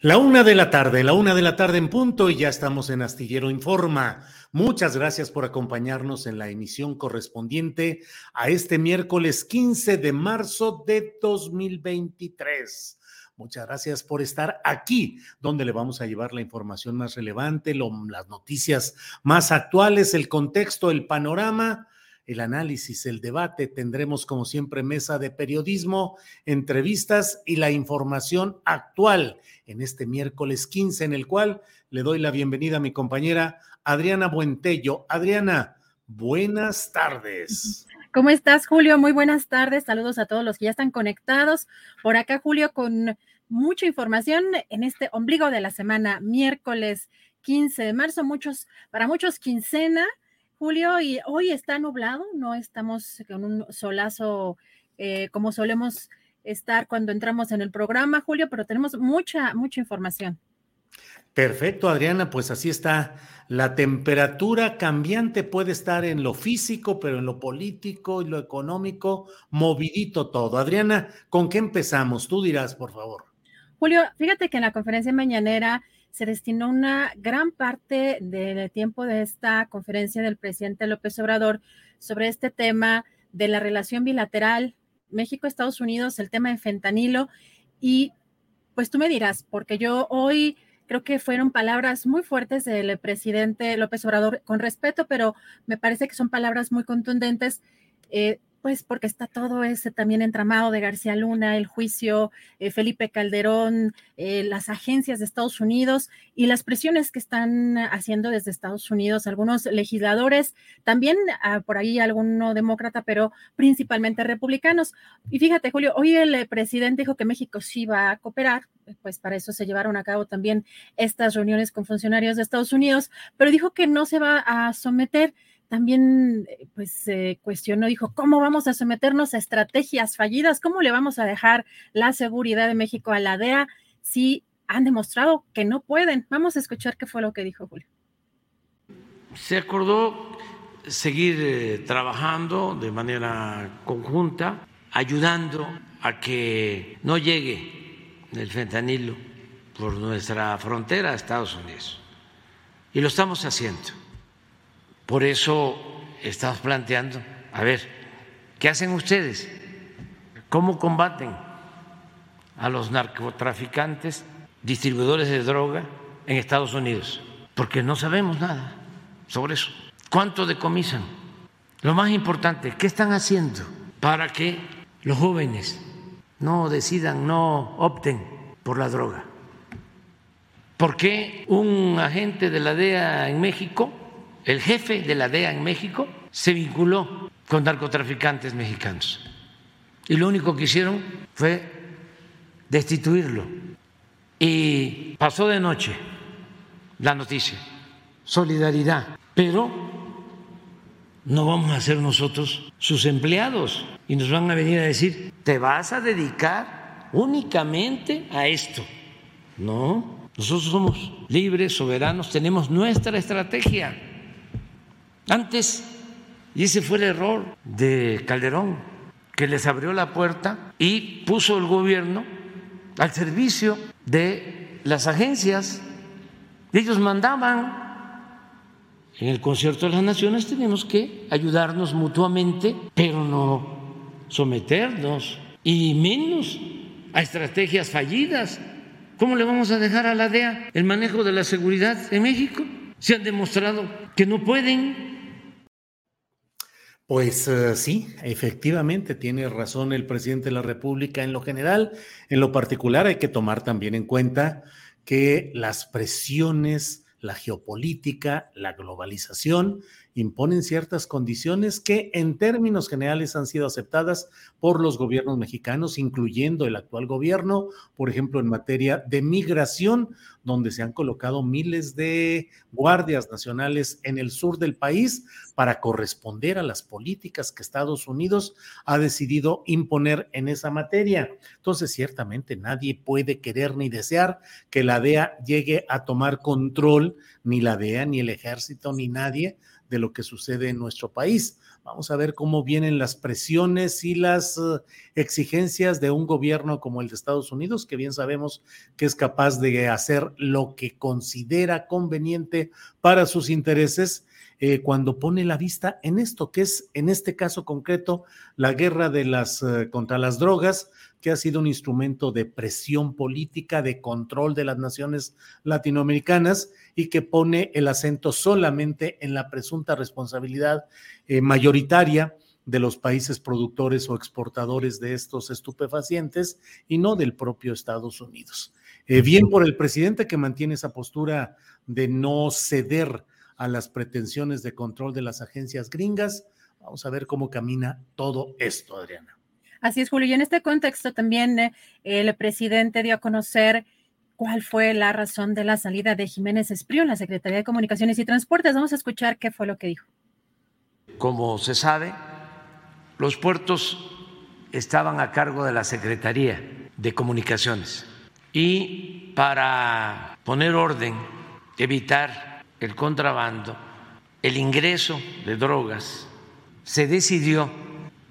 La una de la tarde, la una de la tarde en punto y ya estamos en Astillero Informa. Muchas gracias por acompañarnos en la emisión correspondiente a este miércoles 15 de marzo de 2023. Muchas gracias por estar aquí, donde le vamos a llevar la información más relevante, las noticias más actuales, el contexto, el panorama el análisis, el debate. Tendremos, como siempre, mesa de periodismo, entrevistas y la información actual en este miércoles 15, en el cual le doy la bienvenida a mi compañera Adriana Buentello. Adriana, buenas tardes. ¿Cómo estás, Julio? Muy buenas tardes. Saludos a todos los que ya están conectados. Por acá, Julio, con mucha información en este ombligo de la semana, miércoles 15 de marzo. Muchos, para muchos, quincena Julio, y hoy está nublado, no estamos con un solazo eh, como solemos estar cuando entramos en el programa, Julio, pero tenemos mucha, mucha información. Perfecto, Adriana, pues así está. La temperatura cambiante puede estar en lo físico, pero en lo político y lo económico, movidito todo. Adriana, ¿con qué empezamos? Tú dirás, por favor. Julio, fíjate que en la conferencia mañanera se destinó una gran parte del tiempo de esta conferencia del presidente López Obrador sobre este tema de la relación bilateral México-Estados Unidos, el tema de fentanilo. Y pues tú me dirás, porque yo hoy creo que fueron palabras muy fuertes del presidente López Obrador, con respeto, pero me parece que son palabras muy contundentes. Eh, pues porque está todo ese también entramado de García Luna, el juicio, eh, Felipe Calderón, eh, las agencias de Estados Unidos y las presiones que están haciendo desde Estados Unidos algunos legisladores, también ah, por ahí alguno demócrata, pero principalmente republicanos. Y fíjate, Julio, hoy el eh, presidente dijo que México sí va a cooperar, pues para eso se llevaron a cabo también estas reuniones con funcionarios de Estados Unidos, pero dijo que no se va a someter también eh, pues se cuestionó, dijo, ¿cómo vamos a someternos a estrategias fallidas? ¿Cómo le vamos a dejar la seguridad de México a la DEA si han demostrado que no pueden? Vamos a escuchar qué fue lo que dijo Julio. Se acordó seguir eh, trabajando de manera conjunta, ayudando a que no llegue el fentanilo por nuestra frontera a Estados Unidos. Y lo estamos haciendo por eso estamos planteando, a ver, ¿qué hacen ustedes? ¿Cómo combaten a los narcotraficantes, distribuidores de droga en Estados Unidos? Porque no sabemos nada sobre eso. ¿Cuánto decomisan? Lo más importante, ¿qué están haciendo para que los jóvenes no decidan, no opten por la droga? ¿Por qué un agente de la DEA en México el jefe de la DEA en México se vinculó con narcotraficantes mexicanos. Y lo único que hicieron fue destituirlo. Y pasó de noche la noticia, solidaridad. Pero no vamos a ser nosotros sus empleados y nos van a venir a decir, te vas a dedicar únicamente a esto. No, nosotros somos libres, soberanos, tenemos nuestra estrategia. Antes, y ese fue el error de Calderón, que les abrió la puerta y puso el gobierno al servicio de las agencias. Ellos mandaban en el concierto de las naciones tenemos que ayudarnos mutuamente, pero no someternos y menos a estrategias fallidas. ¿Cómo le vamos a dejar a la DEA el manejo de la seguridad en México? Se han demostrado que no pueden. Pues uh, sí, efectivamente tiene razón el presidente de la República en lo general. En lo particular hay que tomar también en cuenta que las presiones la geopolítica, la globalización, imponen ciertas condiciones que en términos generales han sido aceptadas por los gobiernos mexicanos, incluyendo el actual gobierno, por ejemplo, en materia de migración, donde se han colocado miles de guardias nacionales en el sur del país para corresponder a las políticas que Estados Unidos ha decidido imponer en esa materia. Entonces, ciertamente nadie puede querer ni desear que la DEA llegue a tomar control, ni la DEA, ni el ejército, ni nadie de lo que sucede en nuestro país. Vamos a ver cómo vienen las presiones y las uh, exigencias de un gobierno como el de Estados Unidos, que bien sabemos que es capaz de hacer lo que considera conveniente para sus intereses. Eh, cuando pone la vista en esto, que es en este caso concreto la guerra de las uh, contra las drogas, que ha sido un instrumento de presión política, de control de las naciones latinoamericanas y que pone el acento solamente en la presunta responsabilidad eh, mayoritaria de los países productores o exportadores de estos estupefacientes y no del propio Estados Unidos. Eh, bien por el presidente que mantiene esa postura de no ceder a las pretensiones de control de las agencias gringas. Vamos a ver cómo camina todo esto, Adriana. Así es, Julio. Y en este contexto también eh, el presidente dio a conocer cuál fue la razón de la salida de Jiménez Esprío en la Secretaría de Comunicaciones y Transportes. Vamos a escuchar qué fue lo que dijo. Como se sabe, los puertos estaban a cargo de la Secretaría de Comunicaciones y para poner orden, evitar el contrabando, el ingreso de drogas, se decidió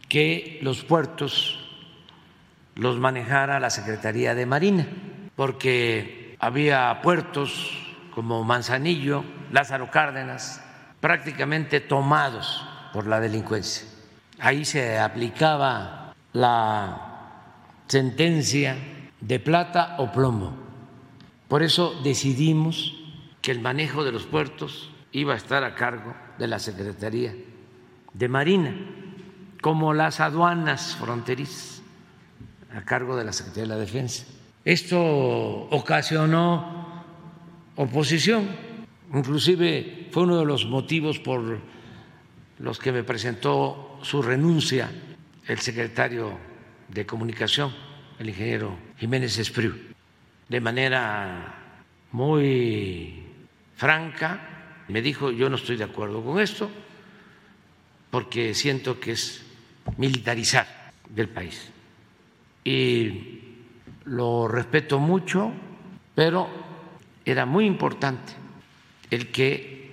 que los puertos los manejara la Secretaría de Marina, porque había puertos como Manzanillo, Lázaro Cárdenas, prácticamente tomados por la delincuencia. Ahí se aplicaba la sentencia de plata o plomo. Por eso decidimos que el manejo de los puertos iba a estar a cargo de la Secretaría de Marina como las aduanas fronterizas a cargo de la Secretaría de la Defensa. Esto ocasionó oposición, inclusive fue uno de los motivos por los que me presentó su renuncia el secretario de Comunicación, el ingeniero Jiménez Espriu, de manera muy franca, me dijo, yo no estoy de acuerdo con esto, porque siento que es militarizar del país. Y lo respeto mucho, pero era muy importante el que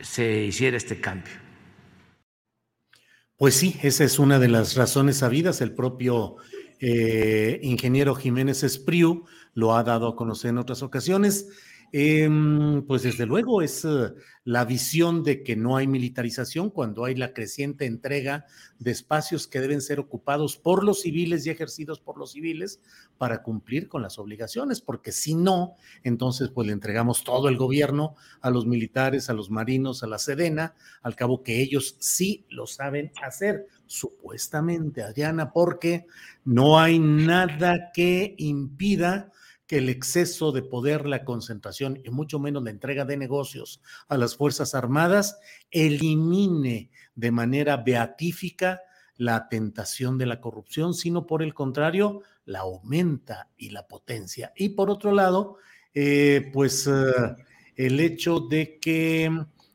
se hiciera este cambio. Pues sí, esa es una de las razones sabidas. El propio eh, ingeniero Jiménez Espriu lo ha dado a conocer en otras ocasiones. Em, pues desde luego es eh, la visión de que no hay militarización cuando hay la creciente entrega de espacios que deben ser ocupados por los civiles y ejercidos por los civiles para cumplir con las obligaciones, porque si no, entonces pues le entregamos todo el gobierno a los militares, a los marinos, a la Sedena, al cabo que ellos sí lo saben hacer, supuestamente, Adriana, porque no hay nada que impida que el exceso de poder, la concentración y mucho menos la entrega de negocios a las Fuerzas Armadas elimine de manera beatífica la tentación de la corrupción, sino por el contrario, la aumenta y la potencia. Y por otro lado, eh, pues eh, el hecho de que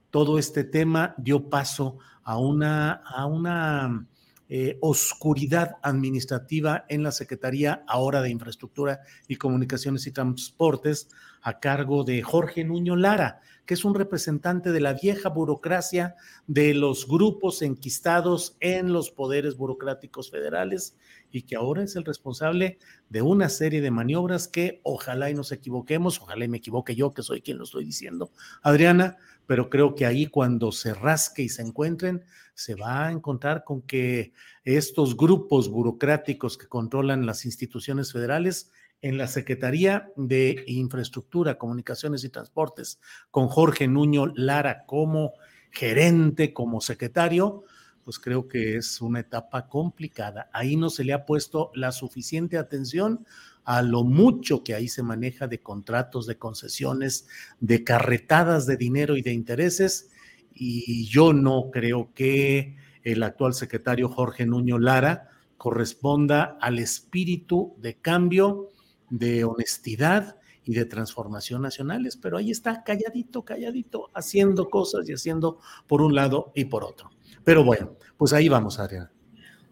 todo este tema dio paso a una, a una eh, oscuridad administrativa en la Secretaría ahora de Infraestructura y Comunicaciones y Transportes a cargo de Jorge Nuño Lara, que es un representante de la vieja burocracia de los grupos enquistados en los poderes burocráticos federales y que ahora es el responsable de una serie de maniobras que ojalá y nos equivoquemos, ojalá y me equivoque yo, que soy quien lo estoy diciendo, Adriana, pero creo que ahí cuando se rasque y se encuentren, se va a encontrar con que estos grupos burocráticos que controlan las instituciones federales en la Secretaría de Infraestructura, Comunicaciones y Transportes, con Jorge Nuño Lara como gerente, como secretario, pues creo que es una etapa complicada. Ahí no se le ha puesto la suficiente atención a lo mucho que ahí se maneja de contratos, de concesiones, de carretadas de dinero y de intereses. Y yo no creo que el actual secretario Jorge Nuño Lara corresponda al espíritu de cambio, de honestidad y de transformación nacionales, pero ahí está calladito, calladito, haciendo cosas y haciendo por un lado y por otro. Pero bueno, pues ahí vamos, Adriana.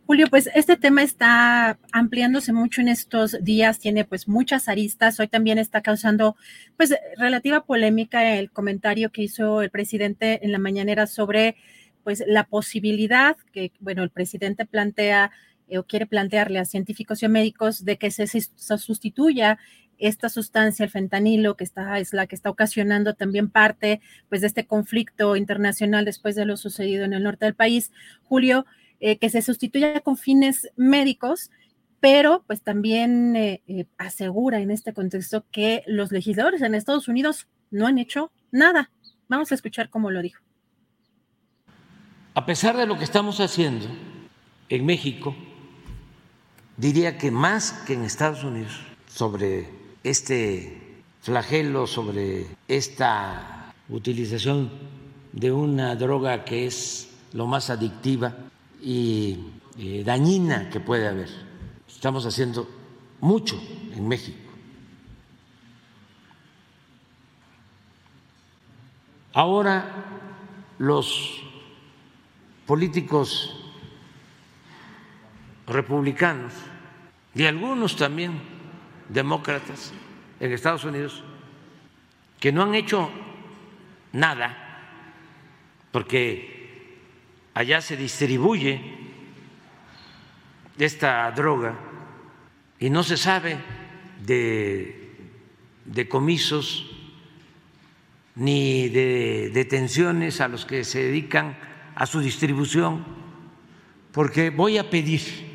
Julio, pues este tema está ampliándose mucho en estos días, tiene pues muchas aristas. Hoy también está causando pues relativa polémica el comentario que hizo el presidente en la mañanera sobre pues la posibilidad que, bueno, el presidente plantea o quiere plantearle a científicos y a médicos de que se, sustituya esta sustancia, el fentanilo, que está, es la que está ocasionando también parte pues, de este conflicto internacional después de lo sucedido en el norte del país, Julio, eh, que se sustituya con fines médicos, pero pues también eh, eh, asegura en este contexto que los legisladores en Estados Unidos no han hecho nada. Vamos a escuchar cómo lo dijo. A pesar de lo que estamos haciendo en México, diría que más que en Estados Unidos sobre este flagelo, sobre esta utilización de una droga que es lo más adictiva y eh, dañina que puede haber. Estamos haciendo mucho en México. Ahora los políticos republicanos y algunos también demócratas en Estados Unidos que no han hecho nada porque allá se distribuye esta droga y no se sabe de decomisos ni de detenciones a los que se dedican a su distribución, porque voy a pedir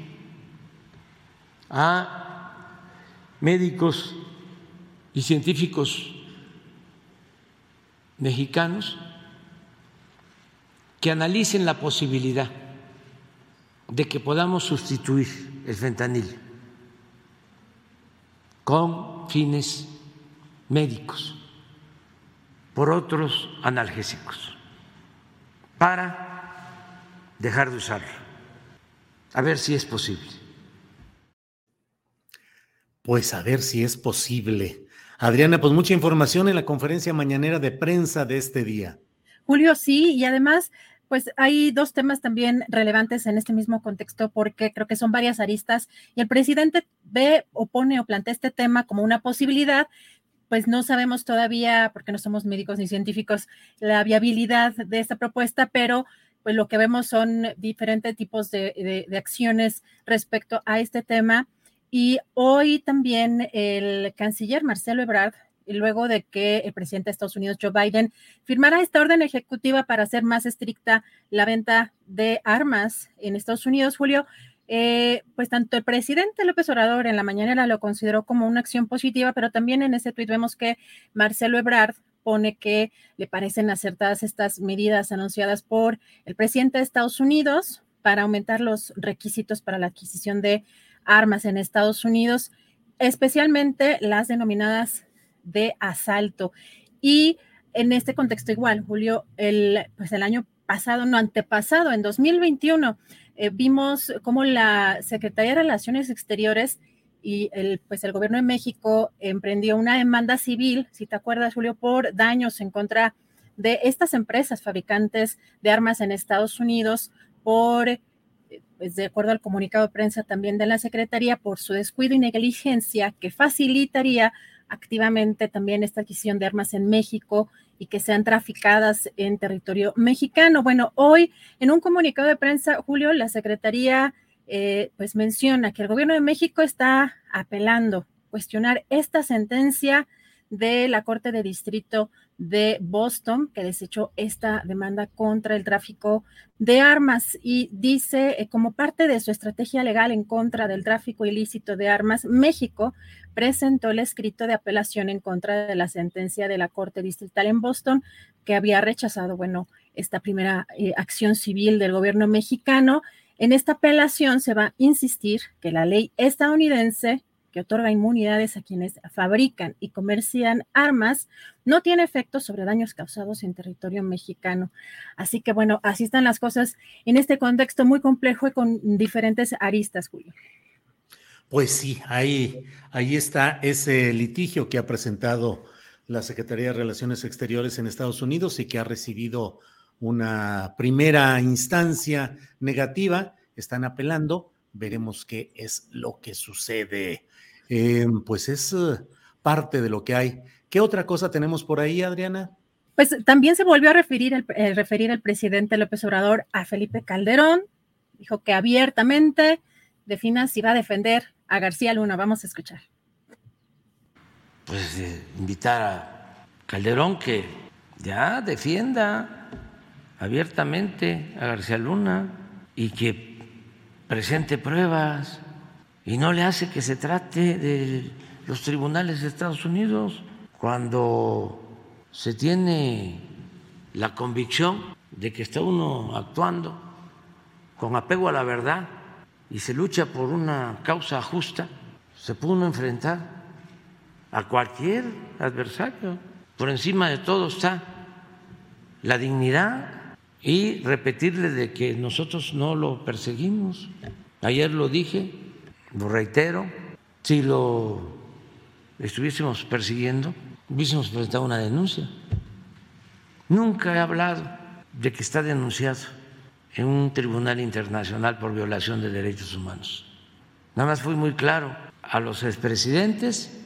a médicos y científicos mexicanos que analicen la posibilidad de que podamos sustituir el fentanil con fines médicos por otros analgésicos para dejar de usarlo. A ver si es posible. Pues a ver si es posible. Adriana, pues mucha información en la conferencia mañanera de prensa de este día. Julio, sí, y además pues hay dos temas también relevantes en este mismo contexto porque creo que son varias aristas y el presidente ve o pone o plantea este tema como una posibilidad, pues no sabemos todavía, porque no somos médicos ni científicos, la viabilidad de esta propuesta, pero pues lo que vemos son diferentes tipos de, de acciones respecto a este tema. Y hoy también el canciller Marcelo Ebrard luego de que el presidente de Estados Unidos, Joe Biden, firmara esta orden ejecutiva para hacer más estricta la venta de armas en Estados Unidos, Julio, eh, pues tanto el presidente López Obrador en la mañana lo consideró como una acción positiva, pero también en ese tuit vemos que Marcelo Ebrard pone que le parecen acertadas estas medidas anunciadas por el presidente de Estados Unidos para aumentar los requisitos para la adquisición de armas en Estados Unidos, especialmente las denominadas de asalto. Y en este contexto igual, Julio, el, pues el año pasado, no antepasado, en 2021, eh, vimos cómo la Secretaría de Relaciones Exteriores y el, pues el gobierno de México emprendió una demanda civil, si te acuerdas, Julio, por daños en contra de estas empresas fabricantes de armas en Estados Unidos por, pues de acuerdo al comunicado de prensa también de la Secretaría, por su descuido y negligencia que facilitaría activamente también esta adquisición de armas en México y que sean traficadas en territorio mexicano. Bueno, hoy en un comunicado de prensa, Julio, la Secretaría eh, pues menciona que el gobierno de México está apelando cuestionar esta sentencia de la Corte de Distrito de Boston, que desechó esta demanda contra el tráfico de armas y dice, eh, como parte de su estrategia legal en contra del tráfico ilícito de armas, México presentó el escrito de apelación en contra de la sentencia de la Corte Distrital en Boston, que había rechazado, bueno, esta primera eh, acción civil del gobierno mexicano. En esta apelación se va a insistir que la ley estadounidense que otorga inmunidades a quienes fabrican y comercian armas, no tiene efecto sobre daños causados en territorio mexicano. Así que bueno, así están las cosas en este contexto muy complejo y con diferentes aristas, Julio. Pues sí, ahí, ahí está ese litigio que ha presentado la Secretaría de Relaciones Exteriores en Estados Unidos y que ha recibido una primera instancia negativa. Están apelando. Veremos qué es lo que sucede. Eh, pues es eh, parte de lo que hay. ¿Qué otra cosa tenemos por ahí, Adriana? Pues también se volvió a referir el, eh, referir el presidente López Obrador a Felipe Calderón. Dijo que abiertamente defina si va a defender a García Luna. Vamos a escuchar. Pues invitar a Calderón que ya defienda abiertamente a García Luna y que presente pruebas y no le hace que se trate de los tribunales de Estados Unidos cuando se tiene la convicción de que está uno actuando con apego a la verdad y se lucha por una causa justa, se puede uno enfrentar a cualquier adversario. Por encima de todo está la dignidad y repetirle de que nosotros no lo perseguimos. Ayer lo dije, lo reitero, si lo estuviésemos persiguiendo, hubiésemos presentado una denuncia. Nunca he hablado de que está denunciado en un tribunal internacional por violación de derechos humanos. Nada más fui muy claro a los expresidentes,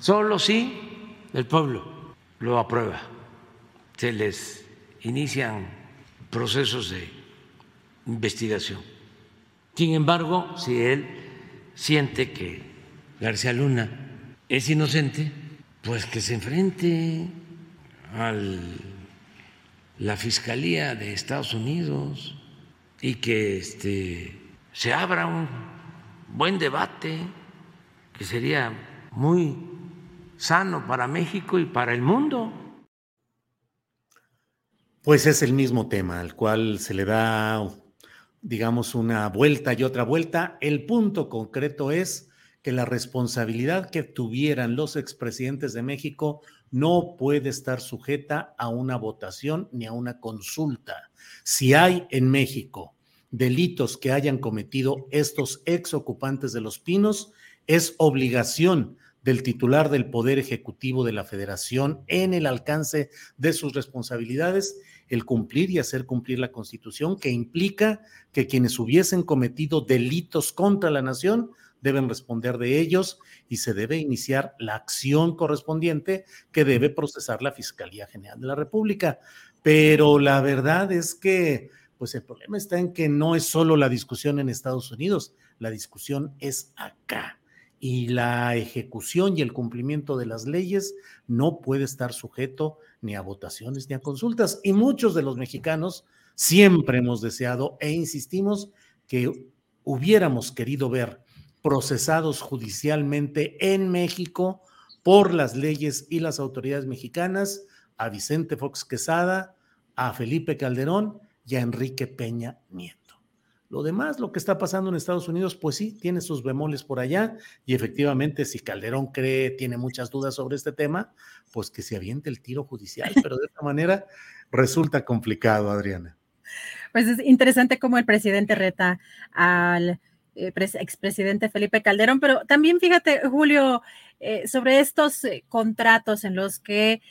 solo si el pueblo lo aprueba. Se les inician procesos de investigación. Sin embargo, si él siente que García Luna es inocente, pues que se enfrente a la Fiscalía de Estados Unidos y que este, se abra un buen debate que sería muy sano para México y para el mundo. Pues es el mismo tema al cual se le da digamos, una vuelta y otra vuelta. El punto concreto es que la responsabilidad que tuvieran los expresidentes de México no puede estar sujeta a una votación ni a una consulta. Si hay en México delitos que hayan cometido estos ex ocupantes de los pinos, es obligación del titular del Poder Ejecutivo de la Federación en el alcance de sus responsabilidades el cumplir y hacer cumplir la Constitución, que implica que quienes hubiesen cometido delitos contra la nación deben responder de ellos y se debe iniciar la acción correspondiente que debe procesar la Fiscalía General de la República. Pero la verdad es que, pues el problema está en que no es solo la discusión en Estados Unidos, la discusión es acá y la ejecución y el cumplimiento de las leyes no puede estar sujeto ni a votaciones ni a consultas. Y muchos de los mexicanos siempre hemos deseado e insistimos que hubiéramos querido ver procesados judicialmente en México por las leyes y las autoridades mexicanas a Vicente Fox Quesada, a Felipe Calderón y a Enrique Peña Nieto. Lo demás, lo que está pasando en Estados Unidos, pues sí, tiene sus bemoles por allá y efectivamente si Calderón cree, tiene muchas dudas sobre este tema, pues que se aviente el tiro judicial, pero de esta manera resulta complicado, Adriana. Pues es interesante cómo el presidente reta al eh, expresidente Felipe Calderón, pero también fíjate, Julio, eh, sobre estos eh, contratos en los que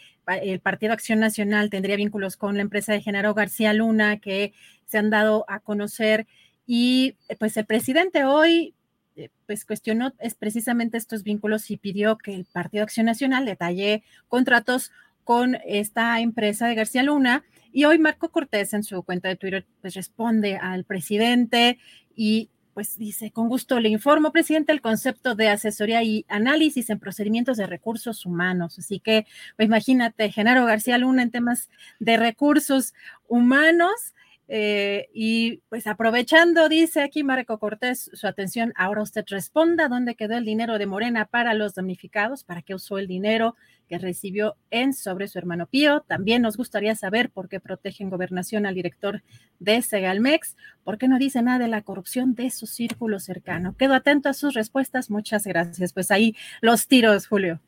el Partido Acción Nacional tendría vínculos con la empresa de Genaro García Luna que se han dado a conocer y pues el presidente hoy eh, pues cuestionó es precisamente estos vínculos y pidió que el Partido Acción Nacional detalle contratos con esta empresa de García Luna. Y hoy Marco Cortés en su cuenta de Twitter pues responde al presidente y pues dice, con gusto le informo, presidente, el concepto de asesoría y análisis en procedimientos de recursos humanos. Así que, pues, imagínate, Genaro García Luna en temas de recursos humanos, eh, y pues aprovechando, dice aquí Marco Cortés, su atención, ahora usted responda dónde quedó el dinero de Morena para los damnificados, para qué usó el dinero que recibió en sobre su hermano Pío. También nos gustaría saber por qué protegen gobernación al director de Segalmex, por qué no dice nada de la corrupción de su círculo cercano. Quedo atento a sus respuestas. Muchas gracias. Pues ahí los tiros, Julio.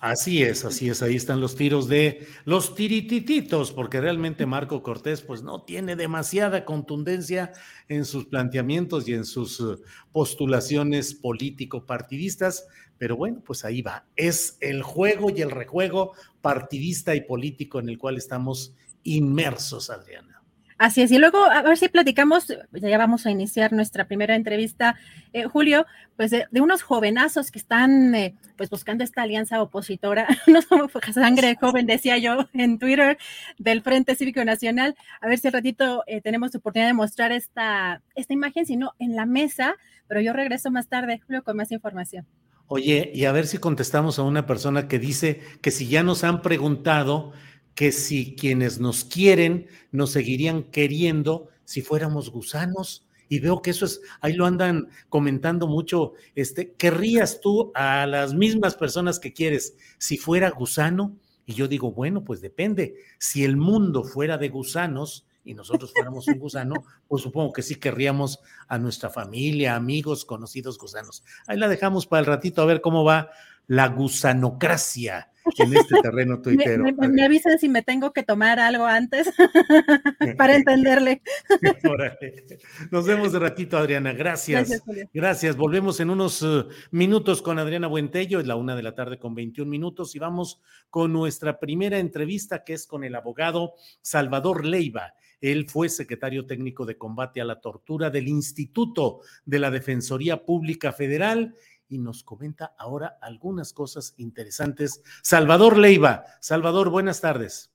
Así es, así es, ahí están los tiros de los tiritititos, porque realmente Marco Cortés pues no tiene demasiada contundencia en sus planteamientos y en sus eh, postulaciones político-partidistas, pero bueno, pues ahí va. Es el juego y el rejuego partidista y político en el cual estamos inmersos, Adriana. Así es, y luego a ver si platicamos, ya vamos a iniciar nuestra primera entrevista, eh, Julio, pues de, unos jovenazos que están eh, pues buscando esta alianza opositora, no somos sangre joven, decía yo en Twitter, del Frente Cívico Nacional, a ver si al ratito eh, tenemos oportunidad de mostrar esta, esta imagen, si no en la mesa, pero yo regreso más tarde, Julio, con más información. Oye, y a ver si contestamos a una persona que dice que si ya nos han preguntado que si quienes nos quieren nos seguirían queriendo si fuéramos gusanos. Y veo que eso es, ahí lo andan comentando mucho, este, ¿querrías tú a las mismas personas que quieres si fuera gusano? Y yo digo, bueno, pues depende. Si el mundo fuera de gusanos y nosotros fuéramos un gusano, pues supongo que sí querríamos a nuestra familia, amigos, conocidos gusanos. Ahí la dejamos para el ratito a ver cómo va la gusanocracia en este terreno tuitero. Me, avisan si me tengo que tomar algo antes para entenderle. Nos vemos de ratito, Adriana. Gracias. Gracias. Volvemos en unos eh, minutos con Adriana Buentello. Es la una de la tarde con 21 minutos y vamos con nuestra primera entrevista que es con el abogado Salvador Leiva. Él fue secretario técnico de combate a la tortura del Instituto de la Defensoría Pública Federal y nos comenta ahora algunas cosas interesantes. Salvador Leiva. Salvador, buenas tardes.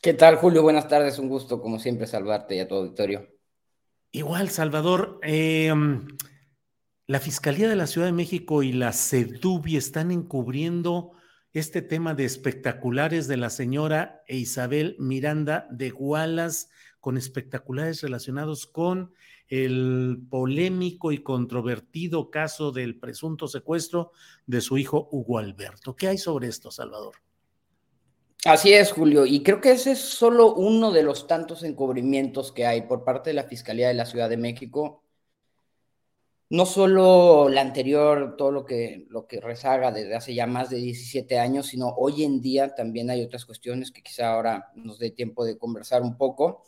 ¿Qué tal, Julio? Buenas tardes. Un gusto, como siempre, salvarte y a tu auditorio. Igual, Salvador. Em, la Fiscalía de la Ciudad de México y la CEDUBI están encubriendo este tema de espectaculares de la señora Isabel Miranda de Gualas con espectaculares relacionados con el polémico y controvertido caso del presunto secuestro de su hijo Hugo Alberto. ¿Qué hay sobre esto, Salvador? Así es, Julio, y creo que ese es solo uno de los tantos encubrimientos que hay por parte de la Fiscalía de la Ciudad de México. No solo la anterior, todo lo que, lo que rezaga desde hace ya más de 17 años, sino hoy en día también hay otras cuestiones que quizá ahora nos dé tiempo de conversar un poco.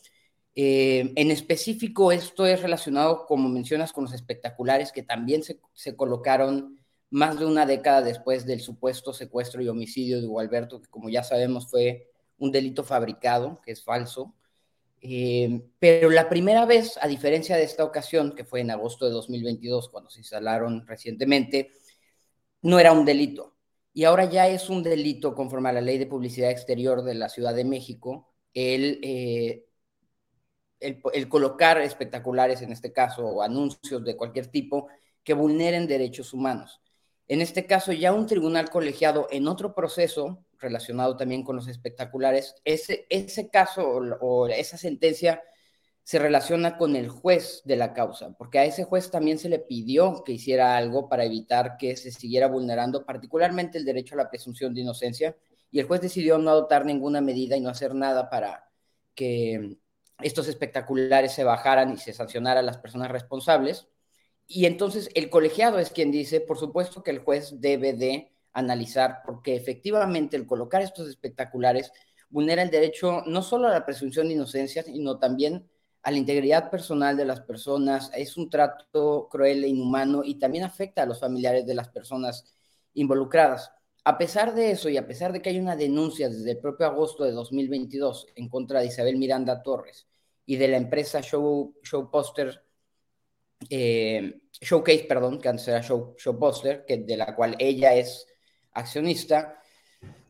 Eh, en específico, esto es relacionado, como mencionas, con los espectaculares que también se, colocaron más de una década después del supuesto secuestro y homicidio de Gualberto, que como ya sabemos fue un delito fabricado, que es falso. Eh, pero la primera vez, a diferencia de esta ocasión, que fue en agosto de 2022, cuando se instalaron recientemente, no era un delito. Y ahora ya es un delito conforme a la ley de publicidad exterior de la Ciudad de México el eh, el, colocar espectaculares, en este caso, o anuncios de cualquier tipo que vulneren derechos humanos. En este caso, ya un tribunal colegiado en otro proceso relacionado también con los espectaculares, ese, ese caso o, esa sentencia se relaciona con el juez de la causa, porque a ese juez también se le pidió que hiciera algo para evitar que se siguiera vulnerando particularmente el derecho a la presunción de inocencia, y el juez decidió no adoptar ninguna medida y no hacer nada para que estos espectaculares se bajaran y se sancionaran a las personas responsables. Y entonces el colegiado es quien dice, por supuesto que el juez debe de analizar, porque efectivamente el colocar estos espectaculares vulnera el derecho no solo a la presunción de inocencia, sino también a la integridad personal de las personas, es un trato cruel e inhumano y también afecta a los familiares de las personas involucradas. A pesar de eso y a pesar de que hay una denuncia desde el propio agosto de 2022 en contra de Isabel Miranda Torres y de la empresa Show, Show Poster, eh, Showcase, perdón, que antes era Show, Show Poster, que, de la cual ella es accionista,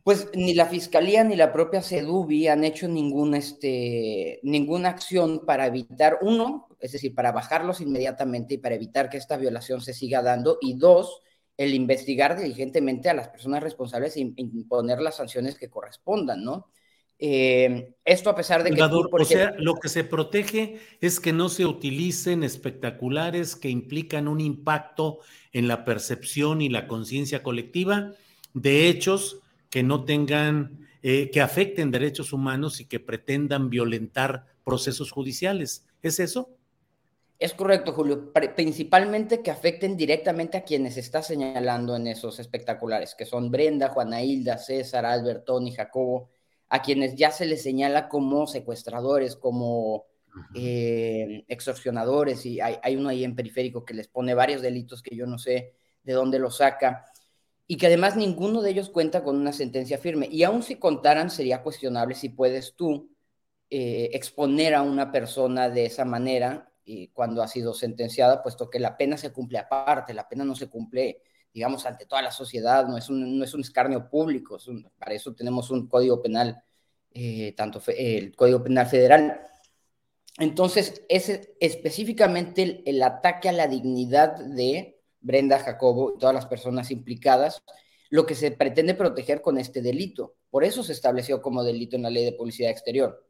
pues ni la fiscalía ni la propia CEDUBI han hecho ningún, este, ninguna acción para evitar, uno, es decir, para bajarlos inmediatamente y para evitar que esta violación se siga dando, y dos, el investigar diligentemente a las personas responsables e imponer las sanciones que correspondan, ¿no? Eh, esto a pesar de que... o sea, lo que se protege es que no se utilicen espectaculares que implican un impacto en la percepción y la conciencia colectiva de hechos que no tengan, eh, que afecten derechos humanos y que pretendan violentar procesos judiciales. ¿Es eso? Es correcto, Julio. Principalmente que afecten directamente a quienes está señalando en esos espectaculares, que son Brenda, Juana Hilda, César, Albert, Tony, Jacobo, a quienes ya se les señala como secuestradores, como eh, extorsionadores, y hay, uno ahí en periférico que les pone varios delitos que yo no sé de dónde los saca, y que además ninguno de ellos cuenta con una sentencia firme. Y aun si contaran, sería cuestionable si puedes tú eh, exponer a una persona de esa manera y cuando ha sido sentenciada, puesto que la pena se cumple aparte, la pena no se cumple, digamos, ante toda la sociedad, no es un, no es un escarnio público, para eso tenemos un código penal, eh, tanto el código penal federal. Entonces, es específicamente el, ataque a la dignidad de Brenda Jacobo y todas las personas implicadas, lo que se pretende proteger con este delito. Por eso se estableció como delito en la ley de publicidad exterior.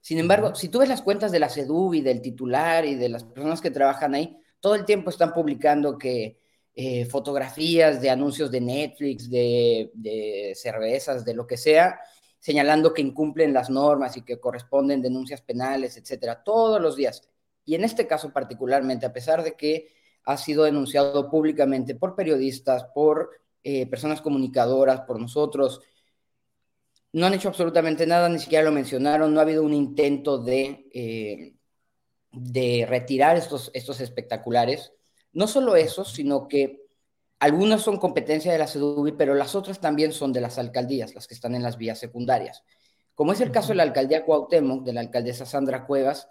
Sin embargo, si tú ves las cuentas de la CEDUB y del titular y de las personas que trabajan ahí, todo el tiempo están publicando que eh, fotografías de anuncios de Netflix, de, cervezas, de lo que sea, señalando que incumplen las normas y que corresponden denuncias penales, etcétera, todos los días. Y en este caso particularmente, a pesar de que ha sido denunciado públicamente por periodistas, por eh, personas comunicadoras, por nosotros, no han hecho absolutamente nada, ni siquiera lo mencionaron, no ha habido un intento de, eh, de retirar estos, estos espectaculares. No solo eso, sino que algunas son competencia de la CEDUBI, pero las otras también son de las alcaldías, las que están en las vías secundarias. Como es el caso de la alcaldía Cuauhtémoc, de la alcaldesa Sandra Cuevas,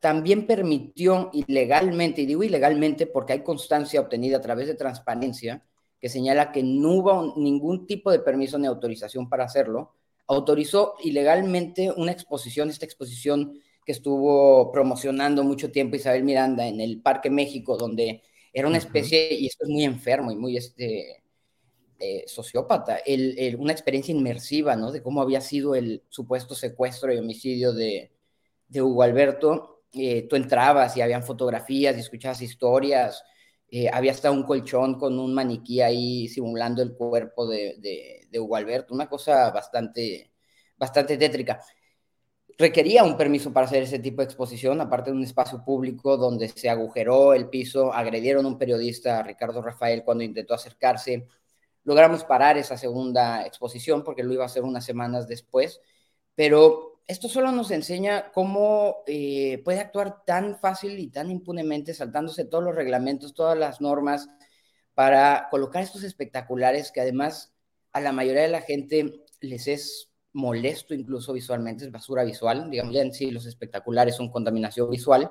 también permitió ilegalmente, y digo ilegalmente porque hay constancia obtenida a través de transparencia, que señala que no hubo ningún tipo de permiso ni autorización para hacerlo, autorizó ilegalmente una exposición, esta exposición que estuvo promocionando mucho tiempo Isabel Miranda en el Parque México, donde era una especie, y esto es muy enfermo y muy este, eh, sociópata, una experiencia inmersiva, ¿no? De cómo había sido el supuesto secuestro y homicidio de, Hugo Alberto. Eh, tú entrabas y habían fotografías y escuchabas historias, eh, había hasta un colchón con un maniquí ahí simulando el cuerpo de, de, Hugo Alberto, una cosa bastante, bastante tétrica. Requería un permiso para hacer ese tipo de exposición, aparte de un espacio público donde se agujeró el piso, agredieron a un periodista, Ricardo Rafael, cuando intentó acercarse. Logramos parar esa segunda exposición porque lo iba a hacer unas semanas después, pero esto solo nos enseña cómo eh, puede actuar tan fácil y tan impunemente, saltándose todos los reglamentos, todas las normas, para colocar estos espectaculares que además a la mayoría de la gente les es molesto incluso visualmente, es basura visual, digamos, ya en sí los espectaculares son contaminación visual,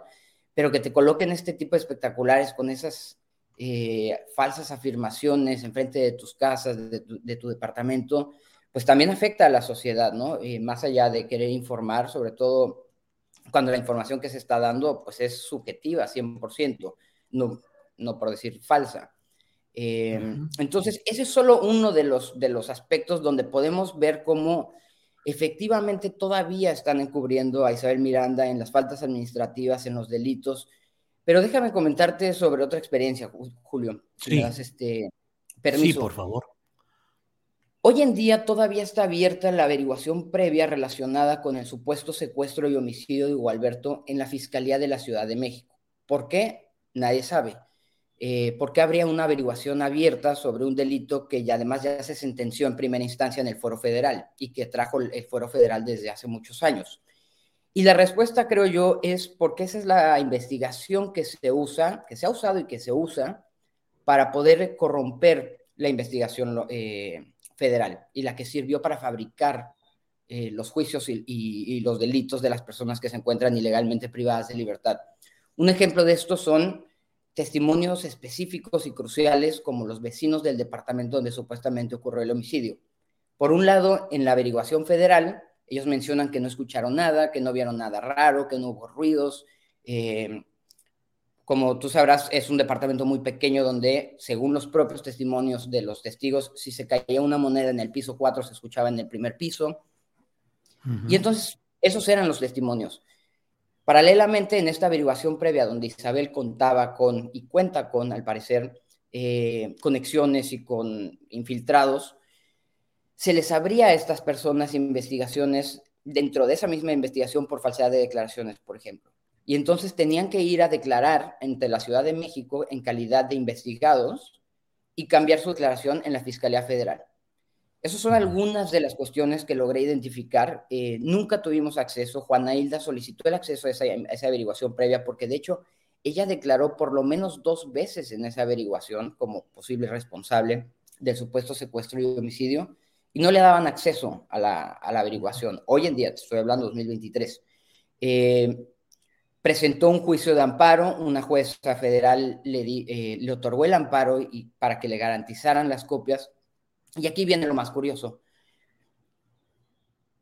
pero que te coloquen este tipo de espectaculares con esas eh, falsas afirmaciones enfrente de tus casas, de tu departamento, pues también afecta a la sociedad, ¿no? Y más allá de querer informar, sobre todo cuando la información que se está dando, pues es subjetiva, 100%, no, no por decir falsa. Eh, entonces, ese es solo uno de los, de los aspectos donde podemos ver cómo efectivamente todavía están encubriendo a Isabel Miranda en las faltas administrativas, en los delitos. Pero déjame comentarte sobre otra experiencia, Julio. Sí. este permiso. Sí, por favor. Hoy en día todavía está abierta la averiguación previa relacionada con el supuesto secuestro y homicidio de Hugo Alberto en la Fiscalía de la Ciudad de México. ¿Por qué? Nadie sabe. Eh, ¿Por qué habría una averiguación abierta sobre un delito que ya además ya se sentenció en primera instancia en el Foro Federal y que trajo el Foro Federal desde hace muchos años? Y la respuesta, creo yo, es porque esa es la investigación que se usa, que se ha usado y que se usa para poder corromper la investigación eh, federal y la que sirvió para fabricar eh, los juicios y, los delitos de las personas que se encuentran ilegalmente privadas de libertad. Un ejemplo de esto son testimonios específicos y cruciales como los vecinos del departamento donde supuestamente ocurrió el homicidio. Por un lado, en la averiguación federal, ellos mencionan que no escucharon nada, que no vieron nada raro, que no hubo ruidos. Eh, como tú sabrás, es un departamento muy pequeño donde, según los propios testimonios de los testigos, si se caía una moneda en el piso 4, se escuchaba en el primer piso. Y entonces, esos eran los testimonios. Paralelamente, en esta averiguación previa, donde Isabel contaba con y cuenta con, al parecer, eh, conexiones y con infiltrados, se les abría a estas personas investigaciones dentro de esa misma investigación por falsedad de declaraciones, por ejemplo. Y entonces tenían que ir a declarar ante la Ciudad de México en calidad de investigados y cambiar su declaración en la Fiscalía Federal. Esas son algunas de las cuestiones que logré identificar. Eh, nunca tuvimos acceso. Juana Hilda solicitó el acceso a esa, a esa, averiguación previa porque, de hecho, ella declaró por lo menos dos veces en esa averiguación como posible responsable del supuesto secuestro y homicidio y no le daban acceso a la, averiguación. Hoy en día, te estoy hablando 2023, eh, presentó un juicio de amparo, una jueza federal le, eh, le otorgó el amparo y, para que le garantizaran las copias. Y aquí viene lo más curioso.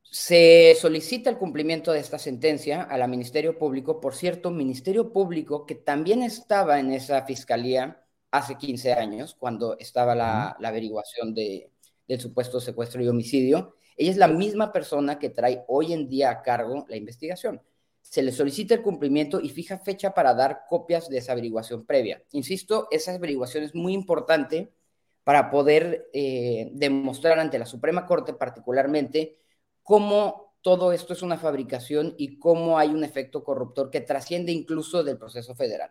Se solicita el cumplimiento de esta sentencia a la Ministerio Público, por cierto, Ministerio Público que también estaba en esa fiscalía hace 15 años, cuando estaba la averiguación de, del supuesto secuestro y homicidio. Ella es la misma persona que trae hoy en día a cargo la investigación. Se le solicita el cumplimiento y fija fecha para dar copias de esa averiguación previa. Insisto, esa averiguación es muy importante para poder eh, demostrar ante la Suprema Corte particularmente cómo todo esto es una fabricación y cómo hay un efecto corruptor que trasciende incluso del proceso federal,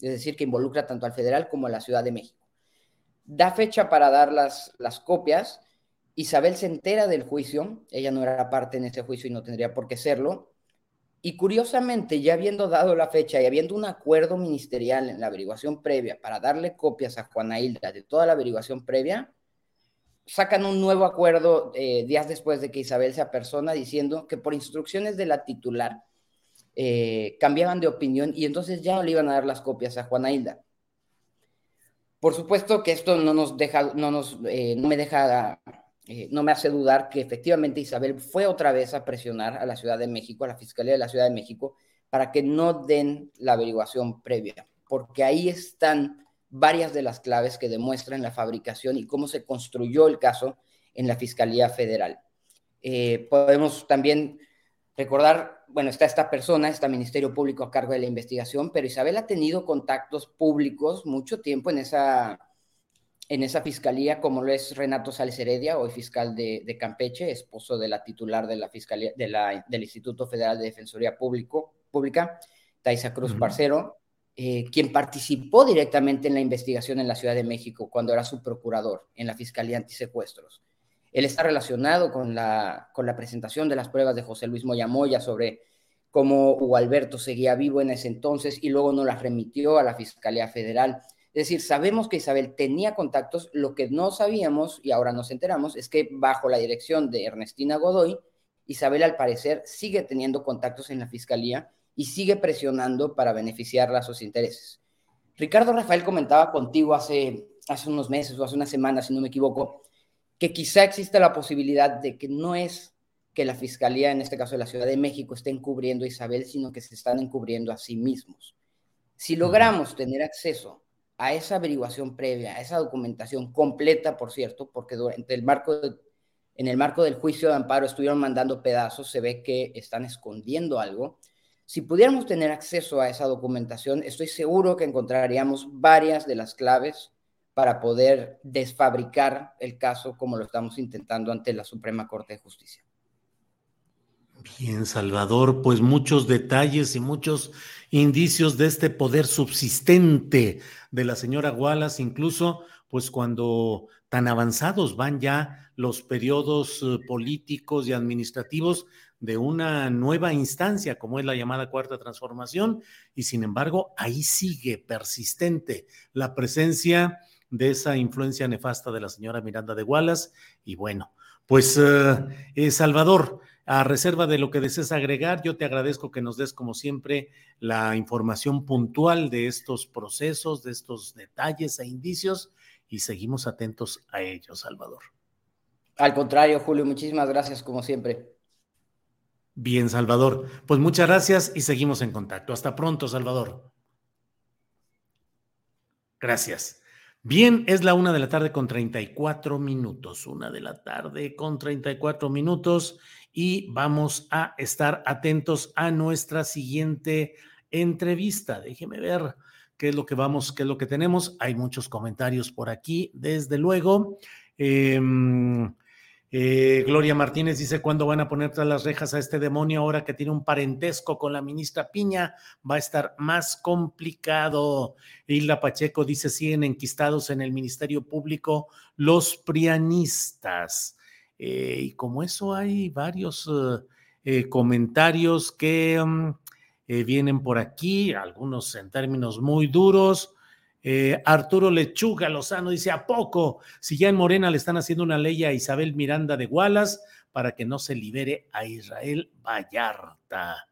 es decir, que involucra tanto al federal como a la Ciudad de México da fecha para dar las, las copias. Isabel se entera del juicio, ella no era parte en ese juicio y no tendría por qué serlo. Y curiosamente, ya habiendo dado la fecha y habiendo un acuerdo ministerial en la averiguación previa para darle copias a Juana Hilda de toda la averiguación previa, sacan un nuevo acuerdo eh, días después de que Isabel sea persona diciendo que por instrucciones de la titular eh, cambiaban de opinión y entonces ya no le iban a dar las copias a Juana Hilda. Por supuesto que esto no nos deja, no nos, eh, no me deja, eh, no me hace dudar que efectivamente Isabel fue otra vez a presionar a la Ciudad de México, a la Fiscalía de la Ciudad de México, para que no den la averiguación previa, porque ahí están varias de las claves que demuestran la fabricación y cómo se construyó el caso en la Fiscalía Federal. Eh, podemos también recordar, bueno, está esta persona, está Ministerio Público a cargo de la investigación, pero Isabel ha tenido contactos públicos mucho tiempo en esa, en esa fiscalía, como lo es Renato Sales Heredia, hoy fiscal de, Campeche, esposo de la titular de la fiscalía, de la, del Instituto Federal de Defensoría Público, Pública, Taisa Cruz Parcero, eh, quien participó directamente en la investigación en la Ciudad de México cuando era su procurador en la Fiscalía Antisecuestros. Él está relacionado con la, con la presentación de las pruebas de José Luis Moyamoya sobre cómo Hugo Alberto seguía vivo en ese entonces y luego no las remitió a la Fiscalía Federal. Es decir, sabemos que Isabel tenía contactos, lo que no sabíamos y ahora nos enteramos es que bajo la dirección de Ernestina Godoy, Isabel al parecer sigue teniendo contactos en la Fiscalía y sigue presionando para beneficiarla a sus intereses. Ricardo Rafael comentaba contigo hace, hace unos meses o hace unas semanas, si no me equivoco, que quizá exista la posibilidad de que no es que la Fiscalía, en este caso de la Ciudad de México, esté encubriendo a Isabel, sino que se están encubriendo a sí mismos. Si logramos tener acceso a esa averiguación previa, a esa documentación completa, por cierto, porque durante el marco en el marco del juicio de amparo estuvieron mandando pedazos, se ve que están escondiendo algo. Si pudiéramos tener acceso a esa documentación, estoy seguro que encontraríamos varias de las claves para poder desfabricar el caso como lo estamos intentando ante la Suprema Corte de Justicia. Bien, Salvador, pues muchos detalles y muchos indicios de este poder subsistente de la señora Wallace, incluso pues cuando tan avanzados van ya los periodos eh, políticos y administrativos de una nueva instancia como es la llamada cuarta transformación y sin embargo ahí sigue persistente la presencia de esa influencia nefasta de la señora Miranda de Wallace. Y bueno, pues eh, Salvador, a reserva de lo que desees agregar, yo te agradezco que nos des, como siempre, la información puntual de estos procesos, de estos detalles e indicios, y seguimos atentos a ellos, Salvador. Al contrario, Julio, muchísimas gracias, como siempre. Bien, Salvador. Pues muchas gracias y seguimos en contacto. Hasta pronto, Salvador. Gracias. Bien, es la una de la tarde con 34 minutos. Una de la tarde con 34 minutos y vamos a estar atentos a nuestra siguiente entrevista. Déjeme ver qué es lo que vamos, qué es lo que tenemos. Hay muchos comentarios por aquí, desde luego. Eh, eh, Gloria Martínez dice, ¿cuándo van a poner tras las rejas a este demonio ahora que tiene un parentesco con la ministra Piña? Va a estar más complicado. Hilda Pacheco dice, siguen enquistados en el Ministerio Público los prianistas. Eh, y como eso hay varios eh, comentarios que mm, vienen por aquí, algunos en términos muy duros. Eh, Arturo Lechuga Lozano dice, ¿a poco? Si ya en Morena le están haciendo una ley a Isabel Miranda de Wallace para que no se libere a Israel Vallarta.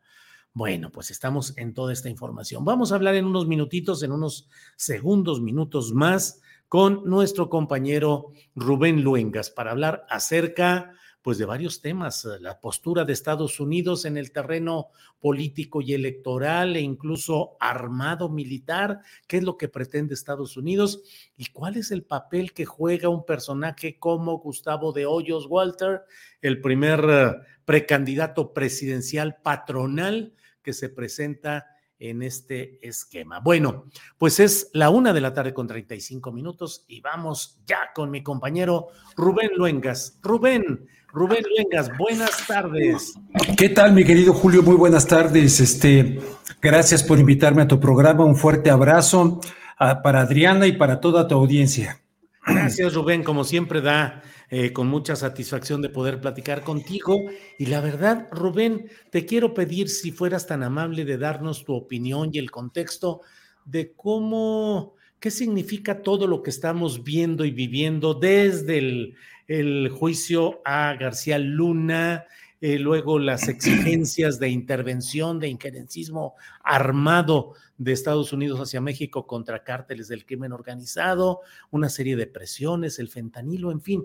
Bueno, pues estamos en toda esta información. Vamos a hablar en unos minutitos, en unos segundos, minutos más, con nuestro compañero Rubén Luengas para hablar acerca pues de varios temas, eh, la postura de Estados Unidos en el terreno político y electoral e incluso armado militar, qué es lo que pretende Estados Unidos y cuál es el papel que juega un personaje como Gustavo de Hoyos Walter, el primer eh, precandidato presidencial patronal que se presenta en este esquema. Bueno, pues es la una de la tarde con 35 minutos y vamos ya con mi compañero Rubén Luengas. Rubén, Rubén Luengas, buenas tardes. ¿Qué tal, mi querido Julio? Muy buenas tardes. Este, gracias por invitarme a tu programa. Un fuerte abrazo ah, para Adriana y para toda tu audiencia. Gracias, Rubén. Como siempre, da eh, con mucha satisfacción de poder platicar contigo. Y la verdad, Rubén, te quiero pedir si fueras tan amable de darnos tu opinión y el contexto de cómo, qué significa todo lo que estamos viendo y viviendo desde el, juicio a García Luna, eh, luego las exigencias de intervención, de injerencismo armado de Estados Unidos hacia México contra cárteles del crimen organizado, una serie de presiones, el fentanilo, en fin.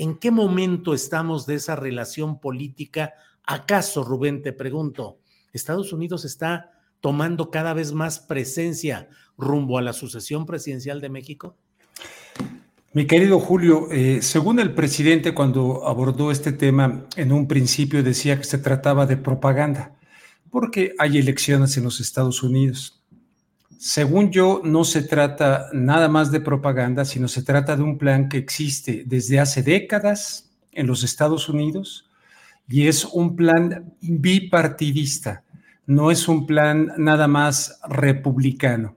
¿En qué momento estamos de esa relación política? ¿Acaso, Rubén, te pregunto, Estados Unidos está tomando cada vez más presencia rumbo a la sucesión presidencial de México? Mi querido Julio, eh, según el presidente cuando abordó este tema, en un principio decía que se trataba de propaganda, porque hay elecciones en los Estados Unidos. Según yo, no se trata nada más de propaganda, sino se trata de un plan que existe desde hace décadas en los Estados Unidos y es un plan bipartidista, no es un plan nada más republicano.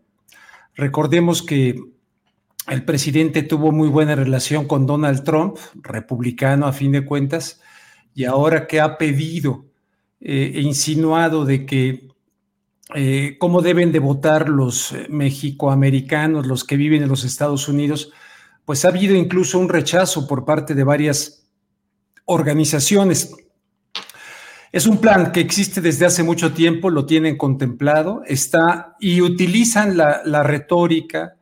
Recordemos que el presidente tuvo muy buena relación con Donald Trump, republicano a fin de cuentas, y ahora que ha pedido eh, e insinuado de que eh, cómo deben de votar los eh, mexicoamericanos, los que viven en los Estados Unidos, pues ha habido incluso un rechazo por parte de varias organizaciones. Es un plan que existe desde hace mucho tiempo, lo tienen contemplado, está y utilizan la, retórica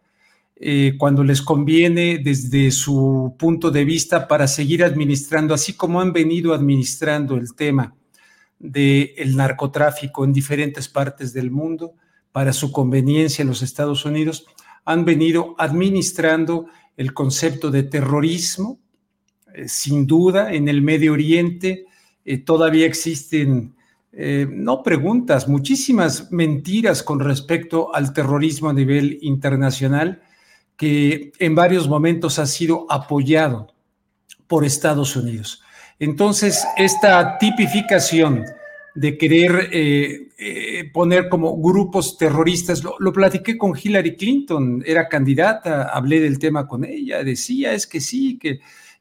eh, cuando les conviene desde su punto de vista para seguir administrando, así como han venido administrando el tema del narcotráfico en diferentes partes del mundo para su conveniencia en los Estados Unidos, han venido administrando el concepto de terrorismo. Eh, sin duda, en el Medio Oriente eh, todavía existen, eh, no preguntas, muchísimas mentiras con respecto al terrorismo a nivel internacional que en varios momentos ha sido apoyado por Estados Unidos. Entonces, esta tipificación de querer eh, eh, poner como grupos terroristas, lo, lo, platiqué con Hillary Clinton, era candidata, hablé del tema con ella, decía, es que sí, que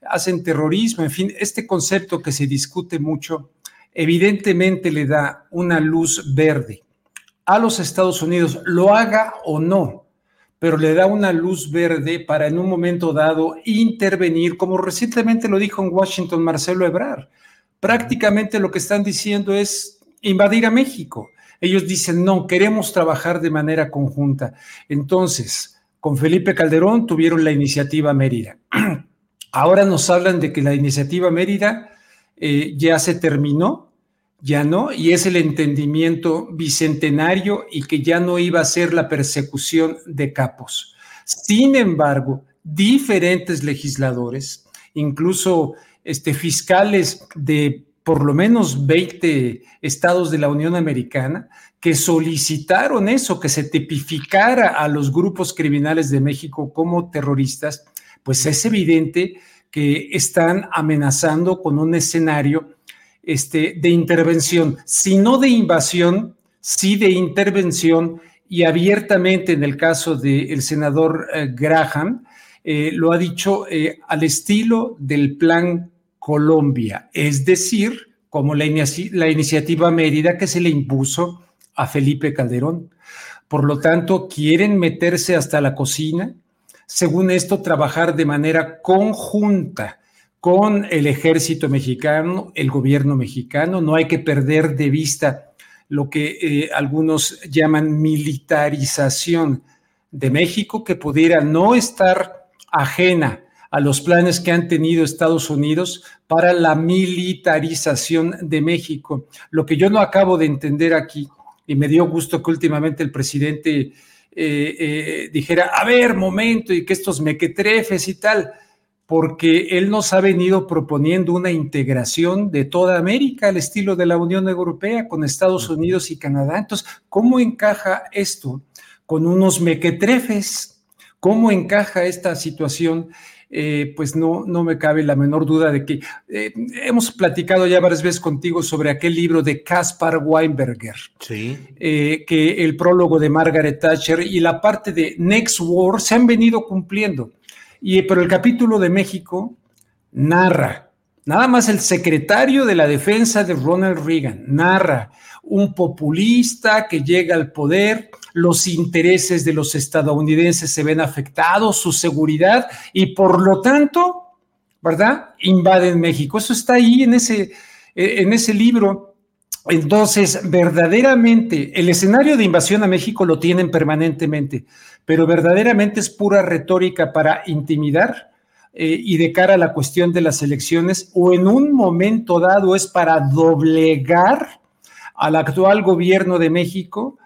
hacen terrorismo, en fin, este concepto que se discute mucho, evidentemente le da una luz verde a los Estados Unidos, lo haga o no, pero le da una luz verde para en un momento dado intervenir, como recientemente lo dijo en Washington Marcelo Ebrard. Prácticamente lo que están diciendo es invadir a México. Ellos dicen, no, queremos trabajar de manera conjunta. Entonces, con Felipe Calderón tuvieron la iniciativa Mérida. Ahora nos hablan de que la iniciativa Mérida eh, ya se terminó, ya no, y es el entendimiento bicentenario y que ya no iba a ser la persecución de capos. Sin embargo, diferentes legisladores, incluso este, fiscales de por lo menos 20 estados de la Unión Americana, que solicitaron eso, que se tipificara a los grupos criminales de México como terroristas, pues es evidente que están amenazando con un escenario este, de intervención, si no de invasión, sí de intervención y abiertamente en el caso del senador eh, Graham, eh, lo ha dicho eh, al estilo del plan Colombia, es decir, como la, la iniciativa Mérida que se le impuso a Felipe Calderón. Por lo tanto, quieren meterse hasta la cocina, según esto, trabajar de manera conjunta con el ejército mexicano, el gobierno mexicano. No hay que perder de vista lo que eh, algunos llaman militarización de México, que pudiera no estar ajena a los planes que han tenido Estados Unidos para la militarización de México. Lo que yo no acabo de entender aquí, y me dio gusto que últimamente el presidente eh, eh, dijera, a ver, momento, y que estos mequetrefes y tal, porque él nos ha venido proponiendo una integración de toda América al estilo de la Unión Europea con Estados Unidos y Canadá. Entonces, ¿cómo encaja esto con unos mequetrefes? ¿Cómo encaja esta situación? Eh, pues no, no me cabe la menor duda de que eh, hemos platicado ya varias veces contigo sobre aquel libro de Caspar Weinberger, sí. Eh, que el prólogo de Margaret Thatcher y la parte de Next War se han venido cumpliendo. Y, pero el capítulo de México narra, nada más el secretario de la defensa de Ronald Reagan, narra un populista que llega al poder, los intereses de los estadounidenses se ven afectados, su seguridad, y por lo tanto, ¿verdad? Invaden México. Eso está ahí en ese, en ese libro. Entonces, verdaderamente, el escenario de invasión a México lo tienen permanentemente, pero verdaderamente es pura retórica para intimidar eh, y de cara a la cuestión de las elecciones, o en un momento dado es para doblegar al actual gobierno de México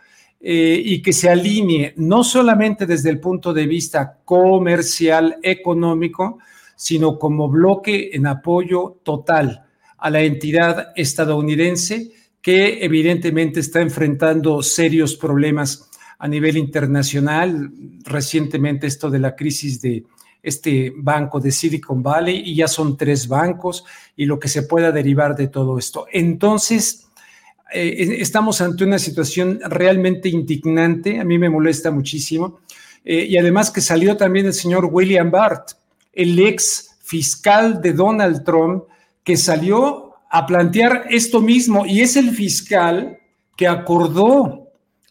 eh, y que se alinee no solamente desde el punto de vista comercial, económico, sino como bloque en apoyo total a la entidad estadounidense que evidentemente está enfrentando serios problemas a nivel internacional. Recientemente esto de la crisis de este banco de Silicon Valley y ya son tres bancos y lo que se pueda derivar de todo esto. Entonces, eh, estamos ante una situación realmente indignante, a mí me molesta muchísimo, eh, y además que salió también el señor William Barr, el ex fiscal de Donald Trump, que salió a plantear esto mismo y es el fiscal que acordó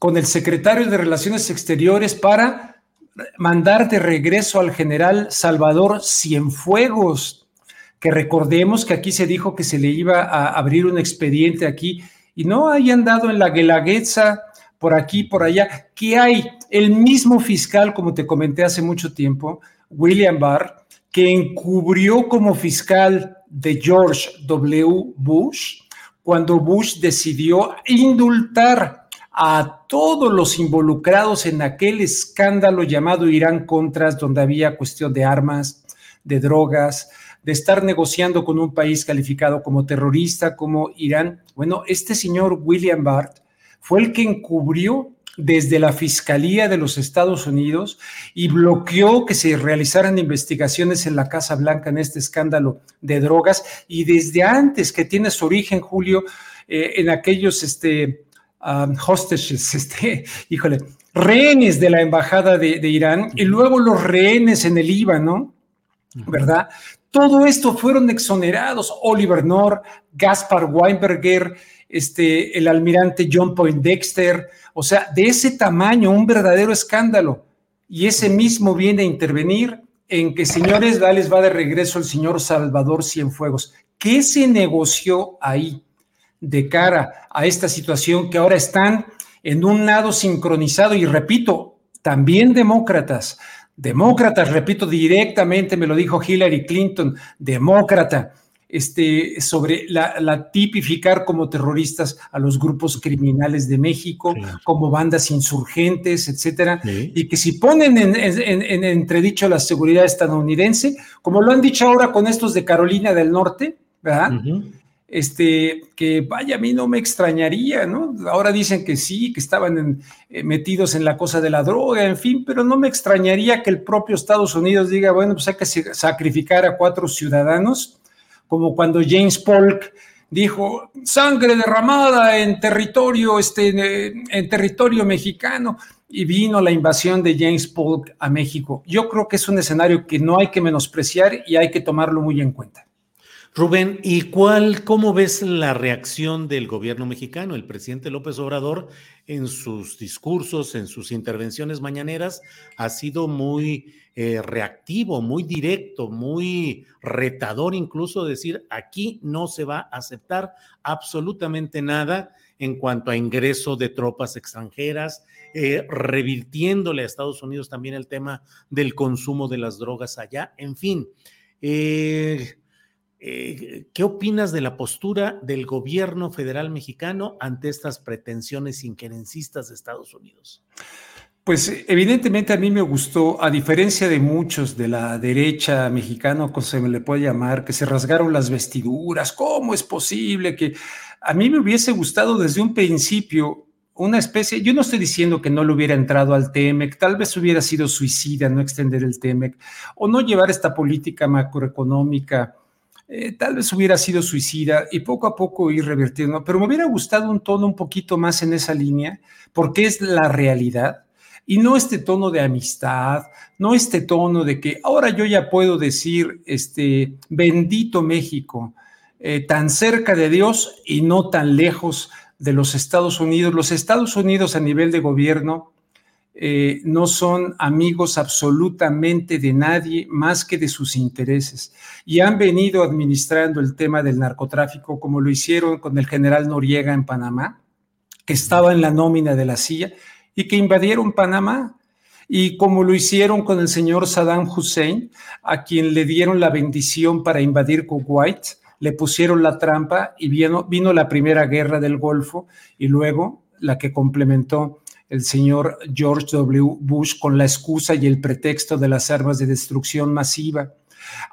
con el secretario de Relaciones Exteriores para mandar de regreso al general Salvador Cienfuegos, que recordemos que aquí se dijo que se le iba a abrir un expediente aquí y no hayan dado en la guelaguetza por aquí, por allá, que hay el mismo fiscal, como te comenté hace mucho tiempo, William Barr, que encubrió como fiscal de George W. Bush cuando Bush decidió indultar a todos los involucrados en aquel escándalo llamado Irán Contras, donde había cuestión de armas, de drogas, de estar negociando con un país calificado como terrorista, como Irán. Bueno, este señor William Barr fue el que encubrió desde la Fiscalía de los Estados Unidos y bloqueó que se realizaran investigaciones en la Casa Blanca en este escándalo de drogas y desde antes que tiene su origen, Julio, eh, en aquellos este, um, hostages, este, híjole, rehenes de la Embajada de, de Irán y luego los rehenes en el Líbano, ¿verdad? Todo esto fueron exonerados. Oliver Norr, Gaspar Weinberger, este, el almirante John Poindexter, o sea, de ese tamaño, un verdadero escándalo. y ese mismo viene a intervenir en que, señores, les va de regreso el señor Salvador Cienfuegos. ¿Qué se negoció ahí de cara a esta situación que ahora están en un lado sincronizado? Y repito, también demócratas, demócratas, repito directamente, me lo dijo Hillary Clinton, demócrata este, sobre la, tipificar como terroristas a los grupos criminales de México, como bandas insurgentes, etcétera, y que si ponen en, entredicho la seguridad estadounidense, como lo han dicho ahora con estos de Carolina del Norte, ¿verdad? Este, que vaya, a mí no me extrañaría, ¿no? Ahora dicen que sí, que estaban eh, metidos en la cosa de la droga, en fin, pero no me extrañaría que el propio Estados Unidos diga, bueno, pues hay que sacrificar a cuatro ciudadanos como cuando James Polk dijo sangre derramada en territorio, este, en territorio mexicano y vino la invasión de James Polk a México. Yo creo que es un escenario que no hay que menospreciar y hay que tomarlo muy en cuenta. Rubén, ¿y cuál, cómo ves la reacción del gobierno mexicano? El presidente López Obrador en sus discursos, en sus intervenciones mañaneras, ha sido muy eh, reactivo, muy directo, muy retador, incluso decir, aquí no se va a aceptar absolutamente nada en cuanto a ingreso de tropas extranjeras, eh, revirtiéndole a Estados Unidos también el tema del consumo de las drogas allá, en fin. Eh, eh, ¿Qué opinas de la postura del gobierno federal mexicano ante estas pretensiones inquerencistas de Estados Unidos? Pues evidentemente a mí me gustó, a diferencia de muchos de la derecha mexicana, como se me le puede llamar, que se rasgaron las vestiduras, ¿cómo es posible que a mí me hubiese gustado desde un principio una especie, yo no estoy diciendo que no le hubiera entrado al TEMEC, tal vez hubiera sido suicida no extender el TEMEC o no llevar esta política macroeconómica eh, tal vez hubiera sido suicida y poco a poco ir revirtiendo, pero me hubiera gustado un tono un poquito más en esa línea, porque es la realidad y no este tono de amistad, no este tono de que ahora yo ya puedo decir, este, bendito México, eh, tan cerca de Dios y no tan lejos de los Estados Unidos. Los Estados Unidos a nivel de gobierno eh, no son amigos absolutamente de nadie más que de sus intereses. Y han venido administrando el tema del narcotráfico como lo hicieron con el general Noriega en Panamá, que estaba en la nómina de la silla y que invadieron Panamá. Y como lo hicieron con el señor Saddam Hussein, a quien le dieron la bendición para invadir Kuwait, le pusieron la trampa y vino, vino la primera guerra del Golfo y luego la que complementó el señor George W. Bush con la excusa y el pretexto de las armas de destrucción masiva.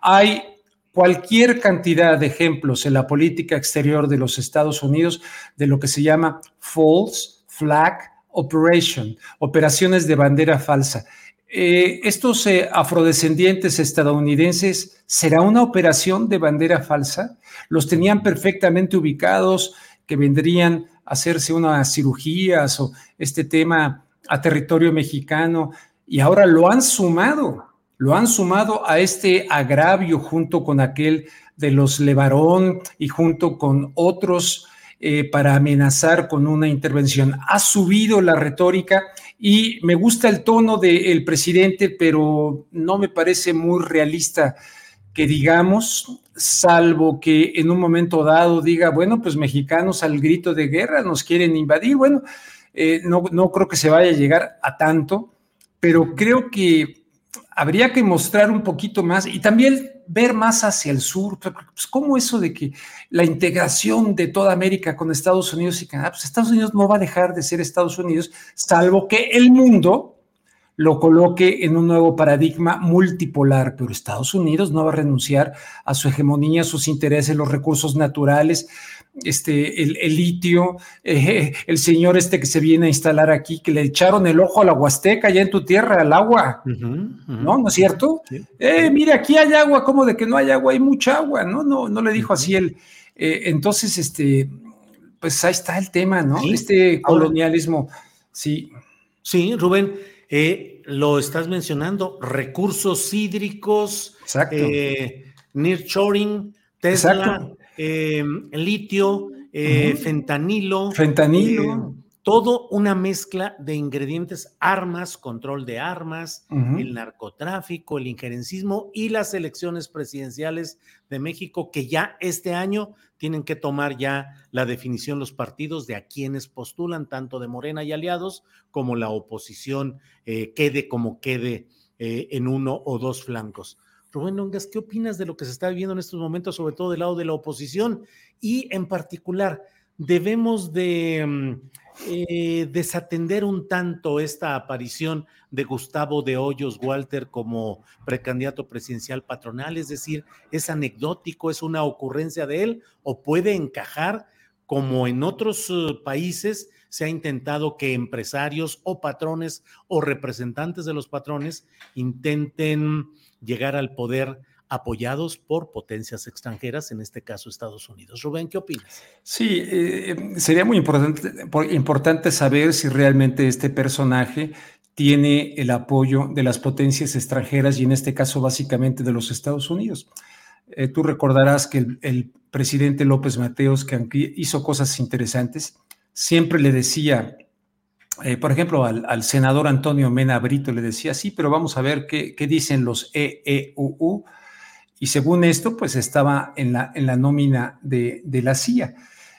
Hay cualquier cantidad de ejemplos en la política exterior de los Estados Unidos de lo que se llama false flag operation, operaciones de bandera falsa. Eh, estos eh, afrodescendientes estadounidenses, ¿será una operación de bandera falsa? Los tenían perfectamente ubicados, que vendrían hacerse unas cirugías o este tema a territorio mexicano y ahora lo han sumado, lo han sumado a este agravio junto con aquel de los Levarón y junto con otros eh, para amenazar con una intervención. Ha subido la retórica y me gusta el tono del presidente, pero no me parece muy realista que digamos, salvo que en un momento dado diga, bueno, pues mexicanos al grito de guerra nos quieren invadir. Bueno, eh, no, no creo que se vaya a llegar a tanto, pero creo que habría que mostrar un poquito más y también ver más hacia el sur. Pues, ¿Cómo eso de que la integración de toda América con Estados Unidos y Canadá? Pues Estados Unidos no va a dejar de ser Estados Unidos, salvo que el mundo lo coloque en un nuevo paradigma multipolar, pero Estados Unidos no va a renunciar a su hegemonía, a sus intereses, los recursos naturales, este, el, litio, eh, el señor este que se viene a instalar aquí, que le echaron el ojo a la Huasteca, allá en tu tierra, al agua, ¿no? ¿No es cierto? Eh, mire, aquí hay agua, ¿cómo de que no hay agua? Hay mucha agua, ¿no? No, no le dijo así él. Eh, entonces, este, pues ahí está el tema, ¿no? Este colonialismo, sí. Sí, Rubén. Eh, lo estás mencionando, recursos hídricos, eh, nearshoring, Tesla, eh, litio, fentanilo. Fentanilo. Todo una mezcla de ingredientes, armas, control de armas, el narcotráfico, el injerencismo y las elecciones presidenciales de México que ya este año tienen que tomar ya la definición los partidos de a quienes postulan, tanto de Morena y aliados, como la oposición eh, quede como quede eh, en uno o dos flancos. Rubén Longas, ¿qué opinas de lo que se está viviendo en estos momentos, sobre todo del lado de la oposición? Y en particular, debemos de mm, eh, desatender un tanto esta aparición de Gustavo de Hoyos Walter como precandidato presidencial patronal? Es decir, ¿es anecdótico, es una ocurrencia de él o puede encajar como en otros eh, países se ha intentado que empresarios o patrones o representantes de los patrones intenten llegar al poder apoyados por potencias extranjeras, en este caso Estados Unidos. Rubén, ¿qué opinas? Sí, eh, sería muy importante, importante saber si realmente este personaje tiene el apoyo de las potencias extranjeras y en este caso básicamente de los Estados Unidos. Eh, tú recordarás que el, presidente López Mateos, que hizo cosas interesantes, siempre le decía, eh, por ejemplo, al, senador Antonio Mena Brito le decía, sí, pero vamos a ver qué, qué dicen los EEUU y según esto, pues estaba en la, en la nómina de, la CIA.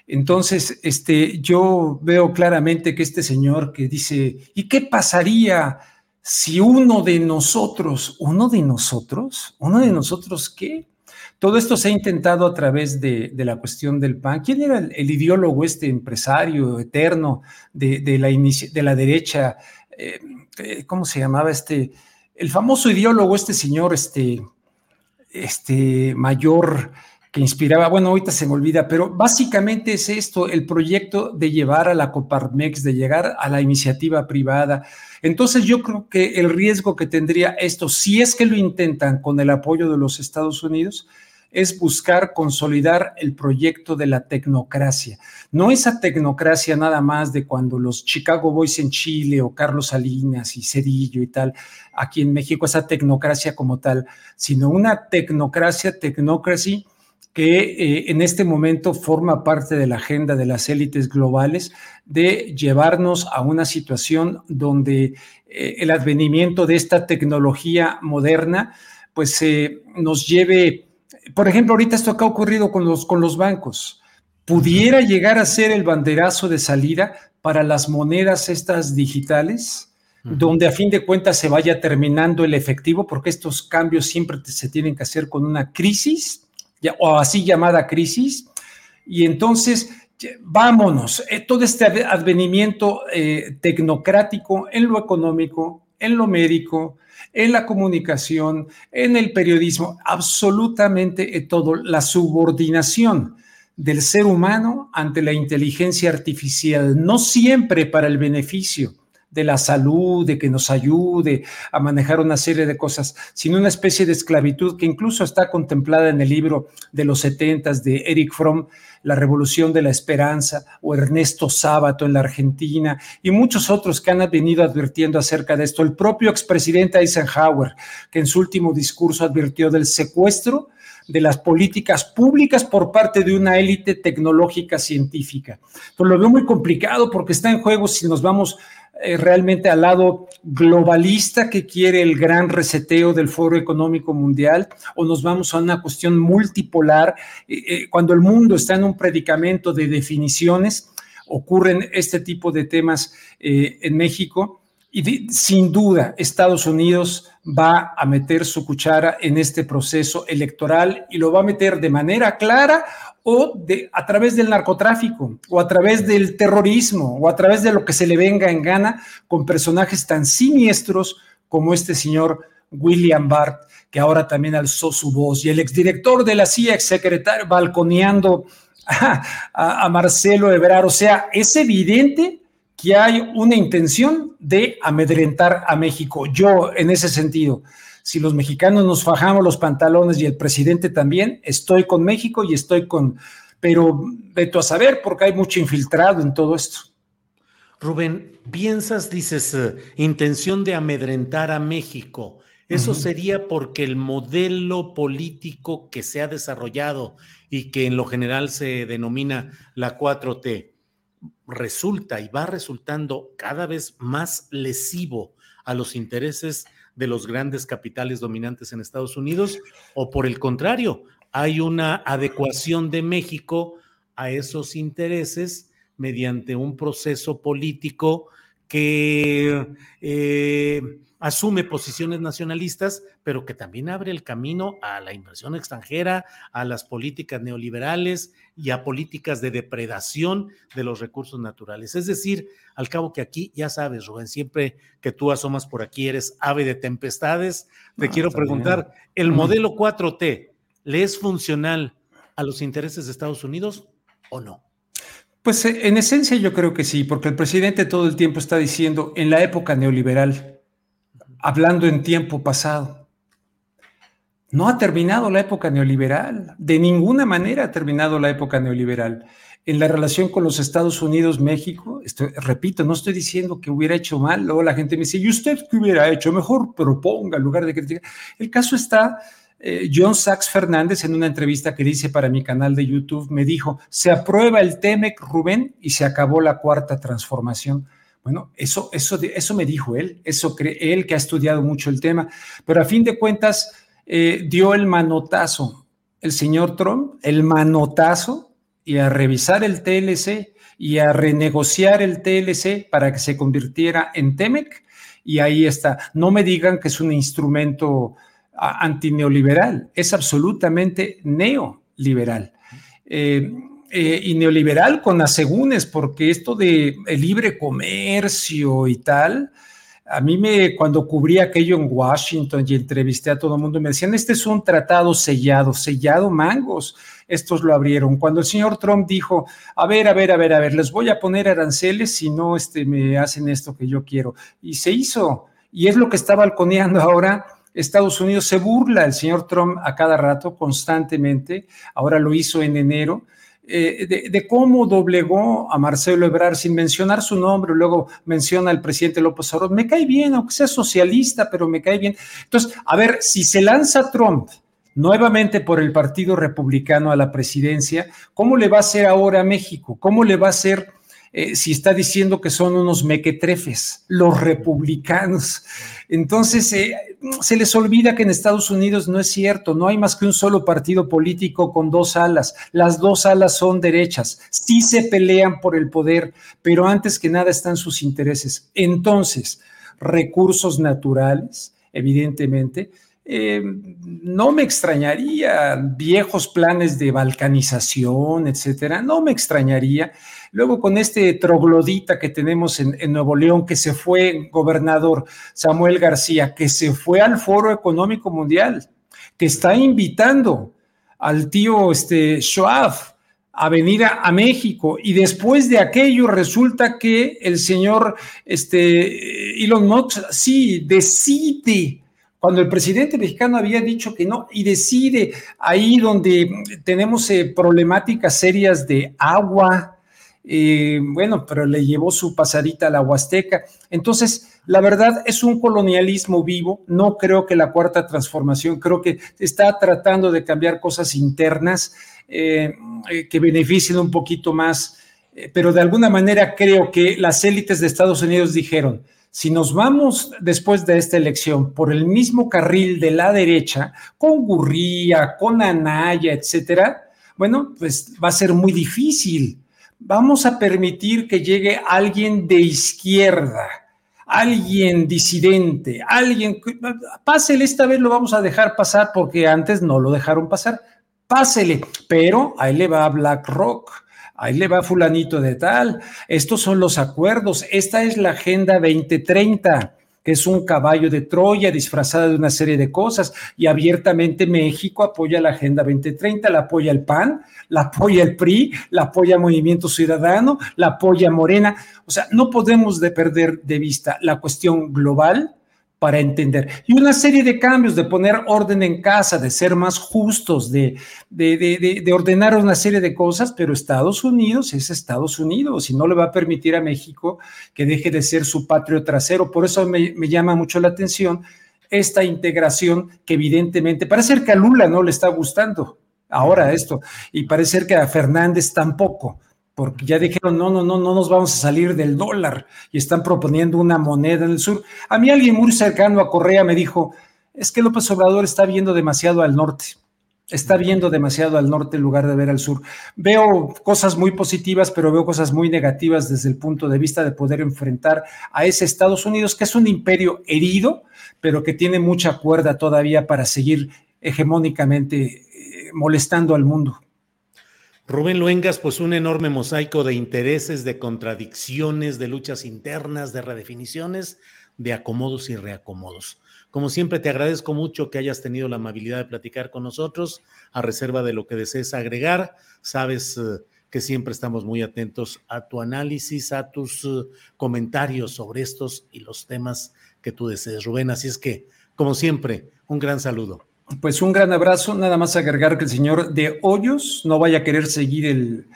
Entonces, este, yo veo claramente que este señor que dice, ¿y qué pasaría si uno de nosotros, uno de nosotros, uno de nosotros qué? Todo esto se ha intentado a través de, la cuestión del PAN. ¿Quién era el, ideólogo, este empresario eterno de, la, de la derecha? Eh, eh, ¿Cómo se llamaba este? El famoso ideólogo, este señor, este, este mayor que inspiraba, bueno, ahorita se me olvida, pero básicamente es esto, el proyecto de llevar a la Coparmex, de llegar a la iniciativa privada. Entonces yo creo que el riesgo que tendría esto, si es que lo intentan con el apoyo de los Estados Unidos, es buscar consolidar el proyecto de la tecnocracia. No esa tecnocracia nada más de cuando los Chicago Boys en Chile o Carlos Salinas y Cedillo y tal, aquí en México, esa tecnocracia como tal, sino una tecnocracia, tecnocracy que eh, en este momento forma parte de la agenda de las élites globales de llevarnos a una situación donde eh, el advenimiento de esta tecnología moderna pues eh, nos lleve por ejemplo, ahorita esto que ha ocurrido con los, con los bancos, pudiera llegar a ser el banderazo de salida para las monedas estas digitales, donde a fin de cuentas se vaya terminando el efectivo, porque estos cambios siempre se tienen que hacer con una crisis, o así llamada crisis, y entonces vámonos, eh, todo este advenimiento eh, tecnocrático en lo económico, en lo médico, en la comunicación, en el periodismo, absolutamente en todo, la subordinación del ser humano ante la inteligencia artificial, no siempre para el beneficio de la salud, de que nos ayude a manejar una serie de cosas, sino una especie de esclavitud que incluso está contemplada en el libro de los setentas de Eric Fromm, La Revolución de la Esperanza, o Ernesto Sábato en la Argentina, y muchos otros que han venido advirtiendo acerca de esto. El propio expresidente Eisenhower, que en su último discurso advirtió del secuestro de las políticas públicas por parte de una élite tecnológica científica. Pero lo veo muy complicado porque está en juego si nos vamos eh, realmente al lado globalista que quiere el gran reseteo del Foro Económico Mundial o nos vamos a una cuestión multipolar. Eh, eh, cuando el mundo está en un predicamento de definiciones, ocurren este tipo de temas en México y sin duda Estados Unidos va a meter su cuchara en este proceso electoral y lo va a meter de manera clara o de, a través del narcotráfico, o a través del terrorismo, o a través de lo que se le venga en gana con personajes tan siniestros como este señor William Barr, que ahora también alzó su voz, y el exdirector de la CIA, exsecretario, balconeando a, Marcelo Ebrard. O sea, es evidente que hay una intención de amedrentar a México. Yo, en ese sentido, si los mexicanos nos fajamos los pantalones y el presidente también, estoy con México y estoy con, pero veto a saber porque hay mucho infiltrado en todo esto. Rubén, piensas, dices, eh, intención de amedrentar a México. Eso sería porque el modelo político que se ha desarrollado y que en lo general se denomina la 4T, resulta y va resultando cada vez más lesivo a los intereses de los grandes capitales dominantes en Estados Unidos o por el contrario, hay una adecuación de México a esos intereses mediante un proceso político que eh, asume posiciones nacionalistas, pero que también abre el camino a la inversión extranjera, a las políticas neoliberales y a políticas de depredación de los recursos naturales. Es decir, al cabo que aquí, ya sabes, Rubén, siempre que tú asomas por aquí eres ave de tempestades, te ah, quiero preguntar, ¿el modelo 4T le es funcional a los intereses de Estados Unidos o no? Pues eh, en esencia yo creo que sí, porque el presidente todo el tiempo está diciendo, en la época neoliberal, hablando en tiempo pasado. No ha terminado la época neoliberal, de ninguna manera ha terminado la época neoliberal. En la relación con los Estados Unidos, México, repito, no estoy diciendo que hubiera hecho mal, luego la gente me dice, ¿y usted qué hubiera hecho? Mejor proponga en lugar de criticar. El caso está, eh, John Sachs Fernández en una entrevista que hice para mi canal de YouTube me dijo, se aprueba el TEMEC, Rubén, y se acabó la cuarta transformación. Bueno, eso, eso, eso me dijo él, eso cree él que ha estudiado mucho el tema, pero a fin de cuentas eh, dio el manotazo, el señor Trump, el manotazo y a revisar el TLC y a renegociar el TLC para que se convirtiera en TEMEC y ahí está. No me digan que es un instrumento antineoliberal, es absolutamente neoliberal. Eh, eh, y neoliberal con asegúnes, porque esto de el libre comercio y tal, a mí me, cuando cubrí aquello en Washington y entrevisté a todo el mundo, me decían, este es un tratado sellado, sellado mangos, estos lo abrieron. Cuando el señor Trump dijo, a ver, a ver, a ver, a ver, les voy a poner aranceles si no este, me hacen esto que yo quiero. Y se hizo, y es lo que está balconeando ahora. Estados Unidos se burla el señor Trump a cada rato, constantemente, ahora lo hizo en enero, eh, de, cómo doblegó a Marcelo Ebrard sin mencionar su nombre, luego menciona al presidente López Obrador, me cae bien, aunque sea socialista, pero me cae bien. Entonces, a ver, si se lanza Trump nuevamente por el Partido Republicano a la presidencia, ¿cómo le va a hacer ahora a México? ¿Cómo le va a hacer eh, si está diciendo que son unos mequetrefes, los republicanos? Entonces, eh, se les olvida que en Estados Unidos no es cierto, no hay más que un solo partido político con dos alas. Las dos alas son derechas, sí se pelean por el poder, pero antes que nada están sus intereses. Entonces, recursos naturales, evidentemente, eh, no me extrañaría viejos planes de balcanización, etcétera, no me extrañaría. Luego con este troglodita que tenemos en, Nuevo León, que se fue gobernador Samuel García, que se fue al Foro Económico Mundial, que está invitando al tío este, Schwab a venir a, México. Y después de aquello resulta que el señor este, Elon Musk sí decide cuando el presidente mexicano había dicho que no y decide ahí donde tenemos eh, problemáticas serias de agua, eh, bueno, pero le llevó su pasadita a la Huasteca. Entonces, la verdad es un colonialismo vivo. No creo que la cuarta transformación, creo que está tratando de cambiar cosas internas eh, que beneficien un poquito más, pero de alguna manera creo que las élites de Estados Unidos dijeron, si nos vamos después de esta elección por el mismo carril de la derecha, con Gurría, con Anaya, etcétera, bueno, pues va a ser muy difícil. Vamos a permitir que llegue alguien de izquierda, alguien disidente, alguien. Pásele, esta vez lo vamos a dejar pasar porque antes no lo dejaron pasar. Pásele, pero ahí le va BlackRock ahí le va fulanito de tal, estos son los acuerdos, esta es la Agenda 2030 que es un caballo de Troya disfrazada de una serie de cosas, y abiertamente México apoya la Agenda 2030, la apoya el PAN, la apoya el PRI, la apoya Movimiento Ciudadano, la apoya Morena. O sea, no podemos de perder de vista la cuestión global para entender. Y una serie de cambios, de poner orden en casa, de ser más justos, de, de, ordenar una serie de cosas, pero Estados Unidos es Estados Unidos y no le va a permitir a México que deje de ser su patrio trasero. Por eso me, me llama mucho la atención esta integración que evidentemente parece que a Lula no le está gustando ahora esto y parece que a Fernández tampoco porque ya dijeron, no, no, no, no nos vamos a salir del dólar y están proponiendo una moneda en el sur. A mí alguien muy cercano a Correa me dijo, es que López Obrador está viendo demasiado al norte, está viendo demasiado al norte en lugar de ver al sur. Veo cosas muy positivas, pero veo cosas muy negativas desde el punto de vista de poder enfrentar a ese Estados Unidos, que es un imperio herido, pero que tiene mucha cuerda todavía para seguir hegemónicamente eh, molestando al mundo. Rubén Luengas, pues un enorme mosaico de intereses, de contradicciones, de luchas internas, de redefiniciones, de acomodos y reacomodos. Como siempre, te agradezco mucho que hayas tenido la amabilidad de platicar con nosotros, a reserva de lo que desees agregar. Sabes eh, que siempre estamos muy atentos a tu análisis, a tus eh, comentarios sobre estos y los temas que tú desees, Rubén. Así es que, como siempre, un gran saludo. Pues un gran abrazo, nada más agregar que el señor de Hoyos no vaya a querer seguir el,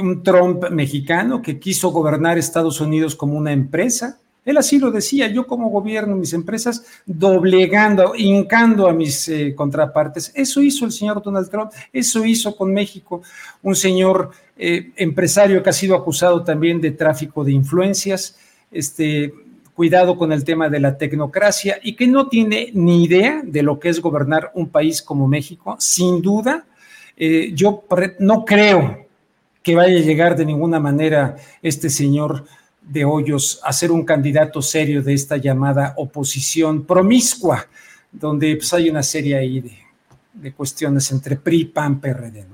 un Trump mexicano que quiso gobernar Estados Unidos como una empresa. Él así lo decía, yo como gobierno mis empresas doblegando, hincando a mis eh, contrapartes. Eso hizo el señor Donald Trump, eso hizo con México un señor eh, empresario que ha sido acusado también de tráfico de influencias. Este, cuidado con el tema de la tecnocracia y que no tiene ni idea de lo que es gobernar un país como México, sin duda. Eh, yo no creo que vaya a llegar de ninguna manera este señor de Hoyos a ser un candidato serio de esta llamada oposición promiscua, donde pues, hay una serie ahí de, cuestiones entre PRI, PAN, PRD.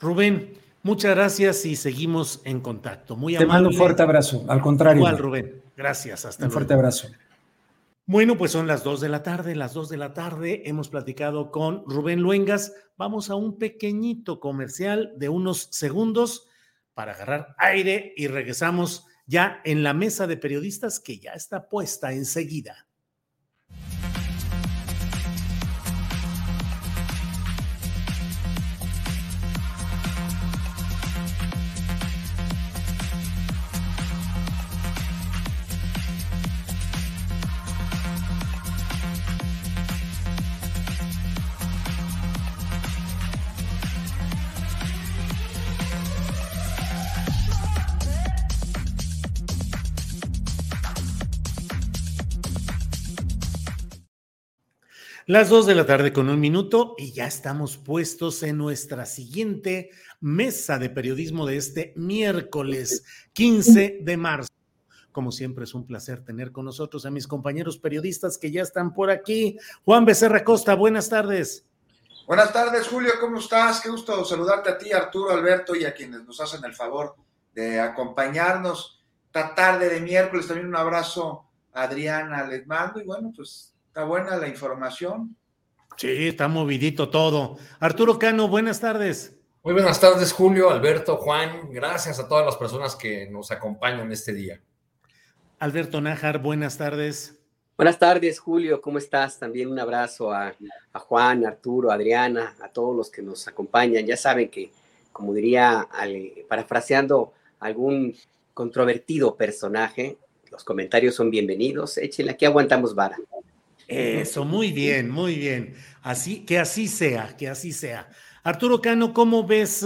Rubén, muchas gracias y seguimos en contacto. Muy Te mando un fuerte abrazo, al contrario. Igual, Rubén. Gracias, hasta Un fuerte abrazo. Bueno, pues son las dos de la tarde, las dos de la tarde. Hemos platicado con Rubén Luengas. Vamos a un pequeñito comercial de unos segundos para agarrar aire y regresamos ya en la mesa de periodistas que ya está puesta enseguida. Las dos de la tarde con un minuto y ya estamos puestos en nuestra siguiente mesa de periodismo de este miércoles 15 de marzo. Como siempre es un placer tener con nosotros a mis compañeros periodistas que ya están por aquí. Juan Becerra Costa, buenas tardes. Buenas tardes, Julio, ¿cómo estás? Qué gusto saludarte a ti, Arturo, Alberto y a quienes nos hacen el favor de acompañarnos esta tarde de miércoles. También un abrazo a Adriana, les mando y bueno, pues Está buena la información. Sí, está movidito todo. Arturo Cano, buenas tardes. Muy buenas tardes, Julio, Alberto, Juan. Gracias a todas las personas que nos acompañan este día. Alberto Nájar, buenas tardes. Buenas tardes, Julio. ¿Cómo estás? También un abrazo a, a Juan, Arturo, Adriana, a todos los que nos acompañan. Ya saben que, como diría, parafraseando algún controvertido personaje, los comentarios son bienvenidos. Échenle, aquí aguantamos vara. Eso, muy bien, muy bien. Así, que así sea, que así sea. Arturo Cano, ¿cómo ves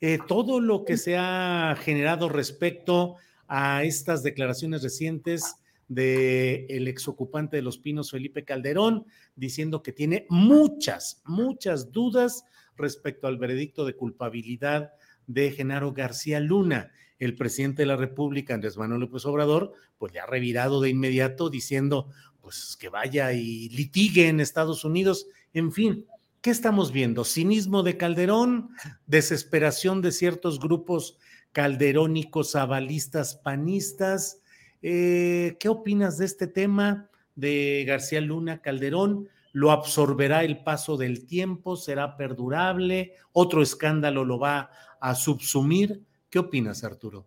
eh, todo lo que se ha generado respecto a estas declaraciones recientes del el exocupante de Los Pinos, Felipe Calderón, diciendo que tiene muchas, muchas dudas respecto al veredicto de culpabilidad de Genaro García Luna? el presidente de la República, Andrés Manuel López Obrador, pues le ha revirado de inmediato diciendo, pues que vaya y litigue en Estados Unidos. En fin, ¿qué estamos viendo? Cinismo de Calderón, desesperación de ciertos grupos calderónicos, avalistas, panistas. Eh, ¿Qué opinas de este tema de García Luna Calderón? ¿Lo absorberá el paso del tiempo? ¿Será perdurable? ¿Otro escándalo lo va a subsumir? ¿Qué opinas, Arturo?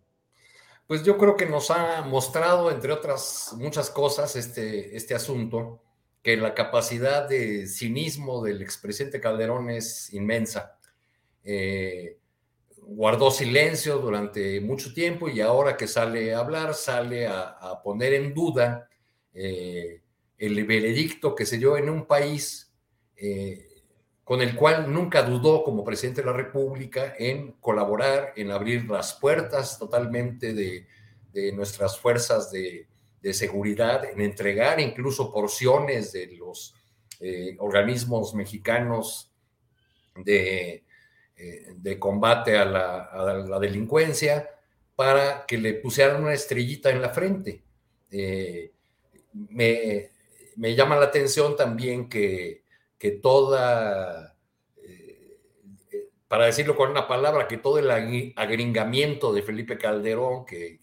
Pues yo creo que nos ha mostrado, entre otras muchas cosas, este, este asunto, que la capacidad de cinismo del expresidente Calderón es inmensa. Eh, guardó silencio durante mucho tiempo y ahora que sale a hablar, sale a, poner en duda eh, el veredicto que se dio en un país eh, con el cual nunca dudó como presidente de la República en colaborar, en abrir las puertas totalmente de, nuestras fuerzas de, seguridad, en entregar incluso porciones de los eh, organismos mexicanos de, eh, de combate a la, delincuencia para que le pusieran una estrellita en la frente. Eh, me, me llama la atención también que que toda, eh, eh, para decirlo con una palabra, que todo el agringamiento de Felipe Calderón, que,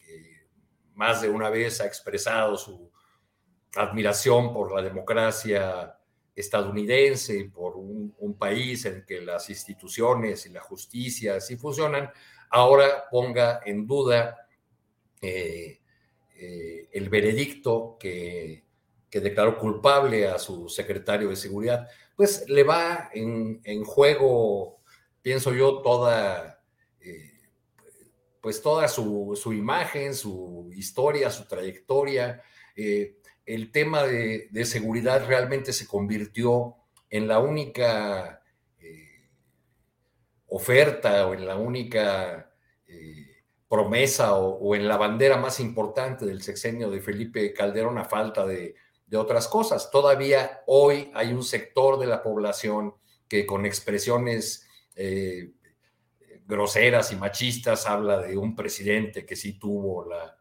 más de una vez ha expresado su admiración por la democracia estadounidense y por un, país en que las instituciones y la justicia sí funcionan, ahora ponga en duda eh, el veredicto que, que declaró culpable a su secretario de seguridad pues le va en, juego, pienso yo, toda, eh, pues toda su, imagen, su historia, su trayectoria. Eh, el tema de, seguridad realmente se convirtió en la única eh, oferta o en la única promesa o, en la bandera más importante del sexenio de Felipe Calderón a falta de, de otras cosas. Todavía hoy hay un sector de la población que con expresiones eh, groseras y machistas habla de un presidente que sí tuvo la,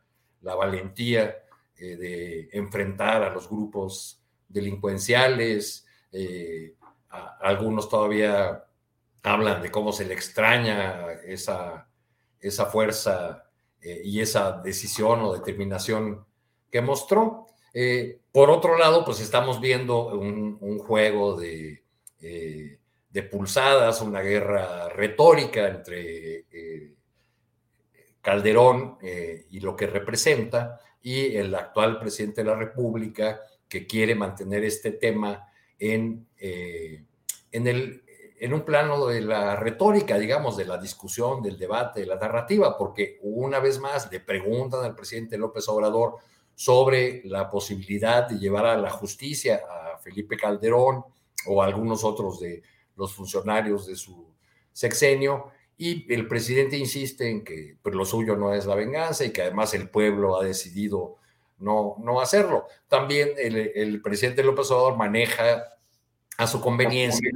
valentía eh, de enfrentar a los grupos delincuenciales. Eh, algunos todavía hablan de cómo se le extraña esa, esa fuerza y esa decisión o determinación que mostró. Eh, por otro lado, pues estamos viendo un, juego eh, de, pulsadas, una guerra retórica entre eh, Calderón y lo que representa y el actual presidente de la República que quiere mantener este tema en, en, el, en un plano de la retórica, digamos, de la discusión, del debate, de la narrativa, porque una vez más le preguntan al presidente López Obrador sobre la posibilidad de llevar a la justicia a Felipe Calderón o a algunos otros de los funcionarios de su sexenio. Y el presidente insiste en que pues, lo suyo no es la venganza y que además el pueblo ha decidido no, no hacerlo. También el, presidente López Obrador maneja a su conveniencia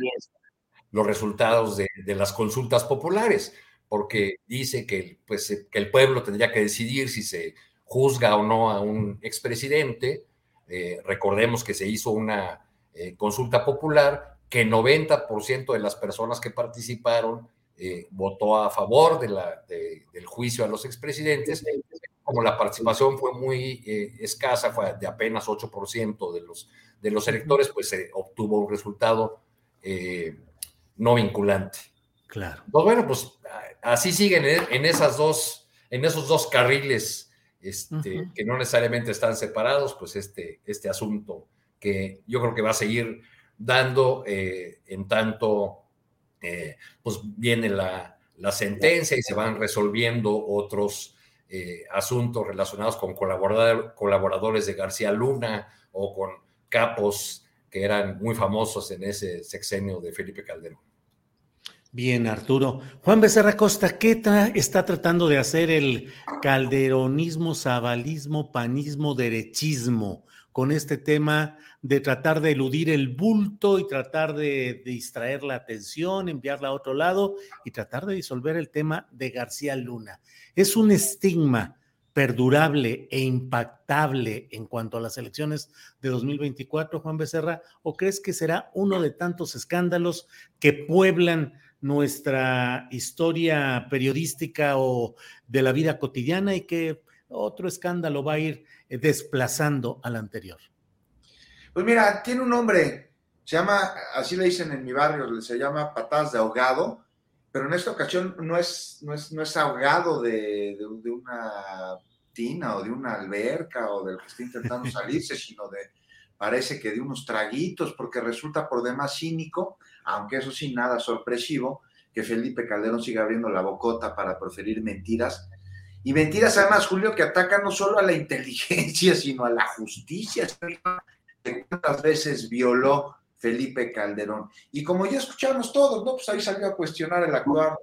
los resultados de, de, las consultas populares, porque dice que, pues, que el pueblo tendría que decidir si se juzga o no a un expresidente. Eh, recordemos que se hizo una eh, consulta popular que 90% de las personas que participaron eh, votó a favor de la, del juicio a los expresidentes. Como la participación fue muy escasa, fue de apenas 8% de los, de los electores, pues se obtuvo un resultado no vinculante. Claro. Pues bueno, pues así siguen en, esas dos, en esos dos carriles este, que no necesariamente están separados, pues este, este asunto que yo creo que va a seguir dando eh, en tanto eh, pues viene la, sentencia y se van resolviendo otros eh, asuntos relacionados con colaboradores de García Luna o con capos que eran muy famosos en ese sexenio de Felipe Calderón. Bien, Arturo. Juan Becerra Costa, ¿qué está tratando de hacer el calderonismo, zabalismo, panismo, derechismo con este tema de tratar de eludir el bulto y tratar de, distraer la atención, enviarla a otro lado y tratar de disolver el tema de García Luna? ¿Es un estigma perdurable e impactable en cuanto a las elecciones de 2024, Juan Becerra? ¿O crees que será uno de tantos escándalos que pueblan nuestra historia periodística o de la vida cotidiana y que otro escándalo va a ir eh, desplazando al anterior. Pues mira, tiene un nombre, se llama, así le dicen en mi barrio, se llama patadas de ahogado, pero en esta ocasión no es, no es, no es ahogado de, de, una tina o de una alberca o del que está intentando salirse, sino de, parece que de unos traguitos, porque resulta por demás cínico aunque eso sí, nada sorpresivo, que Felipe Calderón siga abriendo la bocota para proferir mentiras. Y mentiras además, Julio, que atacan no solo a la inteligencia, sino a la justicia. ¿Cuántas veces violó Felipe Calderón. Y como ya escuchamos todos, ¿no? Pues ahí salió a cuestionar el actuar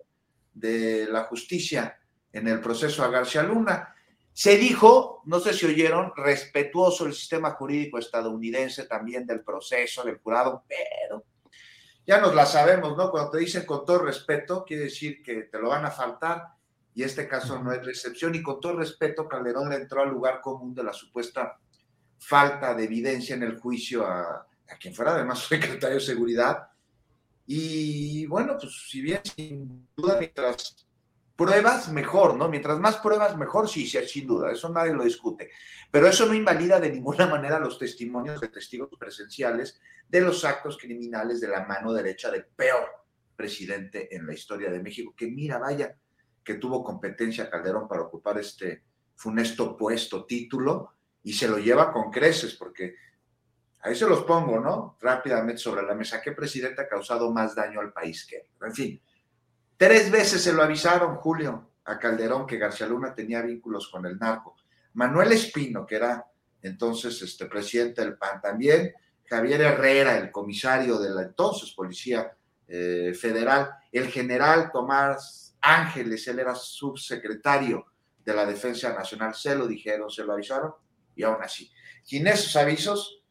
de la justicia en el proceso a García Luna. Se dijo, no sé si oyeron, respetuoso el sistema jurídico estadounidense también del proceso, del jurado, pero ya nos la sabemos, ¿no? Cuando te dicen con todo respeto, quiere decir que te lo van a faltar y este caso no es la excepción. Y con todo respeto, Calderón le entró al lugar común de la supuesta falta de evidencia en el juicio a, a quien fuera además secretario de Seguridad. Y bueno, pues si bien sin duda, mientras pruebas, mejor, ¿no? Mientras más pruebas, mejor, sí, sí, sin duda, eso nadie lo discute. Pero eso no invalida de ninguna manera los testimonios de testigos presenciales de los actos criminales de la mano derecha del peor presidente en la historia de México, que mira, vaya, que tuvo competencia Calderón para ocupar este funesto puesto, título, y se lo lleva con creces, porque Ahí se los pongo, ¿no? Rápidamente sobre la mesa. ¿Qué presidente ha causado más daño al país que él? En fin, tres veces se lo avisaron, Julio, a Calderón que García Luna tenía vínculos con el narco. Manuel Espino, que era entonces este, presidente del PAN, también Javier Herrera, el comisario de la entonces Policía eh, Federal, el general Tomás Ángeles, él era subsecretario de la Defensa Nacional, se lo dijeron, se lo avisaron, y aún así. Sin esos avisos,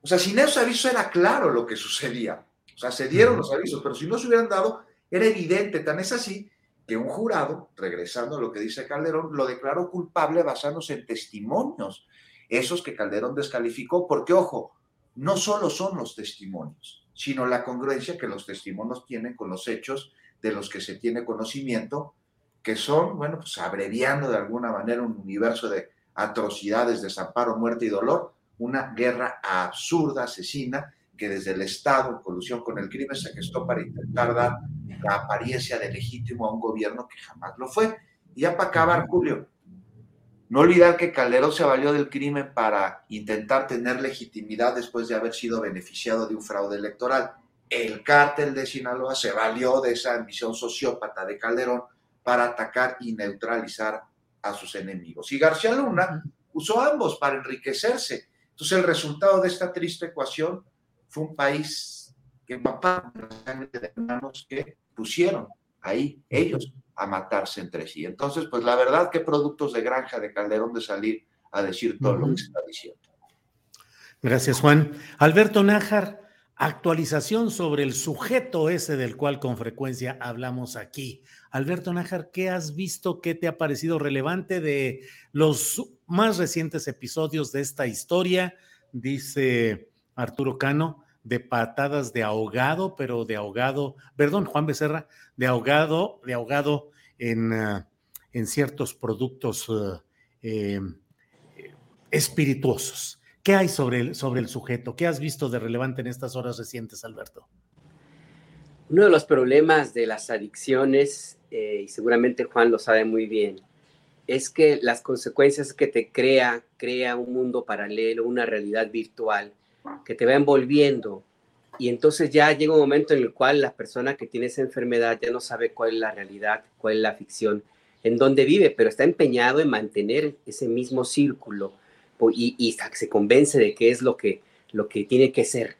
o sea, sin esos avisos era claro lo que sucedía. O sea, se dieron los avisos, pero si no se hubieran dado, era evidente. Tan es así que un jurado, regresando a lo que dice Calderón, lo declaró culpable basándose en testimonios, esos que Calderón descalificó, porque, ojo, no solo son los testimonios, sino la congruencia que los testimonios tienen con los hechos de los que se tiene conocimiento, que son, bueno, pues abreviando de alguna manera un universo de atrocidades, desamparo, muerte y dolor, una guerra absurda, asesina, que desde el Estado, en colusión con el crimen, se gestó para intentar dar la apariencia de legítimo a un gobierno que jamás lo fue. Y ya para acabar, Julio, no olvidar que Calderón se valió del crimen para intentar tener legitimidad después de haber sido beneficiado de un fraude electoral. El cártel de Sinaloa se valió de esa ambición sociópata de Calderón para atacar y neutralizar a sus enemigos. Y García Luna usó ambos para enriquecerse entonces el resultado de esta triste ecuación fue un país que sangre de hermanos que pusieron ahí ellos a matarse entre sí. Entonces, pues la verdad, qué productos de granja de Calderón de salir a decir todo lo que se está diciendo. Gracias, Juan. Alberto Nájar, actualización sobre el sujeto ese del cual con frecuencia hablamos aquí. Alberto Nájar, ¿qué has visto? ¿Qué te ha parecido relevante de los más recientes episodios de esta historia? Dice Arturo Cano, de patadas de ahogado, pero de ahogado, perdón, Juan Becerra, de ahogado, de ahogado en, ah, en ciertos productos eh, em, espirituosos. ¿Qué hay sobre el, sobre el sujeto? ¿Qué has visto de relevante en estas horas recientes, Alberto? Uno de los problemas de las adicciones, eh, y seguramente Juan lo sabe muy bien, es que las consecuencias que te crea, crea un mundo paralelo, una realidad virtual que te va envolviendo. Y entonces ya llega un momento en el cual la persona que tiene esa enfermedad ya no sabe cuál es la realidad, cuál es la ficción, en dónde vive, pero está empeñado en mantener ese mismo círculo y, y se convence de que es lo que, lo que tiene que ser,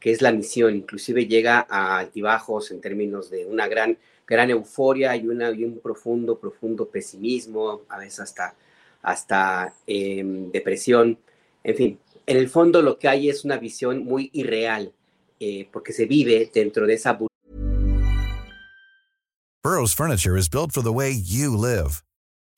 que es la misión. Inclusive llega a altibajos en términos de una gran, gran euforia y, un profundo, profundo pesimismo, a veces hasta, hasta em, depresión. En fin, en el fondo lo que hay es una visión muy irreal, eh, porque se vive dentro de esa... Burroughs Furniture is built for the way you live.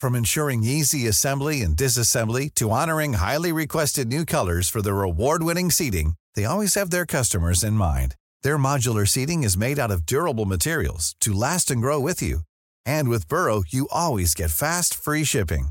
From ensuring easy assembly and disassembly to honoring highly requested new colors for their award-winning seating, they always have their customers in mind. Their modular seating is made out of durable materials to last and grow with you. And with Burrow, you always get fast, free shipping.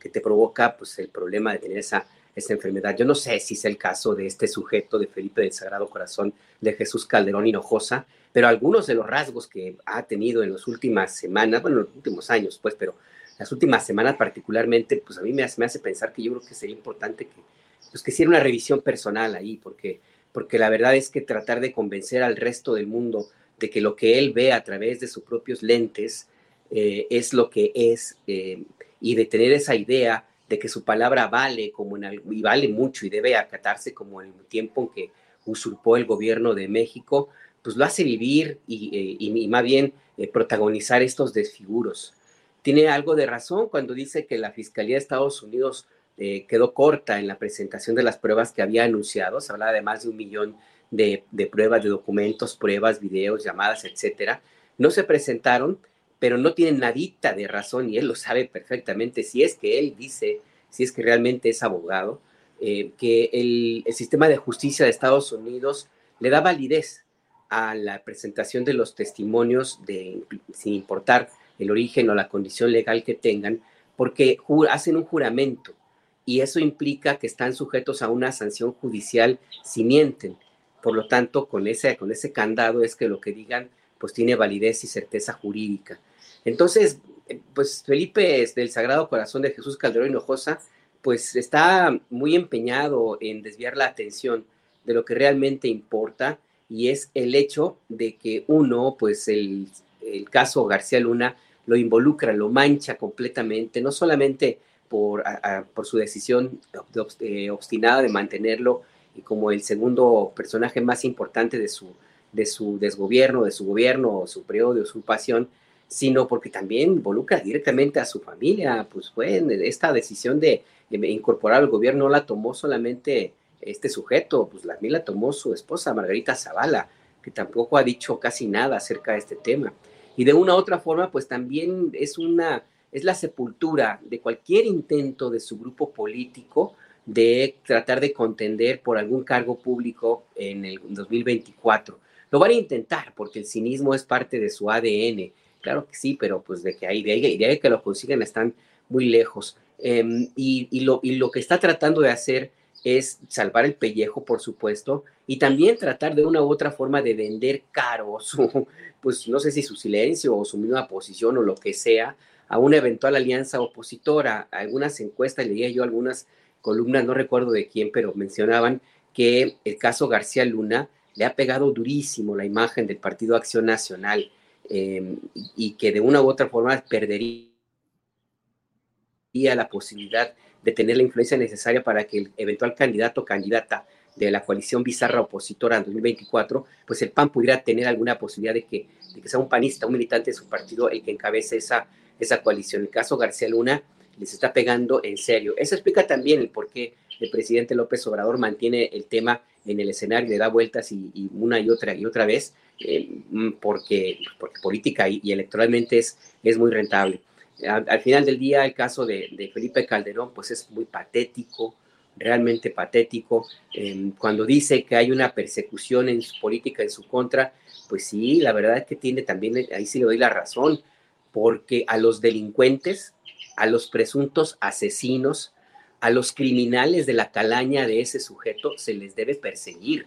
Que te provoca pues, el problema de tener esa, esa enfermedad. Yo no sé si es el caso de este sujeto de Felipe del Sagrado Corazón de Jesús Calderón Hinojosa, pero algunos de los rasgos que ha tenido en las últimas semanas, bueno, en los últimos años, pues, pero las últimas semanas particularmente, pues a mí me hace, pensar que yo creo que sería importante que, pues, que hiciera una revisión personal ahí, porque, porque la verdad es que tratar de convencer al resto del mundo de que lo que él ve a través de sus propios lentes eh, es lo que es, eh, y de tener esa idea de que su palabra vale como en y vale mucho y debe acatarse como en el tiempo en que usurpó el gobierno de México, pues lo hace vivir y, eh, más bien eh, protagonizar estos desfiguros. Tiene algo de razón cuando dice que la Fiscalía de Estados Unidos eh, quedó corta en la presentación de las pruebas que había anunciado. Se hablaba de más de un millón de, de pruebas, de documentos, pruebas, videos, llamadas, etcétera. No se presentaron pero no tiene nadita de razón y él lo sabe perfectamente, si es que él dice, si es que realmente es abogado, eh, que el, sistema de justicia de Estados Unidos le da validez a la presentación de los testimonios de, sin importar el origen o la condición legal que tengan, porque hacen un juramento y eso implica que están sujetos a una sanción judicial si mienten. Por lo tanto, con ese, con ese candado es que lo que digan pues tiene validez y certeza jurídica. Entonces, pues Felipe del Sagrado Corazón de Jesús Calderón Hinojosa, pues está muy empeñado en desviar la atención de lo que realmente importa y es el hecho de que uno, pues el, caso García Luna lo involucra, lo mancha completamente, no solamente por, por su decisión eh, obstinada de mantenerlo y como el segundo personaje más importante de su, de su desgobierno, de su gobierno su periodo de usurpación, sino porque también involucra directamente a su familia. Pues fue esta decisión de, incorporar al gobierno no la tomó solamente este sujeto, pues la, la tomó su esposa Margarita Zavala, que tampoco ha dicho casi nada acerca de este tema. Y de una u otra forma, pues también es una es la sepultura de cualquier intento de su grupo político de tratar de contender por algún cargo público en el 2024. Lo van a intentar porque el cinismo es parte de su ADN Claro que sí, pero pues de que ahí, de ahí, de que lo consiguen están muy lejos. Em, y, lo, y lo que está tratando de hacer es salvar el pellejo, por supuesto, y también tratar de una u otra forma de vender caro su, pues no sé si su silencio o su misma posición o lo que sea, a una eventual alianza opositora. Algunas encuestas, leía yo algunas columnas, no recuerdo de quién, pero mencionaban que el caso García Luna le ha pegado durísimo la imagen del Partido Acción Nacional Em, y que de una u otra forma perdería la posibilidad de tener la influencia necesaria para que el eventual candidato o candidata de la coalición bizarra opositora en 2024, pues el PAN pudiera tener alguna posibilidad de que, de que sea un panista, un militante de su partido el que encabece esa, esa coalición. El caso García Luna les está pegando en serio. Eso explica también el por qué el presidente López Obrador mantiene el tema en el escenario, le da vueltas y una y otra y otra vez, eh, mm, porque, política y, electoralmente es, es muy rentable. Al, final del día, el caso de, Felipe Calderón, pues es muy patético, realmente patético. Em, cuando dice que hay una persecución en su política en su contra, pues sí, la verdad es que tiene también, ahí sí le doy la razón, porque a los delincuentes, a los presuntos asesinos, a los criminales de la calaña de ese sujeto se les debe perseguir.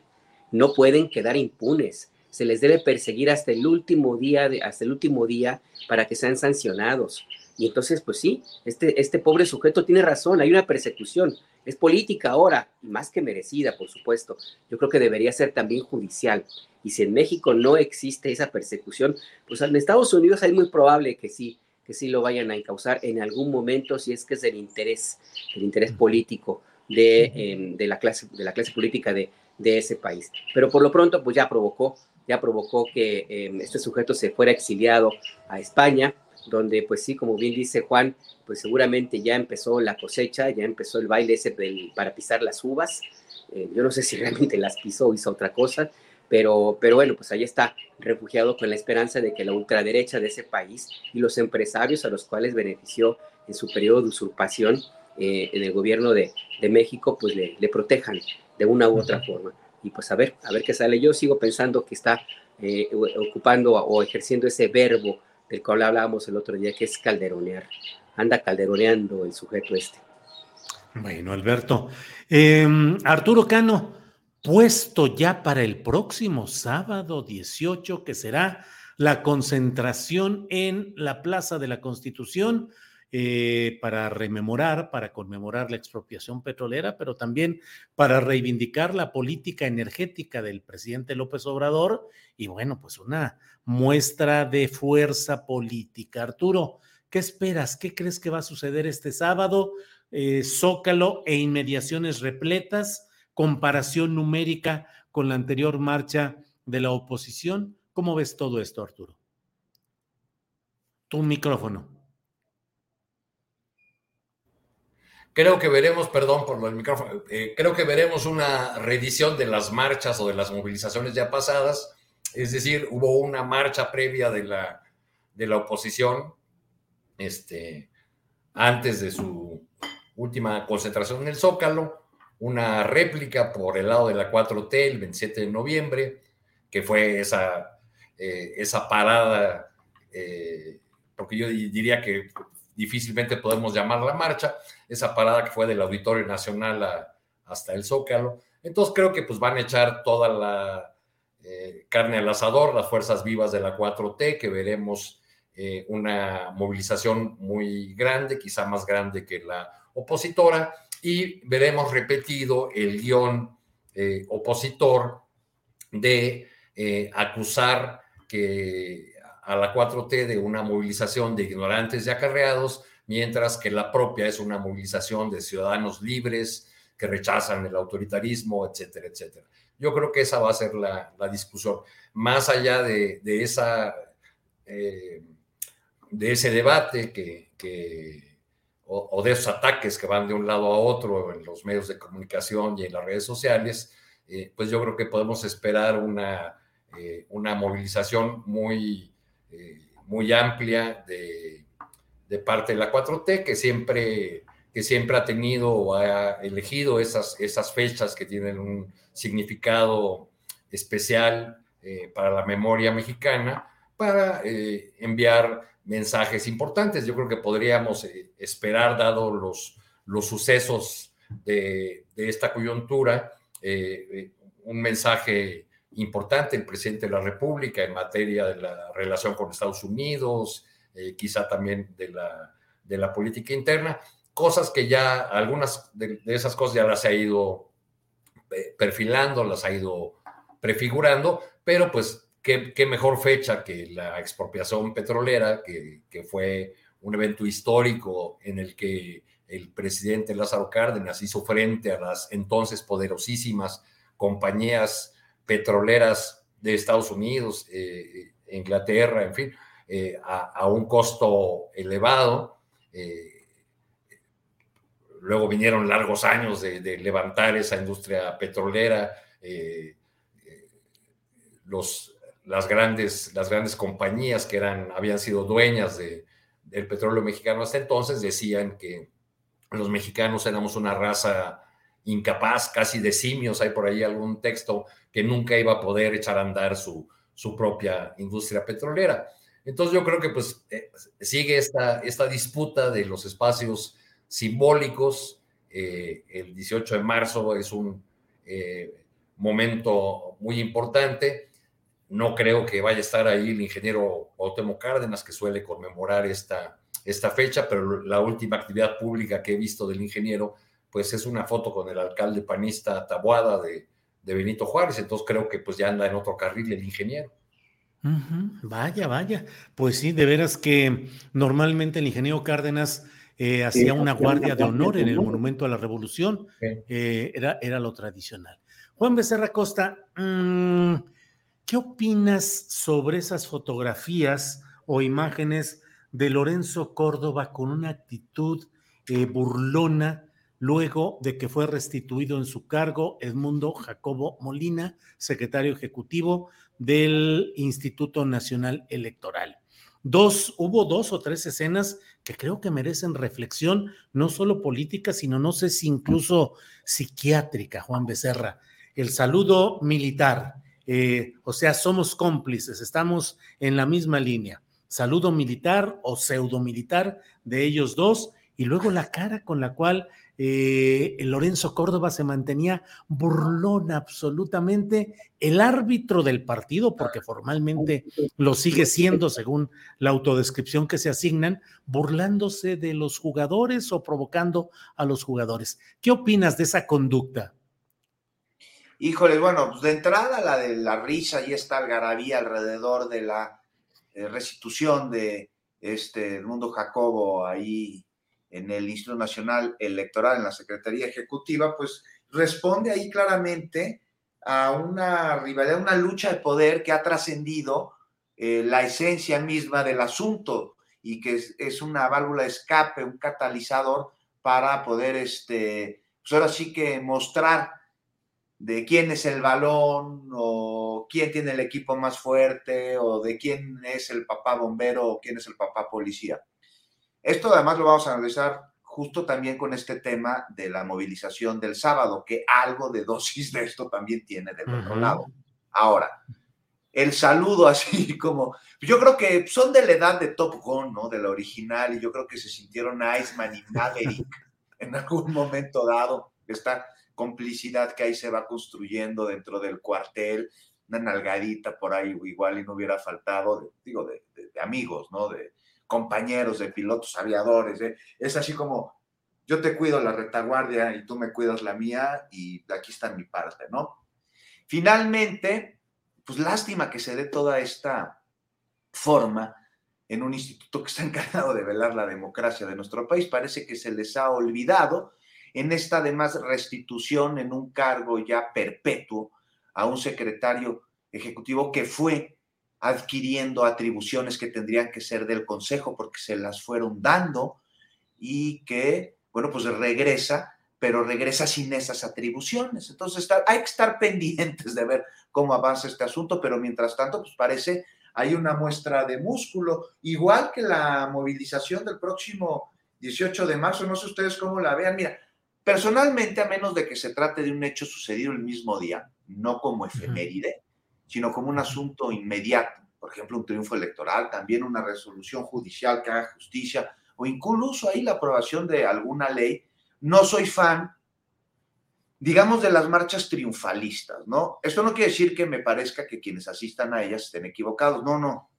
No pueden quedar impunes se les debe perseguir hasta el último día, de, hasta el último día para que sean sancionados. Y entonces, pues sí, este, este pobre sujeto tiene razón, hay una persecución, es política ahora, más que merecida, por supuesto. Yo creo que debería ser también judicial. Y si en México no existe esa persecución, pues en Estados Unidos es muy probable que sí, que sí lo vayan a encauzar en algún momento si es que es del interés, el interés político de, em, de, la, clase, de la clase política de, de ese país. Pero por lo pronto, pues ya provocó ya provocó que em, este sujeto se fuera exiliado a España donde pues sí, como bien dice Juan, pues seguramente ya empezó la cosecha, ya empezó el baile ese para pisar las uvas. Eh, yo no sé si realmente las pisó o hizo otra cosa, pero, pero bueno, pues ahí está, refugiado con la esperanza de que la ultraderecha de ese país y los empresarios a los cuales benefició en su periodo de usurpación eh, en el gobierno de, de México, pues le, le, protejan de una u otra forma. Y pues a ver, a ver qué sale. Yo sigo pensando que está eh, ocupando o ejerciendo ese verbo del cual hablábamos el otro día, que es calderonear. Anda calderoneando el sujeto este. Bueno, Alberto. Em, Arturo Cano, puesto ya para el próximo sábado 18, que será la concentración en la Plaza de la Constitución eh, para rememorar, para conmemorar la expropiación petrolera, pero también para reivindicar la política energética del presidente López Obrador y bueno, pues una muestra de fuerza política. Arturo, ¿qué esperas? ¿Qué crees que va a suceder este sábado? Eh, Zócalo e inmediaciones repletas, comparación numérica con la anterior marcha de la oposición. ¿Cómo ves todo esto, Arturo? Tu micrófono. Creo que veremos, perdón por el micrófono, eh, creo que veremos una reedición de las marchas o de las movilizaciones ya pasadas. Es decir, hubo una marcha previa de la, de la oposición este, antes de su última concentración en el Zócalo, una réplica por el lado de la 4T el 27 de noviembre, que fue esa, eh, esa parada, eh, porque yo diría que difícilmente podemos llamar la marcha, esa parada que fue del Auditorio Nacional hasta el Zócalo. Entonces creo que pues van a echar toda la eh, carne al asador, las fuerzas vivas de la 4T, que veremos eh, una movilización muy grande, quizá más grande que la opositora, y veremos repetido el guion eh, opositor de acusar que a la 4T de una movilización de ignorantes y acarreados, mientras que la propia es una movilización de ciudadanos libres que rechazan el autoritarismo, etcétera, etcétera. Yo creo que esa va a ser la, discusión. Más allá de, esa, eh, de ese debate que, o, de esos ataques que van de un lado a otro en los medios de comunicación y en las redes sociales, eh, pues yo creo que podemos esperar una, eh, una movilización muy eh, muy amplia de, parte de la 4T, que siempre, que siempre ha tenido o ha elegido esas, esas fechas que tienen un significado especial eh, para la memoria mexicana, para eh, enviar mensajes importantes. Yo creo que podríamos esperar, dado los, los sucesos de, de esta coyuntura, un mensaje importante el presidente de la República en materia de la relación con Estados Unidos, eh, quizá también de la, de la política interna, cosas que ya, algunas de, esas cosas ya las ha ido eh, perfilando, las ha ido prefigurando, pero pues qué, qué mejor fecha que la expropiación petrolera, que, que fue un evento histórico en el que el presidente Lázaro Cárdenas hizo frente a las entonces poderosísimas compañías petroleras de Estados Unidos, eh, eh, Inglaterra, en fin, eh, a, un costo elevado. luego vinieron largos años de, levantar esa industria petrolera. Los, las, grandes, las grandes compañías que eran, habían sido dueñas de, del petróleo mexicano hasta entonces decían que los mexicanos éramos una raza incapaz, casi de simios, hay por ahí algún texto que nunca iba a poder echar a andar su, su propia industria petrolera. Entonces yo creo que pues eh, sigue esta, esta disputa de los espacios simbólicos. Eh, el 18 de marzo es un eh, momento muy importante. No creo que vaya a estar ahí el ingeniero Cuauhtémoc Cárdenas, que suele conmemorar esta, esta fecha, pero la última actividad pública que he visto del ingeniero pues es una foto con el alcalde panista Tabuada de, Benito Juárez, entonces creo que pues ya anda en otro carril el ingeniero. Vaya, vaya. Pues sí, de veras que normalmente el ingeniero Cárdenas eh, hacía una guardia de honor en el Monumento a la Revolución, eh, era, era lo tradicional. Juan Becerra Costa, mm, ¿qué opinas sobre esas fotografías o imágenes de Lorenzo Córdoba con una actitud eh, burlona luego de que fue restituido en su cargo Edmundo Jacobo Molina, secretario ejecutivo del Instituto Nacional Electoral. Dos, hubo dos o tres escenas que creo que merecen reflexión, no solo política, sino no sé si incluso psiquiátrica, Juan Becerra. El saludo militar, eh, o sea, somos cómplices, estamos en la misma línea. Saludo militar o pseudo militar de ellos dos, y luego la cara con la cual eh, Lorenzo Córdoba se mantenía burlón absolutamente, el árbitro del partido, porque formalmente lo sigue siendo según la autodescripción que se asignan, burlándose de los jugadores o provocando a los jugadores. ¿Qué opinas de esa conducta? Híjole, bueno, pues de entrada la de la risa y esta algarabía alrededor de la eh, restitución de este Mundo Jacobo ahí en el Instituto Nacional Electoral, en la Secretaría Ejecutiva, pues responde ahí claramente a una rivalidad, una lucha de poder que ha trascendido eh, la esencia misma del asunto y que es, una válvula de escape, un catalizador para poder, este, pues ahora sí que mostrar de quién es el balón o quién tiene el equipo más fuerte o de quién es el papá bombero o quién es el papá policía. Esto además lo vamos a analizar justo también con este tema de la movilización del sábado, que algo de dosis de esto también tiene del otro lado. Ahora, el saludo así como, yo creo que son de la edad de Top Gun, ¿no? De la original, y yo creo que se sintieron Iceman y Maverick en algún momento dado, esta complicidad que ahí se va construyendo dentro del cuartel, una nalgadita por ahí igual y no hubiera faltado, digo, de, de amigos, ¿no? De, compañeros de pilotos aviadores. ¿eh? Es así como yo te cuido la retaguardia y tú me cuidas la mía y aquí está mi parte, ¿no? Finalmente, pues lástima que se dé toda esta forma en un instituto que está encargado de velar la democracia de nuestro país. Parece que se les ha olvidado en esta además restitución en un cargo ya perpetuo a un secretario ejecutivo que fue adquiriendo atribuciones que tendrían que ser del Consejo porque se las fueron dando y que, bueno, pues regresa, pero regresa sin esas atribuciones. Entonces hay que estar pendientes de ver cómo avanza este asunto, pero mientras tanto, pues parece hay una muestra de músculo, igual que la movilización del próximo 18 de marzo, no sé ustedes cómo la vean, mira, personalmente, a menos de que se trate de un hecho sucedido el mismo día, no como efeméride, sino como un asunto inmediato, por ejemplo, un triunfo electoral, también una resolución judicial que haga justicia, o incluso ahí la aprobación de alguna ley. No soy fan, digamos, de las marchas triunfalistas, ¿no? Esto no quiere decir que me parezca que quienes asistan a ellas estén equivocados, no, no,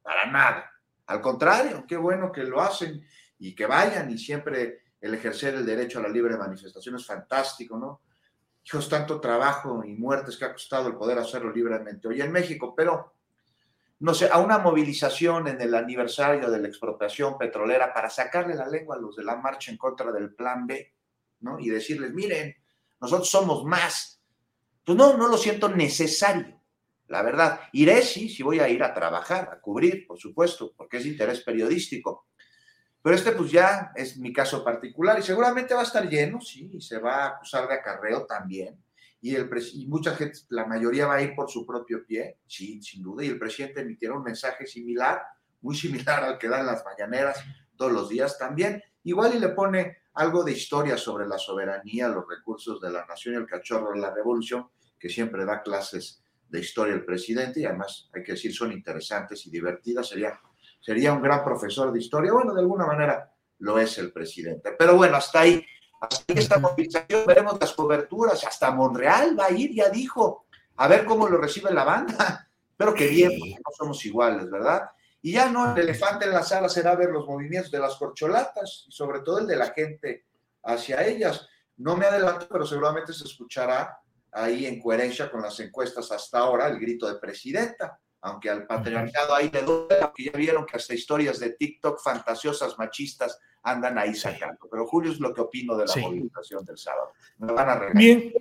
para nada. Al contrario, qué bueno que lo hacen y que vayan y siempre el ejercer el derecho a la libre manifestación es fantástico, ¿no? Hijos, tanto trabajo y muertes que ha costado el poder hacerlo libremente hoy en México, pero no sé, a una movilización en el aniversario de la expropiación petrolera para sacarle la lengua a los de la marcha en contra del plan B, ¿no? Y decirles, miren, nosotros somos más. Pues no, no lo siento necesario, la verdad. Iré, sí, sí voy a ir a trabajar, a cubrir, por supuesto, porque es interés periodístico, pero este pues ya es mi caso particular y seguramente va a estar lleno, sí, y se va a acusar de acarreo también. Y, el y mucha gente, la mayoría va a ir por su propio pie, sí, sin duda. Y el presidente emitirá un mensaje similar, muy similar al que dan las mañaneras todos los días también. Igual y le pone algo de historia sobre la soberanía, los recursos de la nación y el cachorro de la revolución, que siempre da clases de historia el presidente y además hay que decir son interesantes y divertidas. Sería sería un gran profesor de historia. Bueno, de alguna manera lo es el presidente. Pero bueno, hasta ahí, hasta ahí esta movilización, veremos las coberturas. Hasta Monreal va a ir, ya dijo, a ver cómo lo recibe la banda. Pero que bien, porque no somos iguales, ¿verdad? Y ya no, el elefante en la sala será ver los movimientos de las corcholatas y sobre todo el de la gente hacia ellas. No me adelanto, pero seguramente se escuchará ahí en coherencia con las encuestas hasta ahora el grito de presidenta aunque al patriarcado ahí le duele, porque ya vieron que hasta historias de TikTok fantasiosas machistas andan ahí sacando. Pero Julio es lo que opino de la movilización del sábado. Me van a regañar. Bien,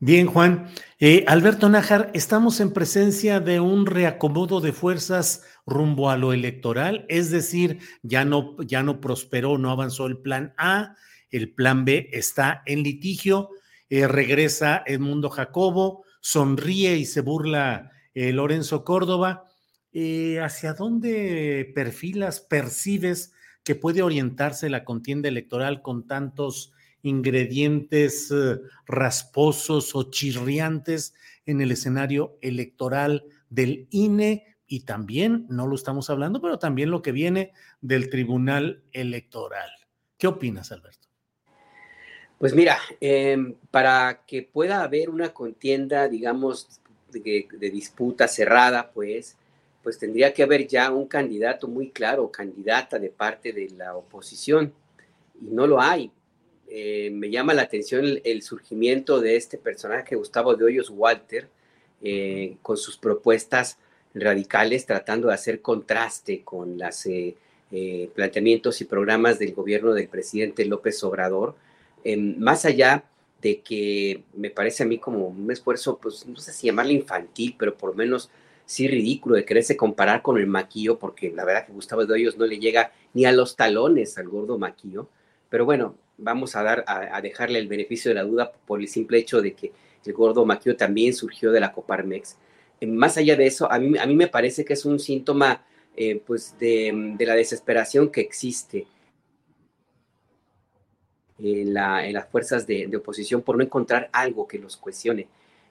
Bien, Juan. Eh, Alberto Nájar, estamos en presencia de un reacomodo de fuerzas rumbo a lo electoral, es decir, ya no, ya no prosperó, no avanzó el plan A, el plan B está en litigio, eh, regresa Edmundo Jacobo, sonríe y se burla eh, Lorenzo Córdoba. ¿Hacia dónde perfilas, percibes que puede orientarse la contienda electoral con tantos ingredientes eh, rasposos o chirriantes en el escenario electoral del INE y también, no lo estamos hablando, pero también lo que viene del Tribunal Electoral. ¿Qué opinas, Alberto? Pues mira, em, para que pueda haber una contienda, digamos, de, de, disputa cerrada, pues, pues tendría que haber ya un candidato muy claro, candidata de parte de la oposición, y no lo hay. Eh, me llama la atención el, surgimiento de este personaje, Gustavo de Hoyos Walter, eh, con sus propuestas radicales, tratando de hacer contraste con los eh, planteamientos y programas del gobierno del presidente López Obrador, más allá de que me parece a mí como un esfuerzo, pues no sé si llamarlo infantil, pero por lo menos sí ridículo de quererse comparar con el maquillo, porque la verdad que Gustavo de Hoyos no le llega ni a los talones al gordo maquillo. Pero bueno, vamos a, dar, a, dejarle el beneficio de la duda por el simple hecho de que el gordo Maquio también surgió de la Coparmex. Eh, más allá de eso, a mí, a mí me parece que es un síntoma eh, pues de, la desesperación que existe en, las fuerzas de, oposición por no encontrar algo que los cuestione.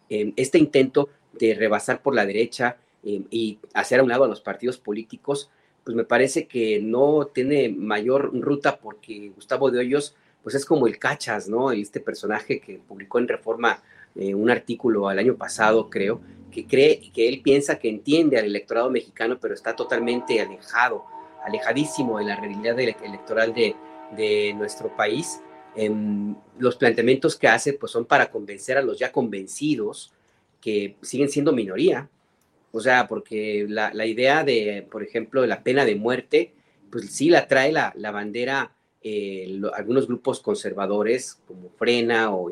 Eh, este intento de rebasar por la derecha y hacer a un lado a los partidos políticos, pues me parece que no tiene mayor ruta porque Gustavo de Hoyos pues es como el Cachas, ¿no? Este personaje que publicó en Reforma eh, un artículo al año pasado, creo, que cree que él piensa que entiende al electorado mexicano, pero está totalmente alejado, alejadísimo de la realidad electoral de, de nuestro país. Em, los planteamientos que hace pues son para convencer a los ya convencidos que siguen siendo minoría. O sea, porque la, idea de, por ejemplo, la pena de muerte, pues sí la trae la, la bandera eh, algunos grupos conservadores como Frena o,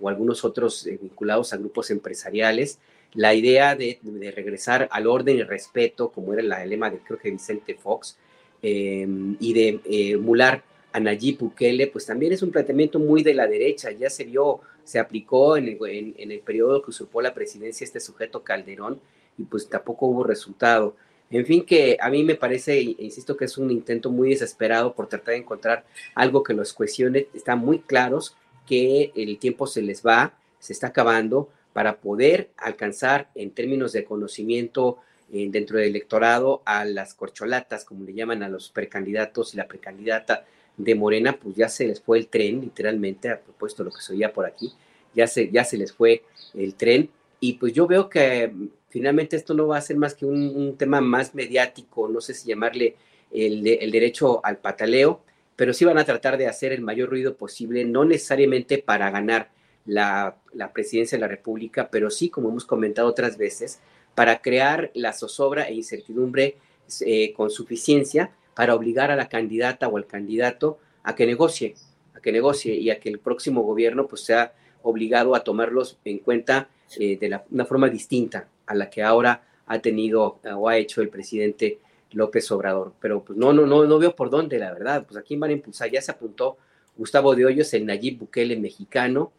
o algunos otros eh, vinculados a grupos empresariales, la idea de, regresar al orden y respeto, como era la, lema de creo que Vicente Fox, em, y de eh, emular a Nayib Bukele, pues también es un planteamiento muy de la derecha, ya se vio, se aplicó en el, en el periodo que usurpó la presidencia este sujeto Calderón, y pues tampoco hubo resultado. En fin, que a mí me parece, insisto, que es un intento muy desesperado por tratar de encontrar algo que los cuestione. Están muy claros que el tiempo se les va, se está acabando, para poder alcanzar en términos de conocimiento eh, dentro del electorado a las corcholatas, como le llaman a los precandidatos y la precandidata de Morena, pues ya se les fue el tren, literalmente, a propósito de lo que se oía por aquí, ya se, ya se les fue el tren. Y pues yo veo que finalmente esto no va a ser más que un, tema más mediático, no sé si llamarle el, el, derecho al pataleo, pero sí van a tratar de hacer el mayor ruido posible, no necesariamente para ganar la, la presidencia de la República, pero sí, como hemos comentado otras veces, para crear la zozobra e incertidumbre eh, con suficiencia para obligar a la candidata o al candidato a que negocie, a que negocie y a que el próximo gobierno pues sea obligado a tomarlos en cuenta eh, de una forma distinta a la que ahora ha tenido eh, o ha hecho el presidente López Obrador. Pero pues no, no, no, no veo por dónde, la verdad. Pues aquí van a impulsar, ya se apuntó Gustavo de Hoyos, el Nayib Bukele mexicano,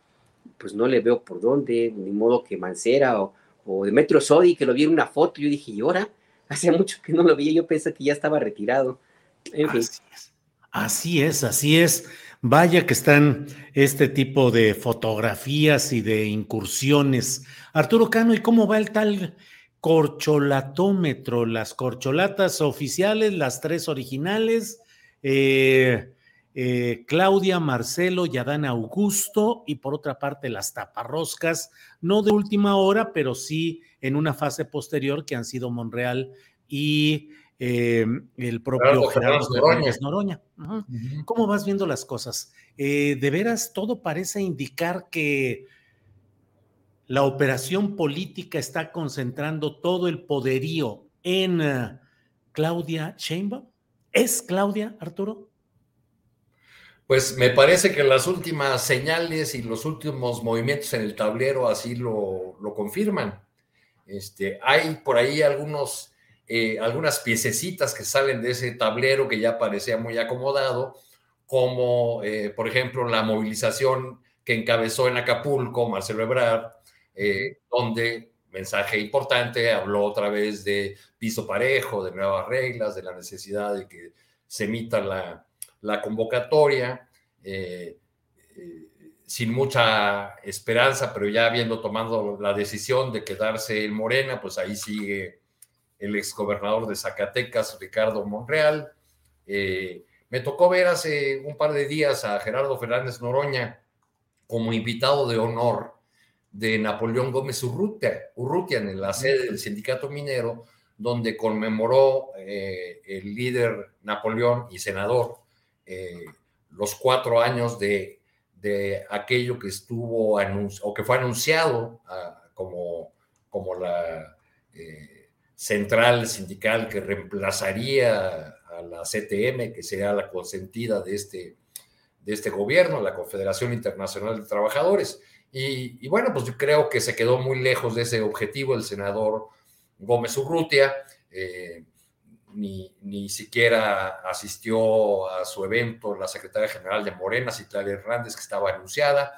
pues no le veo por dónde, ni modo que Mancera o, o Demetrio Sodi, que lo vi en una foto, yo dije, ¿y ahora? Hace mucho que no lo vi, yo pensé que ya estaba retirado. En fin. Así es, así es. Así es. Vaya que están este tipo de fotografías y de incursiones. Arturo Cano, ¿y cómo va el tal corcholatómetro? Las corcholatas oficiales, las tres originales, eh, eh, Claudia, Marcelo y Adán Augusto, y por otra parte las taparroscas, no de última hora, pero sí en una fase posterior que han sido Monreal y eh, el propio Gerardo Noroña. ¿Cómo vas viendo las cosas? Eh, de veras, todo parece indicar que la operación política está concentrando todo el poderío en uh, Claudia Sheinbaum. ¿Es Claudia, Arturo? Pues me parece que las últimas señales y los últimos movimientos en el tablero así lo, lo confirman. Este, hay por ahí algunos, eh, algunas piececitas que salen de ese tablero que ya parecía muy acomodado, como eh, por ejemplo la movilización que encabezó en Acapulco Marcelo Ebrard, eh, donde, mensaje importante, habló otra vez de piso parejo, de nuevas reglas, de la necesidad de que se emita la, la convocatoria, eh, eh, sin mucha esperanza, pero ya habiendo tomado la decisión de quedarse en Morena, pues ahí sigue el exgobernador de Zacatecas, Ricardo Monreal. Eh, me tocó ver hace un par de días a Gerardo Fernández Noroña como invitado de honor de Napoleón Gómez Urrutia, Urrutia en la sede del sindicato minero, donde conmemoró el líder Napoleón y senador eh, los cuatro años de, aquello que estuvo o que fue anunciado ah, como, como la eh, central sindical que reemplazaría a la CTM, que sería la consentida de este, de este gobierno, la Confederación Internacional de Trabajadores. Y, bueno, pues yo creo que se quedó muy lejos de ese objetivo el senador Gómez Urrutia. Eh, ni, siquiera asistió a su evento la secretaria general de Morena, Citlali Hernández, que estaba anunciada.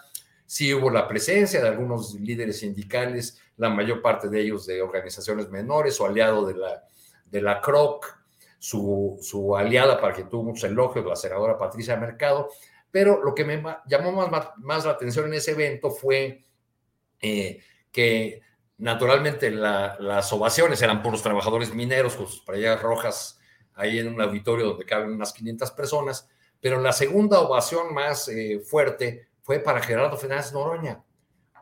Sí hubo la presencia de algunos líderes sindicales, la mayor parte de ellos de organizaciones menores, su aliado de la, de la CROC, su, su aliada para que tuvo muchos elogios, la senadora Patricia Mercado. Pero lo que me llamó más, más la atención en ese evento fue eh, que Naturalmente, las ovaciones eran por los trabajadores mineros con sus playas rojas ahí en un auditorio donde caben unas 500 personas, pero la segunda ovación más eh, fuerte fue para Gerardo Fernández Noroña,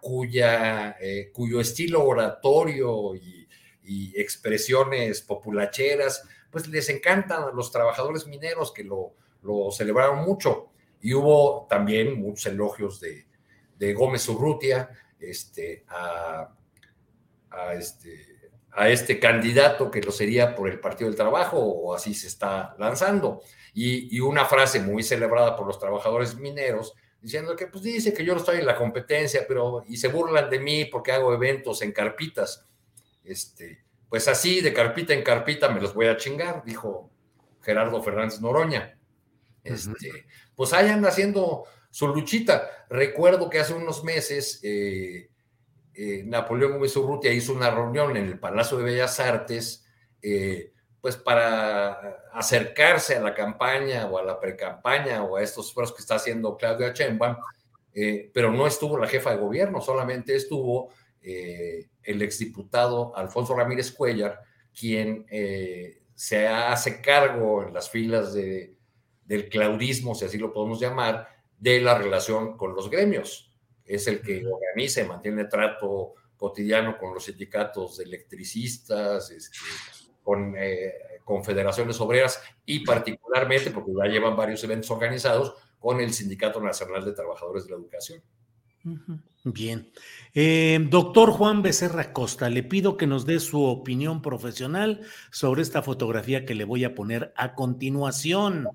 cuya, eh, cuyo estilo oratorio y, expresiones populacheras, pues les encantan a los trabajadores mineros que lo, lo celebraron mucho. Y hubo también muchos elogios de, de Gómez Urrutia este, a a este, a este candidato que lo sería por el Partido del Trabajo o así se está lanzando. Y, una frase muy celebrada por los trabajadores mineros diciendo que pues dice que yo no estoy en la competencia, pero y se burlan de mí porque hago eventos en carpitas. Este, pues así de carpita en carpita me los voy a chingar, dijo Gerardo Fernández Noroña. Este, Pues hayan haciendo su luchita. Recuerdo que hace unos meses eh, eh, Napoleón Gómez Urrutia hizo una reunión en el Palacio de Bellas Artes, eh, pues para acercarse a la campaña o a la precampaña o a estos esfuerzos que está haciendo Claudia Sheinbaum, eh, pero no estuvo la jefa de gobierno, solamente estuvo el exdiputado Alfonso Ramírez Cuellar, quien se hace cargo en las filas de, del claudismo, si así lo podemos llamar, de la relación con los gremios es el que organiza y mantiene trato cotidiano con los sindicatos de electricistas, este, con eh, confederaciones obreras y particularmente, porque ya llevan varios eventos organizados, con el Sindicato Nacional de Trabajadores de la Educación. Bien. Eh, doctor Juan Becerra Costa, le pido que nos dé su opinión profesional sobre esta fotografía que le voy a poner a continuación.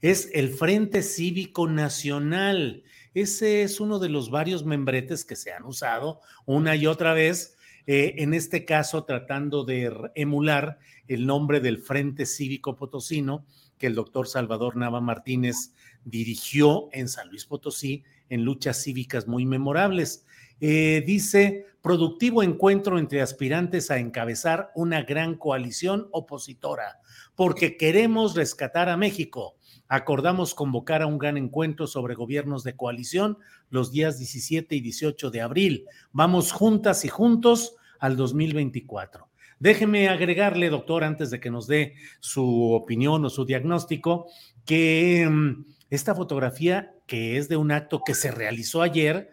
Es el Frente Cívico Nacional ese es uno de los varios membretes que se han usado una y otra vez, eh, en este caso tratando de emular el nombre del Frente Cívico Potosino que el doctor Salvador Nava Martínez dirigió en San Luis Potosí en luchas cívicas muy memorables. Eh, dice, productivo encuentro entre aspirantes a encabezar una gran coalición opositora, porque queremos rescatar a México acordamos convocar a un gran encuentro sobre gobiernos de coalición los días 17 y 18 de abril. Vamos juntas y juntos al 2024. Déjeme agregarle, doctor, antes de que nos dé su opinión o su diagnóstico, que mm, esta fotografía, que es de un acto que se realizó ayer,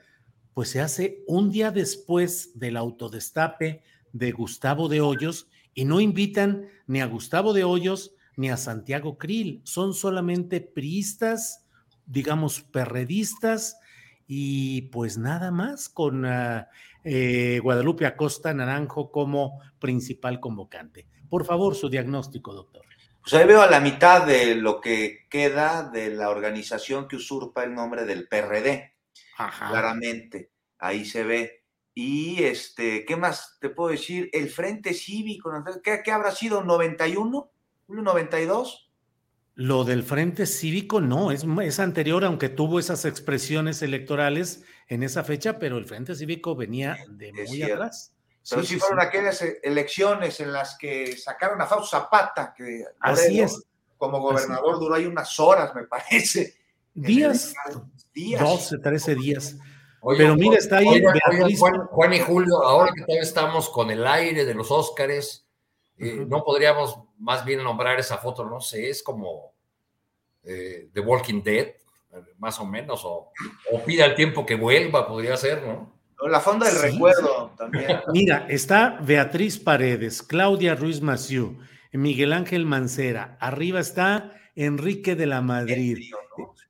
pues se hace un día después del autodestape de Gustavo de Hoyos y no invitan ni a Gustavo de Hoyos ni a Santiago Krill, son solamente priistas, digamos, perredistas y pues nada más con eh, Guadalupe Acosta Naranjo como principal convocante. Por favor, su diagnóstico, doctor. Pues ahí veo a la mitad de lo que queda de la organización que usurpa el nombre del PRD. Claramente, ahí se ve. Y este, ¿qué más te puedo decir? El Frente Cívico, ¿qué, qué habrá sido? ¿91? ¿92? Lo del Frente Cívico no, es, es anterior, aunque tuvo esas expresiones electorales en esa fecha, pero el Frente Cívico venía de muy atrás. Pero sí, fueron aquellas e, elecciones en las que sacaron a Fausto Zapata, que Así es. como gobernador duró ahí unas horas, me parece. Días, días. 12, 13 días. Pero mira, está ahí Juan, y Julio, ahora que todavía estamos con el aire de los Óscares, eh, no podríamos más bien nombrar esa foto, no sé, es como eh, The Walking Dead, más o menos, o, o pida el tiempo que vuelva, podría ser, ¿no? La fonda del recuerdo también. Mira, está Beatriz Paredes, Claudia Ruiz Maciú, Miguel Ángel Mancera, arriba está Enrique de la Madrid.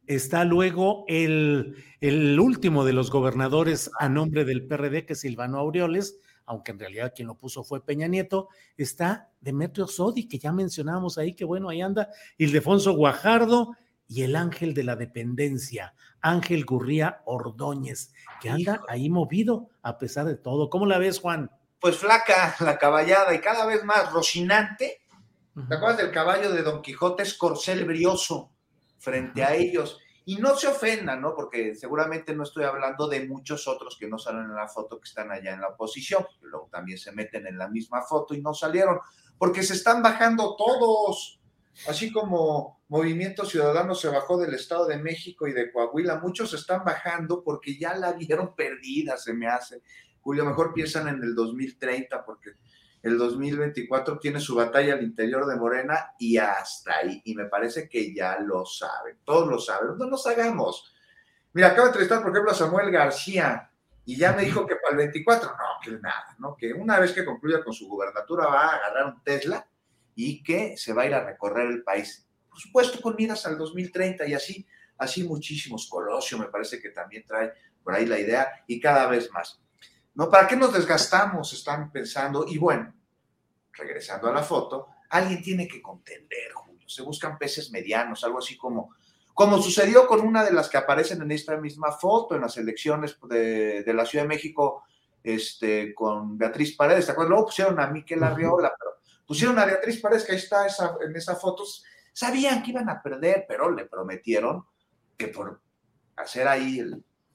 Está luego el, el último de los gobernadores a nombre del PRD, que es Silvano Aureoles, aunque en realidad quien lo puso fue Peña Nieto, está Demetrio Sodi, que ya mencionábamos ahí, que bueno, ahí anda, Ildefonso Guajardo y el ángel de la dependencia, Ángel Gurría Ordóñez, que anda ahí movido a pesar de todo. ¿Cómo la ves, Juan? Pues flaca la caballada y cada vez más rocinante. ¿Te acuerdas del caballo de Don Quijote? Es corcel brioso frente a ellos. Y no se ofendan, ¿no? Porque seguramente no estoy hablando de muchos otros que no salen en la foto que están allá en la oposición, que luego también se meten en la misma foto y no salieron, porque se están bajando todos. Así como Movimiento Ciudadano se bajó del Estado de México y de Coahuila, muchos están bajando porque ya la vieron perdida, se me hace. Julio, mejor piensan en el 2030 porque el 2024 tiene su batalla al interior de Morena y hasta ahí. Y me parece que ya lo saben, todos lo saben, no nos hagamos. Mira, acabo de entrevistar, por ejemplo, a Samuel García y ya me dijo que para el 24, no, que nada, ¿no? Que una vez que concluya con su gubernatura va a agarrar un Tesla y que se va a ir a recorrer el país. Por supuesto, con miras al 2030 y así, así muchísimos. Colosio me parece que también trae por ahí la idea y cada vez más. ¿No? ¿Para qué nos desgastamos? Están pensando. Y bueno, regresando a la foto, alguien tiene que contender, Julio. Se buscan peces medianos, algo así como, como sucedió con una de las que aparecen en esta misma foto en las elecciones de, de la Ciudad de México este, con Beatriz Paredes. ¿Te acuerdas? Luego pusieron a Miquel Arriola, pero Pusieron a Beatriz Párez, que ahí está esa, en esa foto. Sabían que iban a perder, pero le prometieron que por hacer ahí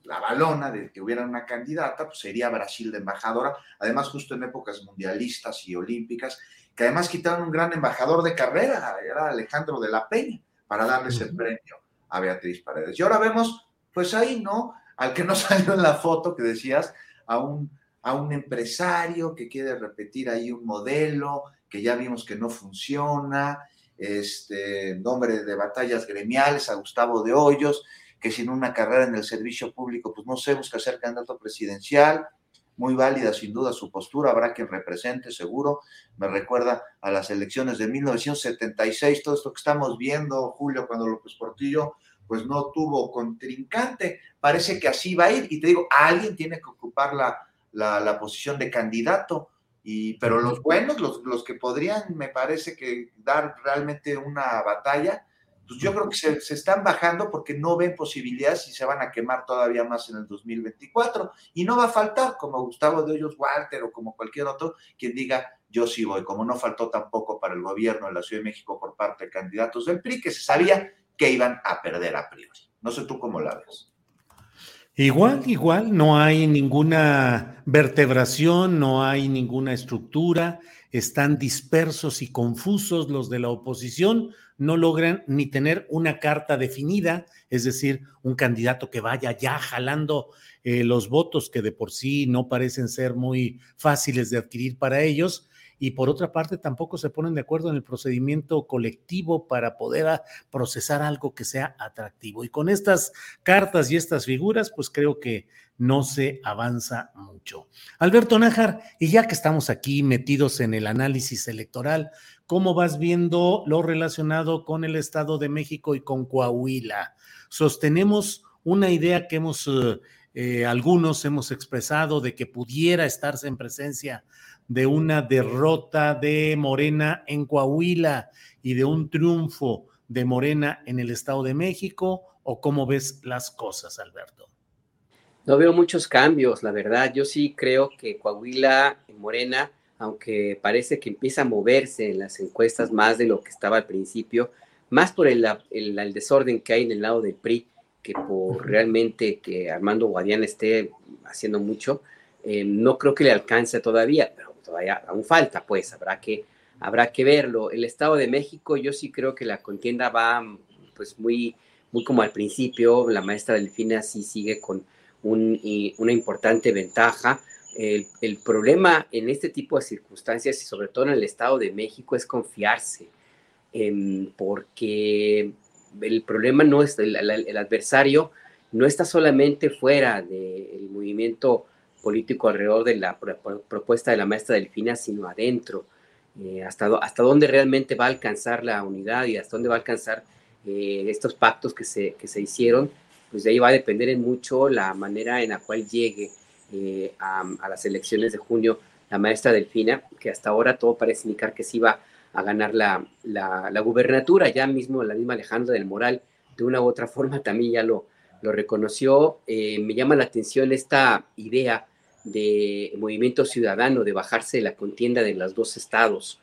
la balona de que hubiera una candidata, pues sería Brasil de embajadora, además justo en épocas mundialistas y olímpicas, que además quitaron un gran embajador de carrera, era Alejandro de la Peña, para darles el premio a Beatriz Paredes. Y ahora vemos, pues ahí, ¿no? Al que no salió en la foto que decías, a un, a un empresario que quiere repetir ahí un modelo, que ya vimos que no funciona, este nombre de batallas gremiales a Gustavo de Hoyos, que sin una carrera en el servicio público, pues no sé, busca ser candidato presidencial, muy válida sin duda su postura, habrá quien represente, seguro, me recuerda a las elecciones de 1976, todo esto que estamos viendo, Julio, cuando López Portillo, pues no tuvo contrincante, parece que así va a ir, y te digo, alguien tiene que ocupar la, la, la posición de candidato, pero los buenos, los, los, que podrían, me parece que dar realmente una batalla, pues yo creo que se, se, están bajando porque no ven posibilidades y se van a quemar todavía más en el 2024. Y no va a faltar, como Gustavo de Hoyos Walter o como cualquier otro, quien diga, yo sí voy, como no faltó tampoco para el gobierno de la Ciudad de México por parte de candidatos del PRI, que se sabía que iban a perder a priori. No sé tú cómo la ves. Igual, igual, no hay ninguna vertebración, no hay ninguna estructura, están dispersos y confusos los de la oposición, no logran ni tener una carta definida, es decir, un candidato que vaya ya jalando eh, los votos que de por sí no parecen ser muy fáciles de adquirir para ellos, y por otra parte tampoco se ponen de acuerdo en el procedimiento colectivo para poder procesar algo que sea atractivo. Y con estas cartas y estas figuras, pues creo que no se avanza mucho. Alberto Nájar, y ya que estamos aquí metidos en el análisis electoral, ¿cómo vas viendo lo relacionado con el Estado de México y con Coahuila? Sostenemos una idea que hemos... Eh, eh, algunos hemos expresado de que pudiera estarse en presencia de una derrota de Morena en Coahuila y de un triunfo de Morena en el Estado de México? ¿O cómo ves las cosas, Alberto? No veo muchos cambios, la verdad. Yo sí creo que Coahuila, en Morena, aunque parece que empieza a moverse en las encuestas más de lo que estaba al principio, más por el, el, desorden que hay en el lado del PRI, que por realmente que Armando Guadiana esté haciendo mucho, eh, no creo que le alcance todavía, pero todavía aún falta, pues habrá que, habrá que verlo. El Estado de México, yo sí creo que la contienda va pues muy, muy como al principio, la maestra Delfina sí sigue con un, una importante ventaja. El, problema en este tipo de circunstancias y sobre todo en el Estado de México es confiarse porque el problema no es, el, adversario no está solamente fuera del movimiento político alrededor de la propuesta de la maestra Delfina, sino adentro. Eh, hasta, hasta dónde realmente va a alcanzar la unidad y hasta dónde va a alcanzar eh, estos pactos que se, que se hicieron, pues de ahí va a depender en mucho la manera en la cual llegue eh, a, a, las elecciones de junio la maestra Delfina, que hasta ahora todo parece indicar que sí va a ganar la, la, gubernatura. Ya mismo la misma Alejandra del Moral, de una u otra forma, también ya lo, lo reconoció. Eh, me llama la atención esta idea de movimiento ciudadano, de bajarse de la contienda de los dos estados.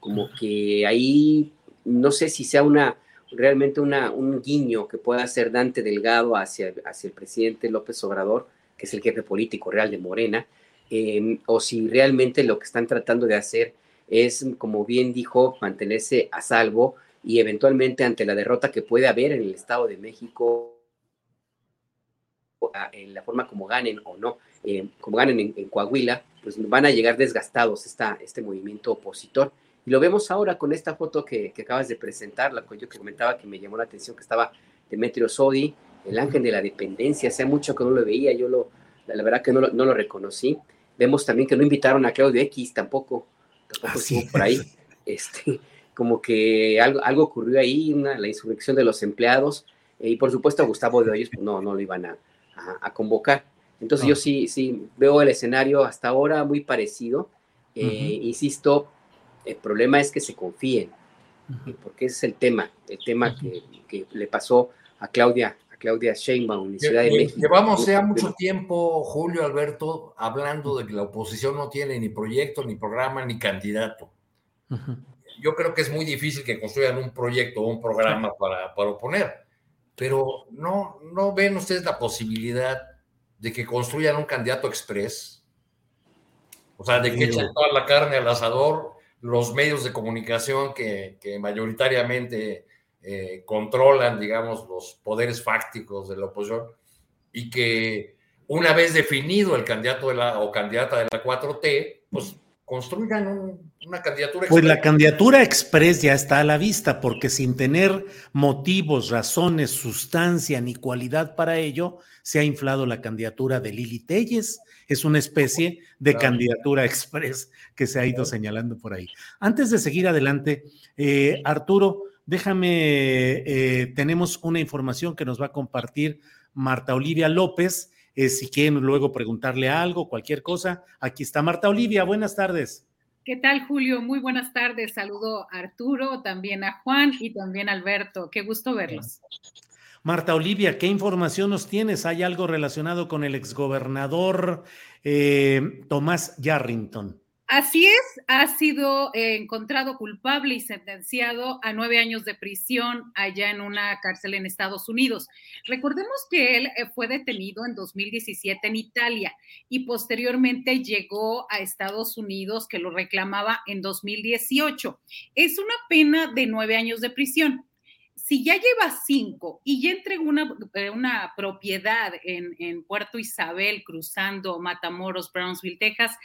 Como que ahí no sé si sea una realmente una, un guiño que pueda hacer Dante Delgado hacia, hacia el presidente López Obrador, que es el jefe político real de Morena, eh, o si realmente lo que están tratando de hacer es, como bien dijo, mantenerse a salvo y eventualmente ante la derrota que puede haber en el Estado de México, en la forma como ganen o no, eh, como ganen en, Coahuila, pues van a llegar desgastados esta, este movimiento opositor. Y lo vemos ahora con esta foto que, acabas de presentar, la que comentaba que me llamó la atención, que estaba Demetrio Sodi, el ángel de la dependencia, hace mucho que no lo veía, yo lo, la, verdad que no lo, no lo reconocí. Vemos también que no invitaron a Claudio X tampoco, por ahí. Este, como que algo, algo ocurrió ahí, la insurrección de los empleados, eh, y por supuesto a Gustavo de Hoyos pues, no, no lo iban a, a, convocar. Entonces yo sí, sí veo el escenario hasta ahora muy parecido. Eh, insisto, el problema es que se confíen, porque ese es el tema, el tema que, que, le pasó a Claudia, Claudia Sheinbaum en Ciudad de México. Llevamos ya mucho tiempo, Julio Alberto, hablando de que la oposición no tiene ni proyecto, ni programa, ni candidato. Yo creo que es muy difícil que construyan un proyecto o un programa para, para oponer, pero no, no ven ustedes la posibilidad de que construyan un candidato express, o sea, de que echen toda la carne al asador los medios de comunicación que, que mayoritariamente eh, controlan, digamos, los poderes fácticos de la oposición y que una vez definido el candidato de la, o candidata de la 4T, pues construyan una candidatura. Pues la candidatura express ya está a la vista, porque sin tener motivos, razones, sustancia ni cualidad para ello, se ha inflado la candidatura de Lili Telles. Es una especie de candidatura express que se ha ido señalando por ahí. Antes de seguir adelante, eh, Arturo, Déjame, eh, tenemos una información que nos va a compartir Marta Olivia López. Eh, si quieren luego preguntarle algo, cualquier cosa, aquí está Marta Olivia. Buenas tardes. ¿Qué tal, Julio? Muy buenas tardes. Saludo a Arturo, también a Juan y también a Alberto. Qué gusto verlos. Marta Olivia, ¿qué información nos tienes? ¿Hay algo relacionado con el exgobernador eh, Tomás Yarrington? Así es, ha sido eh, encontrado culpable y sentenciado a nueve años de prisión allá en una cárcel en Estados Unidos. Recordemos que él eh, fue detenido en 2017 en Italia y posteriormente llegó a Estados Unidos que lo reclamaba en 2018. Es una pena de nueve años de prisión si ya lleva cinco y ya entregó una, eh, una propiedad en, en, Puerto Isabel, cruzando Matamoros, Brownsville, Texas,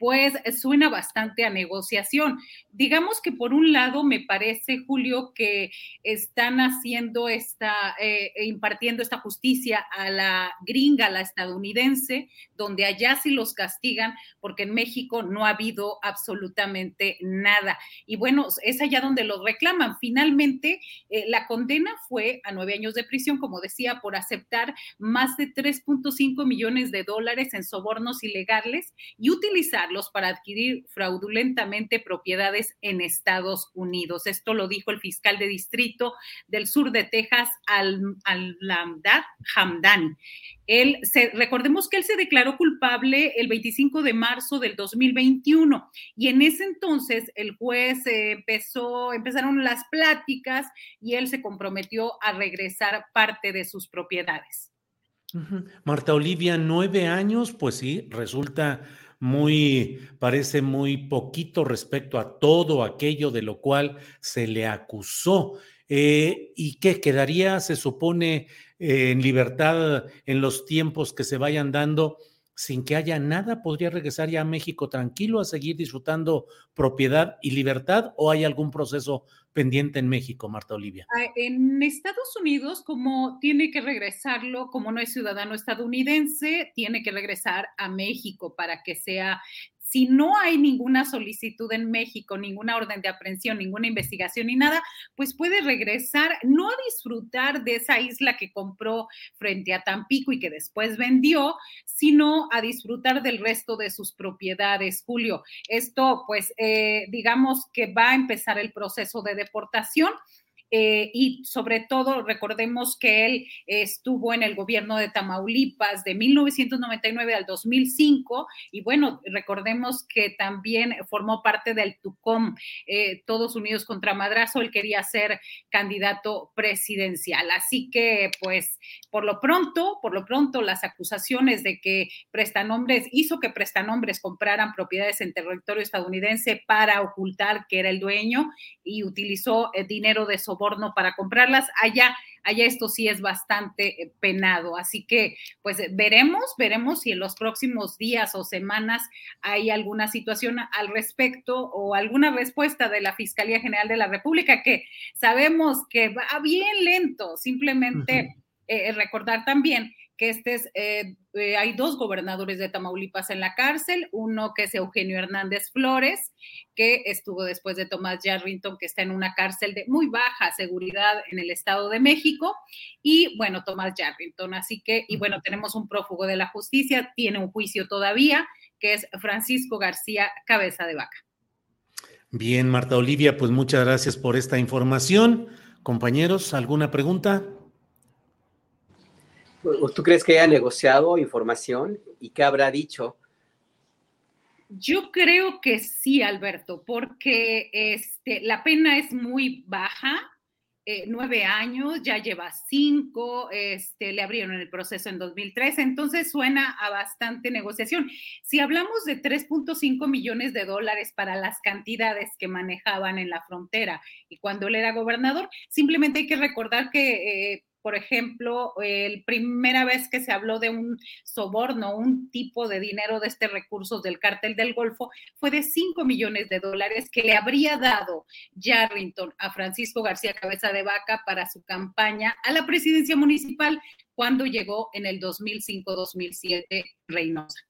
pues suena bastante a negociación. Digamos que por un lado me parece, Julio, que están haciendo esta, eh, impartiendo esta justicia a la gringa, a la estadounidense, donde allá sí los castigan, porque en México no ha habido absolutamente nada. Y bueno, es allá donde los reclaman. Finalmente, eh, la condena fue a nueve años de prisión, como decía, por aceptar más de 3.5 millones de dólares en sobornos ilegales y utilizar para adquirir fraudulentamente propiedades en Estados Unidos. Esto lo dijo el fiscal de distrito del sur de Texas, Al-Lamdad Hamdan. Él se, recordemos que él se declaró culpable el 25 de marzo del 2021 y en ese entonces el juez empezó, empezaron las pláticas y él se comprometió a regresar parte de sus propiedades. Marta Olivia, nueve años, pues sí, resulta muy, parece muy poquito respecto a todo aquello de lo cual se le acusó. Eh, ¿Y qué quedaría, se supone, eh, en libertad en los tiempos que se vayan dando? Sin que haya nada, podría regresar ya a México tranquilo a seguir disfrutando propiedad y libertad o hay algún proceso pendiente en México, Marta Olivia? Ah, en Estados Unidos, como tiene que regresarlo, como no es ciudadano estadounidense, tiene que regresar a México para que sea si no hay ninguna solicitud en México, ninguna orden de aprehensión, ninguna investigación ni nada, pues puede regresar, no a disfrutar de esa isla que compró frente a Tampico y que después vendió, sino a disfrutar del resto de sus propiedades, Julio. Esto, pues, eh, digamos que va a empezar el proceso de deportación eh, y sobre todo recordemos que él estuvo en el gobierno de Tamaulipas de 1999 al 2005 y bueno, recordemos que también formó parte del TUCOM, eh, Todos Unidos contra Madrazo, él quería ser candidato presidencial. Así que pues por lo pronto, por lo pronto las acusaciones de que prestanombres, hizo que prestanombres compraran propiedades en territorio estadounidense para ocultar que era el dueño y utilizó eh, dinero de soborno para comprarlas. Allá, allá esto sí es bastante eh, penado. Así que, pues veremos, veremos si en los próximos días o semanas hay alguna situación al respecto o alguna respuesta de la Fiscalía General de la República, que sabemos que va bien lento. Simplemente eh, recordar también que este es, eh, eh, hay dos gobernadores de Tamaulipas en la cárcel, uno que es Eugenio Hernández Flores, que estuvo después de Tomás Yarrington, que está en una cárcel de muy baja seguridad en el Estado de México, y bueno, Tomás Yarrington, así que, y bueno, tenemos un prófugo de la justicia, tiene un juicio todavía, que es Francisco García Cabeza de Vaca. Bien, Marta Olivia, pues muchas gracias por esta información. Compañeros, ¿alguna pregunta? ¿Tú crees que haya negociado información y qué habrá dicho? Yo creo que sí, Alberto, porque este, la pena es muy baja, eh, nueve años, ya lleva cinco, este, le abrieron el proceso en 2013, entonces suena a bastante negociación. Si hablamos de 3.5 millones de dólares para las cantidades que manejaban en la frontera y cuando él era gobernador, simplemente hay que recordar que... Eh, por ejemplo, la primera vez que se habló de un soborno, un tipo de dinero de este recursos del cártel del Golfo, fue de 5 millones de dólares que le habría dado Yarrington a Francisco García Cabeza de Vaca para su campaña a la presidencia municipal cuando llegó en el 2005-2007 Reynosa.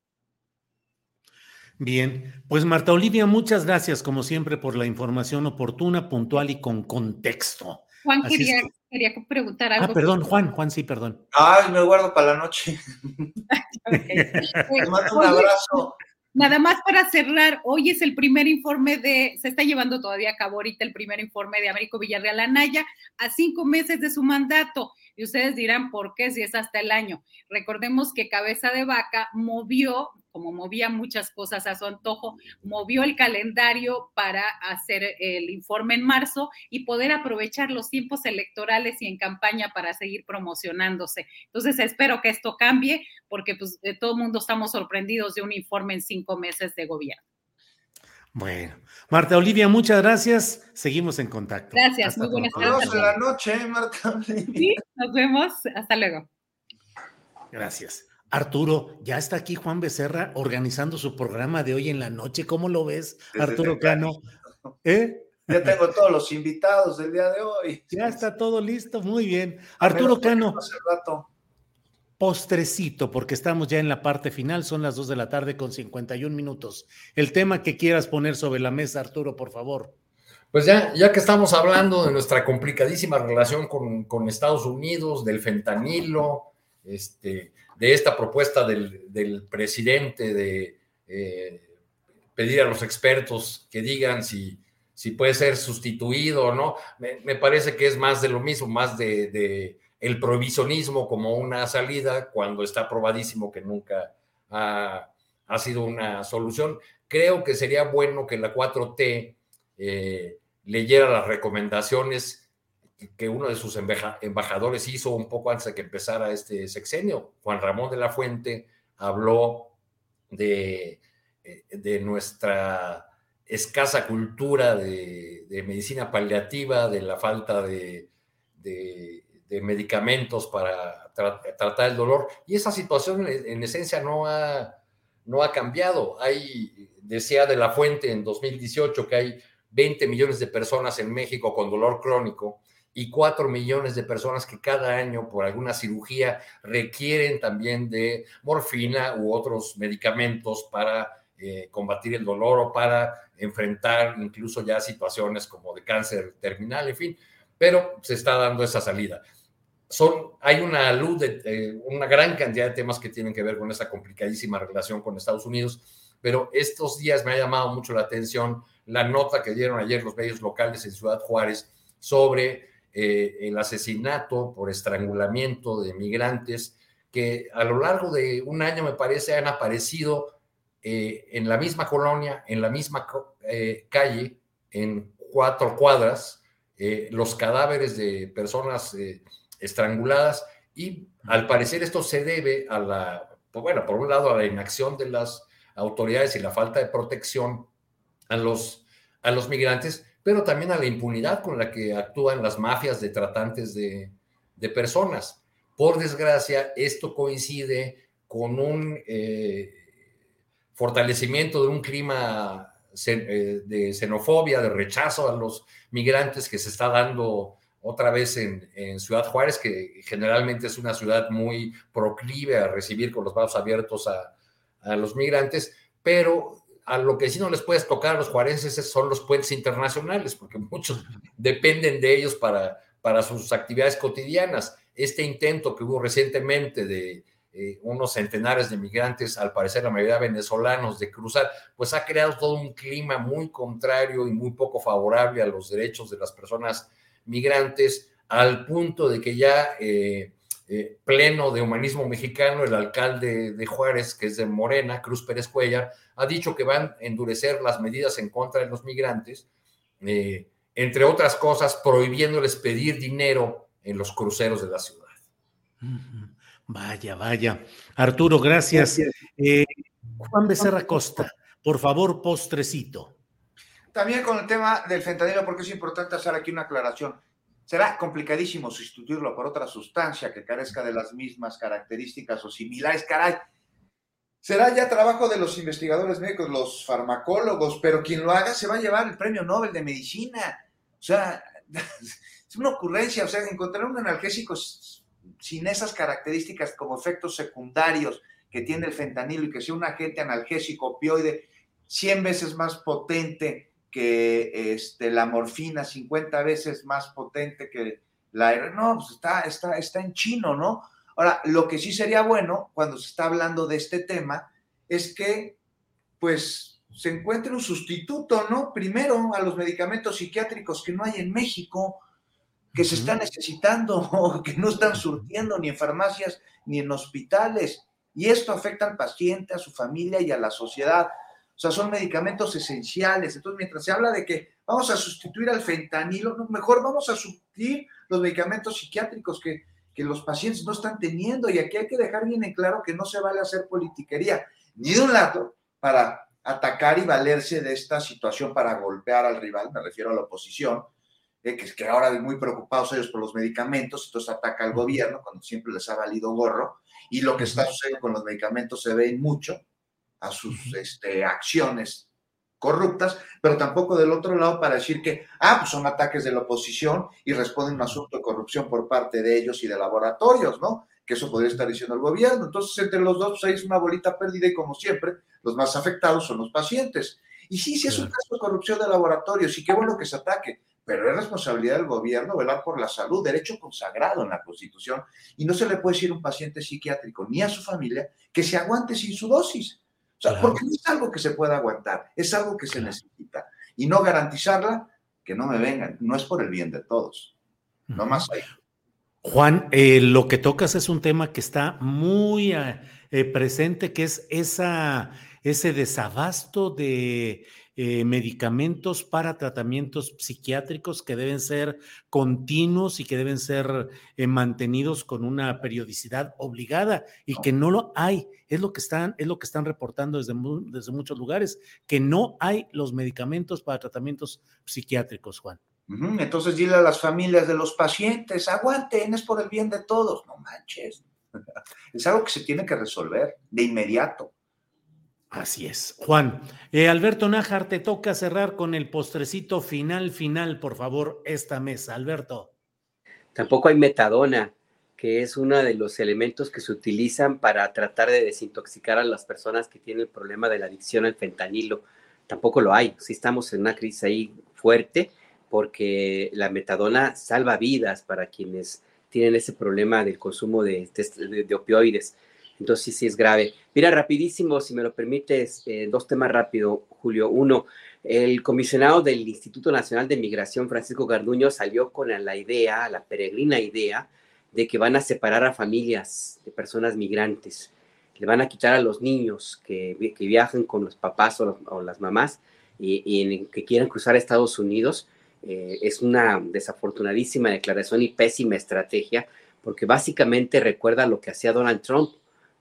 Bien, pues Marta Olivia, muchas gracias como siempre por la información oportuna, puntual y con contexto. Juan quería, quería, preguntar algo. Ah, perdón, Juan, Juan, sí, perdón. Ay, me guardo para la noche. Te mando un abrazo. Nada más para cerrar, hoy es el primer informe de, se está llevando todavía a cabo ahorita el primer informe de Américo Villarreal Anaya a cinco meses de su mandato. Y ustedes dirán, ¿por qué si es hasta el año? Recordemos que Cabeza de Vaca movió como movía muchas cosas a su antojo, movió el calendario para hacer el informe en marzo y poder aprovechar los tiempos electorales y en campaña para seguir promocionándose. Entonces, espero que esto cambie porque pues todo el mundo estamos sorprendidos de un informe en cinco meses de gobierno. Bueno, Marta Olivia, muchas gracias. Seguimos en contacto. Gracias, muy buenas tardes. la noche, Marta Sí, nos vemos. Hasta luego. Gracias. Arturo, ya está aquí Juan Becerra organizando su programa de hoy en la noche. ¿Cómo lo ves, Arturo Cano? ¿Eh? Ya tengo todos los invitados del día de hoy. Ya está todo listo, muy bien. Arturo Cano. Hace rato. Postrecito, porque estamos ya en la parte final, son las 2 de la tarde con 51 minutos. El tema que quieras poner sobre la mesa, Arturo, por favor. Pues ya, ya que estamos hablando de nuestra complicadísima relación con, con Estados Unidos, del fentanilo, este, de esta propuesta del, presidente de eh, pedir a los expertos que digan si, si puede ser sustituido o no, me, parece que es más de lo mismo, más de, el provisionismo como una salida cuando está probadísimo que nunca ha, sido una solución. Creo que sería bueno que la 4T eh, leyera las recomendaciones que uno de sus embajadores hizo un poco antes de que empezara este sexenio. Juan Ramón de la Fuente habló de, eh, de nuestra escasa cultura de, medicina paliativa, de la falta de, medicamentos para tratar el dolor. Y esa situación en, esencia no ha, no ha cambiado. Hay, decía de la Fuente en 2018 que hay 20 millones de personas en México con dolor crónico y 4 millones de personas que cada año por alguna cirugía requieren también de morfina u otros medicamentos para eh, combatir el dolor o para enfrentar incluso ya situaciones como de cáncer terminal, en fin, pero se está dando esa salida. Son, hay una luz de una gran cantidad de temas que tienen que ver con esa complicadísima relación con Estados Unidos, pero estos días me ha llamado mucho la atención la nota que dieron ayer los medios locales en Ciudad Juárez sobre eh, el asesinato por estrangulamiento de migrantes que a lo largo de un año, me parece, han aparecido eh, en la misma colonia, en la misma eh, calle, en cuatro cuadras, los cadáveres de personas estranguladas. Y al parecer esto se debe a la, pues bueno, por un lado a la inacción de las autoridades y la falta de protección a los, a los migrantes, pero también a la impunidad con la que actúan las mafias de tratantes de, personas. Por desgracia, esto coincide con un eh, fortalecimiento de un clima eh, de xenofobia, de rechazo a los migrantes que se está dando otra vez en, Ciudad Juárez, que generalmente es una ciudad muy proclive a recibir con los brazos abiertos a, a los migrantes, pero a lo que sí no les puedes tocar a los juarenses son los puentes internacionales, porque muchos dependen de ellos para, para sus actividades cotidianas. Este intento que hubo recientemente de eh, unos centenares de migrantes, al parecer la mayoría venezolanos, de cruzar, pues ha creado todo un clima muy contrario y muy poco favorable a los derechos de las personas migrantes, al punto de que ya eh, eh, pleno de humanismo mexicano, el alcalde de Juárez, que es de Morena, Cruz Pérez Cuellar, ha dicho que van a endurecer las medidas en contra de los migrantes, eh, entre otras cosas, prohibiéndoles pedir dinero en los cruceros de la ciudad. Vaya, vaya. Arturo, gracias. Eh, Juan Becerra Costa, por favor, postrecito. También con el tema del fentanilo, porque es importante hacer aquí una aclaración. Será complicadísimo sustituirlo por otra sustancia que carezca de las mismas características o similares. Caray, será ya trabajo de los investigadores médicos, los farmacólogos, pero quien lo haga se va a llevar el premio Nobel de Medicina. O sea, es una ocurrencia, o sea, encontrar un analgésico sin esas características como efectos secundarios que tiene el fentanilo y que sea un agente analgésico opioide 100 veces más potente que este, la morfina 50 veces más potente que la... No, pues está, está, está en chino, ¿no? Ahora, lo que sí sería bueno cuando se está hablando de este tema es que, pues, se encuentre un sustituto, ¿no? Primero a los medicamentos psiquiátricos que no hay en México, que se están necesitando, que no están surtiendo ni en farmacias ni en hospitales. Y esto afecta al paciente, a su familia y a la sociedad. O sea, son medicamentos esenciales. Entonces, mientras se habla de que vamos a sustituir al fentanilo, mejor vamos a sustituir los medicamentos psiquiátricos que, que los pacientes no están teniendo. Y aquí hay que dejar bien en claro que no se vale hacer politiquería, ni de un lado, para atacar y valerse de esta situación para golpear al rival, me refiero a la oposición, eh, que, que ahora muy preocupados ellos por los medicamentos, entonces ataca al gobierno cuando siempre les ha valido gorro, Y lo que está sucediendo con los medicamentos se ve mucho a sus este, acciones corruptas, pero tampoco del otro lado para decir que, ah, pues son ataques de la oposición y responden a un asunto de corrupción por parte de ellos y de laboratorios, ¿no? Que eso podría estar diciendo el gobierno. Entonces, entre los dos, pues ahí es una bolita perdida y como siempre, los más afectados son los pacientes. Y sí, sí es un caso de corrupción de laboratorios y qué bueno que se ataque, pero es responsabilidad del gobierno velar por la salud, derecho consagrado en la Constitución, y no se le puede decir a un paciente psiquiátrico ni a su familia que se aguante sin su dosis. O sea, porque no es algo que se pueda aguantar, es algo que se necesita. Y no garantizarla, que no me vengan, no es por el bien de todos. No más ahí. Juan, eh, lo que tocas es un tema que está muy eh, eh, presente, que es esa, ese desabasto de eh, medicamentos para tratamientos psiquiátricos que deben ser continuos y que deben ser eh, mantenidos con una periodicidad obligada y que no lo hay. Es lo que están, es lo que están reportando desde, desde muchos lugares, que no hay los medicamentos para tratamientos psiquiátricos, Juan. Entonces dile a las familias de los pacientes, aguanten, es por el bien de todos. No manches. Es algo que se tiene que resolver de inmediato. Así es. Juan, eh, Alberto Nájar, te toca cerrar con el postrecito final, final, por favor, esta mesa. Alberto. Tampoco hay metadona, que es uno de los elementos que se utilizan para tratar de desintoxicar a las personas que tienen el problema de la adicción al fentanilo. Tampoco lo hay. Sí estamos en una crisis ahí fuerte porque la metadona salva vidas para quienes tienen ese problema del consumo de opioides. Entonces sí, sí es grave. Mira, rapidísimo, si me lo permites, eh, dos temas rápido, Julio. Uno, el comisionado del Instituto Nacional de Migración, Francisco Garduño, salió con la idea, la peregrina idea, de que van a separar a familias de personas migrantes. Le van a quitar a los niños que, que viajan con los papás o, las mamás y, que quieran cruzar a Estados Unidos. Eh, es una desafortunadísima declaración y pésima estrategia, porque básicamente recuerda lo que hacía Donald Trump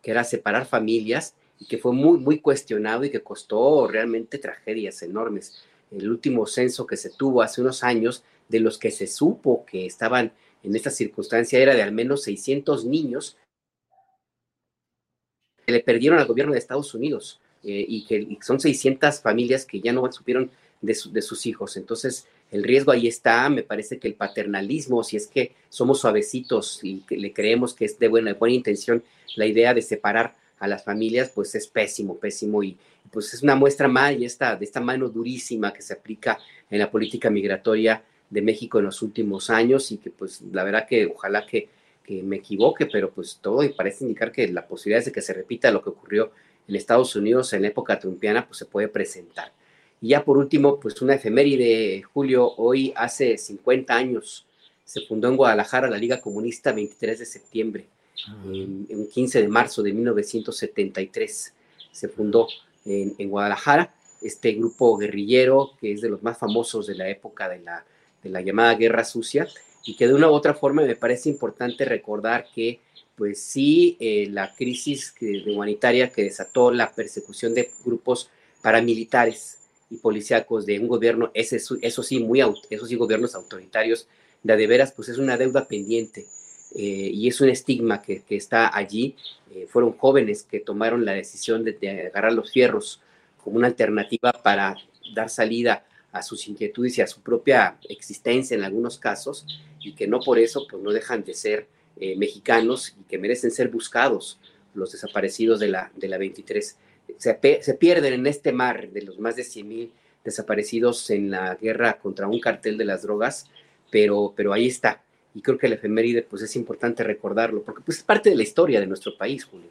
que era separar familias y que fue muy, muy cuestionado y que costó realmente tragedias enormes. El último censo que se tuvo hace unos años, de los que se supo que estaban en esta circunstancia, era de al menos 600 niños que le perdieron al gobierno de Estados Unidos eh, y que son 600 familias que ya no supieron de, de sus hijos. Entonces, el riesgo ahí está, me parece que el paternalismo, si es que somos suavecitos y que le creemos que es de buena, buena intención la idea de separar a las familias, pues es pésimo, pésimo y pues es una muestra más de esta, de esta mano durísima que se aplica en la política migratoria de México en los últimos años y que pues la verdad que ojalá que, que me equivoque, pero pues todo parece indicar que la posibilidad de que se repita lo que ocurrió en Estados Unidos en la época trumpiana pues se puede presentar. Y ya por último, pues una efeméride, Julio, hoy hace 50 años se fundó en Guadalajara la Liga Comunista 23 de septiembre, en, 15 de marzo de 1973 se fundó en, en, Guadalajara este grupo guerrillero que es de los más famosos de la época de la, de la llamada Guerra Sucia. Y que de una u otra forma me parece importante recordar que pues sí, eh, la crisis humanitaria que desató la persecución de grupos paramilitares y policíacos de un gobierno, ese, eso sí, muy, esos sí, gobiernos autoritarios, de, de veras, pues es una deuda pendiente eh, y es un estigma que, que está allí. Eh, fueron jóvenes que tomaron la decisión de, de, agarrar los fierros como una alternativa para dar salida a sus inquietudes y a su propia existencia en algunos casos y que no por eso pues no dejan de ser eh, mexicanos y que merecen ser buscados los desaparecidos de la, de la 23 se, pierden en este mar de los más de 100 mil desaparecidos en la guerra contra un cartel de las drogas, pero, pero ahí está. Y creo que el efeméride, pues es importante recordarlo, porque pues, es parte de la historia de nuestro país, Julio.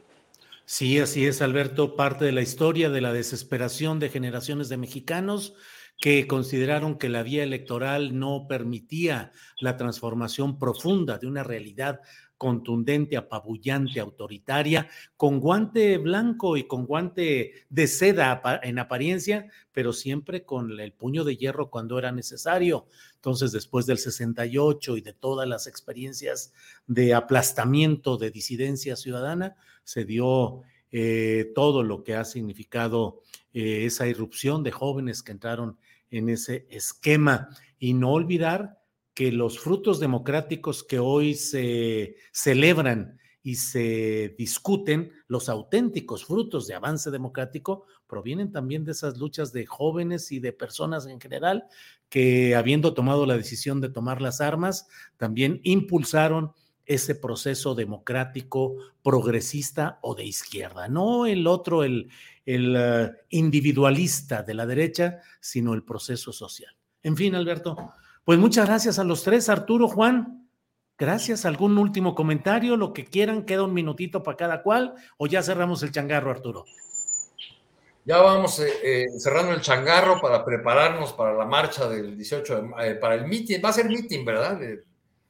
Sí, así es, Alberto, parte de la historia de la desesperación de generaciones de mexicanos que consideraron que la vía electoral no permitía la transformación profunda de una realidad contundente, apabullante, autoritaria, con guante blanco y con guante de seda en apariencia, pero siempre con el puño de hierro cuando era necesario. Entonces, después del 68 y de todas las experiencias de aplastamiento de disidencia ciudadana, se dio eh, todo lo que ha significado eh, esa irrupción de jóvenes que entraron en ese esquema. Y no olvidar que los frutos democráticos que hoy se celebran y se discuten, los auténticos frutos de avance democrático provienen también de esas luchas de jóvenes y de personas en general que habiendo tomado la decisión de tomar las armas, también impulsaron ese proceso democrático progresista o de izquierda, no el otro, el, el uh, individualista de la derecha, sino el proceso social. En fin, Alberto, pues muchas gracias a los tres, Arturo, Juan. Gracias. ¿Algún último comentario? Lo que quieran, queda un minutito para cada cual o ya cerramos el changarro, Arturo. Ya vamos eh, eh, cerrando el changarro para prepararnos para la marcha del 18 de, eh, para el meeting. Va a ser meeting, ¿verdad? El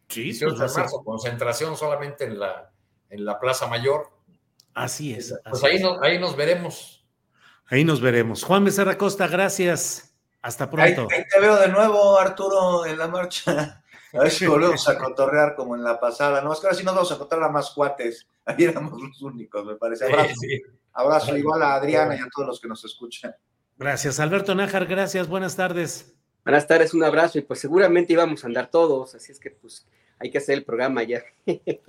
sí, 18 pues de marzo, concentración solamente en la, en la Plaza Mayor. Así es. Pues así ahí, es. Nos, ahí nos veremos. Ahí nos veremos. Juan Becerra Costa, gracias. Hasta pronto. Ahí, ahí te veo de nuevo, Arturo, en la marcha. A ver si volvemos a cotorrear como en la pasada. No, es que ahora sí nos vamos a encontrar a más cuates. Ahí éramos los únicos, me parece. Abrazo. Sí, sí. Abrazo igual a Adriana y a todos los que nos escuchan. Gracias. Alberto Nájar, gracias. Buenas tardes. Buenas tardes, un abrazo. Y pues seguramente íbamos a andar todos, así es que pues hay que hacer el programa ya.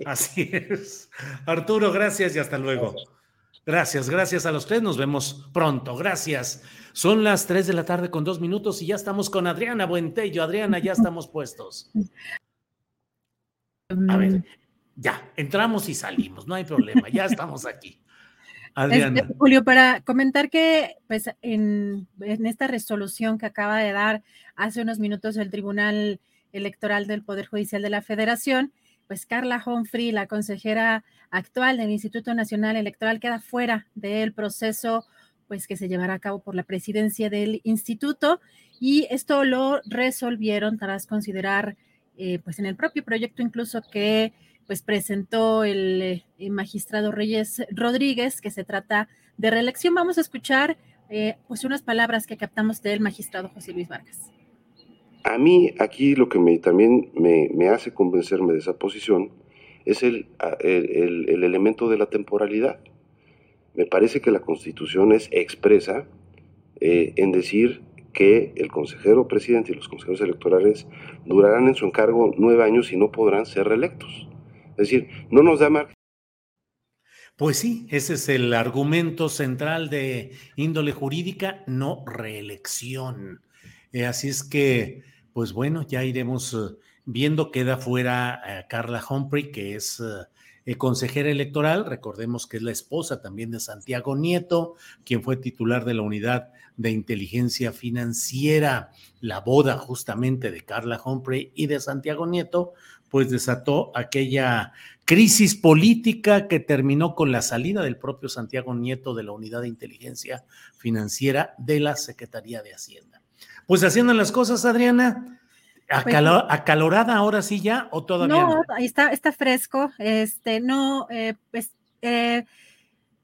Así es. Arturo, gracias y hasta luego. Gracias, gracias a los tres. Nos vemos pronto. Gracias. Son las 3 de la tarde con dos minutos y ya estamos con Adriana Buentello. Adriana, ya estamos puestos. A ver, ya, entramos y salimos, no hay problema, ya estamos aquí. Adriana. Este, Julio, para comentar que pues, en, esta resolución que acaba de dar hace unos minutos el Tribunal Electoral del Poder Judicial de la Federación, pues Carla Humphrey, la consejera actual del Instituto Nacional Electoral, queda fuera del proceso pues que se llevará a cabo por la presidencia del instituto y esto lo resolvieron tras considerar eh, pues en el propio proyecto incluso que pues presentó el, eh, magistrado Reyes Rodríguez que se trata de reelección. Vamos a escuchar eh, pues unas palabras que captamos del magistrado José Luis Vargas. A mí aquí lo que me, también me, hace convencerme de esa posición es el, el, el elemento de la temporalidad me parece que la Constitución es expresa eh, en decir que el consejero presidente y los consejeros electorales durarán en su encargo nueve años y no podrán ser reelectos. Es decir, no nos da margen. Pues sí, ese es el argumento central de índole jurídica, no reelección. Eh, así es que, pues bueno, ya iremos uh, viendo, queda fuera uh, Carla Humphrey, que es eh, consejera electoral, recordemos que es la esposa también de Santiago Nieto, quien fue titular de la unidad de inteligencia financiera. La boda justamente de Carla Humphrey y de Santiago Nieto, pues desató aquella crisis política que terminó con la salida del propio Santiago Nieto de la unidad de inteligencia financiera de la Secretaría de Hacienda. Pues haciendo las cosas, Adriana, Acalor, ¿Acalorada ahora sí ya o todavía no? No, está, está fresco. Este, no, eh, pues, eh,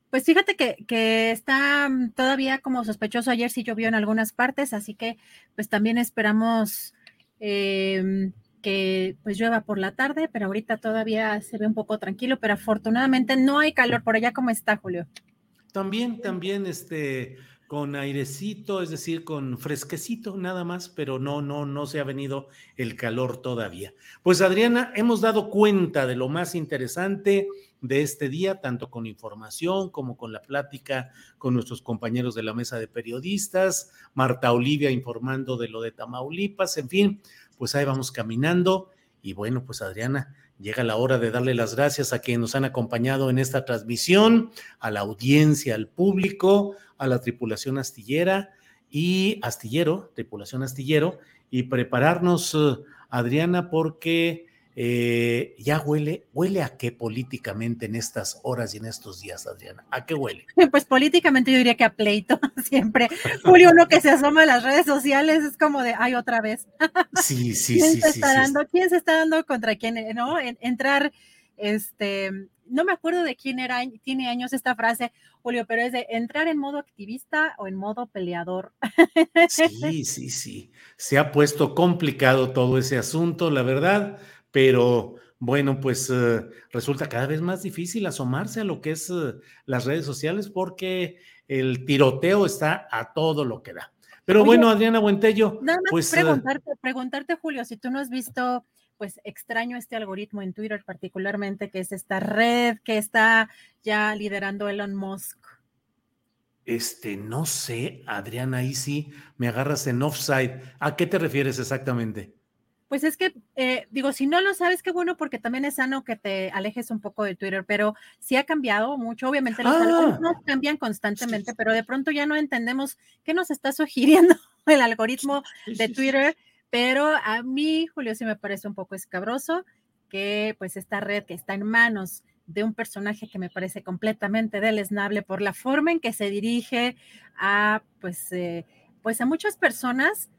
pues fíjate que, que, está todavía como sospechoso. Ayer sí llovió en algunas partes, así que pues también esperamos eh, que pues llueva por la tarde, pero ahorita todavía se ve un poco tranquilo, pero afortunadamente no hay calor por allá como está, Julio. También, también, este, con airecito, es decir, con fresquecito nada más, pero no, no, no se ha venido el calor todavía. Pues Adriana, hemos dado cuenta de lo más interesante de este día, tanto con información como con la plática con nuestros compañeros de la mesa de periodistas, Marta Olivia informando de lo de Tamaulipas, en fin, pues ahí vamos caminando. Y bueno, pues Adriana, llega la hora de darle las gracias a quienes nos han acompañado en esta transmisión, a la audiencia, al público, a la tripulación astillera y astillero, tripulación astillero, y prepararnos, uh, Adriana, porque eh, ya huele, huele a qué políticamente en estas horas y en estos días, Adriana, ¿a qué huele? Pues políticamente yo diría que a pleito, siempre. Julio, uno que se asoma a las redes sociales es como de, ay, otra vez. Sí, sí, ¿Quién sí. Se sí, está sí, dando, ¿Quién se está dando contra quién? ¿No? En, entrar, este, no me acuerdo de quién era, tiene años esta frase, Julio, pero es de entrar en modo activista o en modo peleador. Sí, sí, sí. Se ha puesto complicado todo ese asunto, la verdad, pero bueno, pues uh, resulta cada vez más difícil asomarse a lo que es uh, las redes sociales porque el tiroteo está a todo lo que da. Pero Oye, bueno, Adriana Buentello, Nada más pues uh, preguntarte, preguntarte, Julio, si tú no has visto pues extraño este algoritmo en Twitter particularmente, que es esta red que está ya liderando Elon Musk. Este, no sé, Adriana, ahí sí me agarras en offside. ¿A qué te refieres exactamente? Pues es que, eh, digo, si no lo sabes, qué bueno, porque también es sano que te alejes un poco de Twitter, pero sí ha cambiado mucho. Obviamente los algoritmos ah. cambian constantemente, pero de pronto ya no entendemos qué nos está sugiriendo el algoritmo de Twitter. Pero a mí, Julio, sí me parece un poco escabroso que pues esta red que está en manos de un personaje que me parece completamente deleznable por la forma en que se dirige a, pues, eh, pues a muchas personas,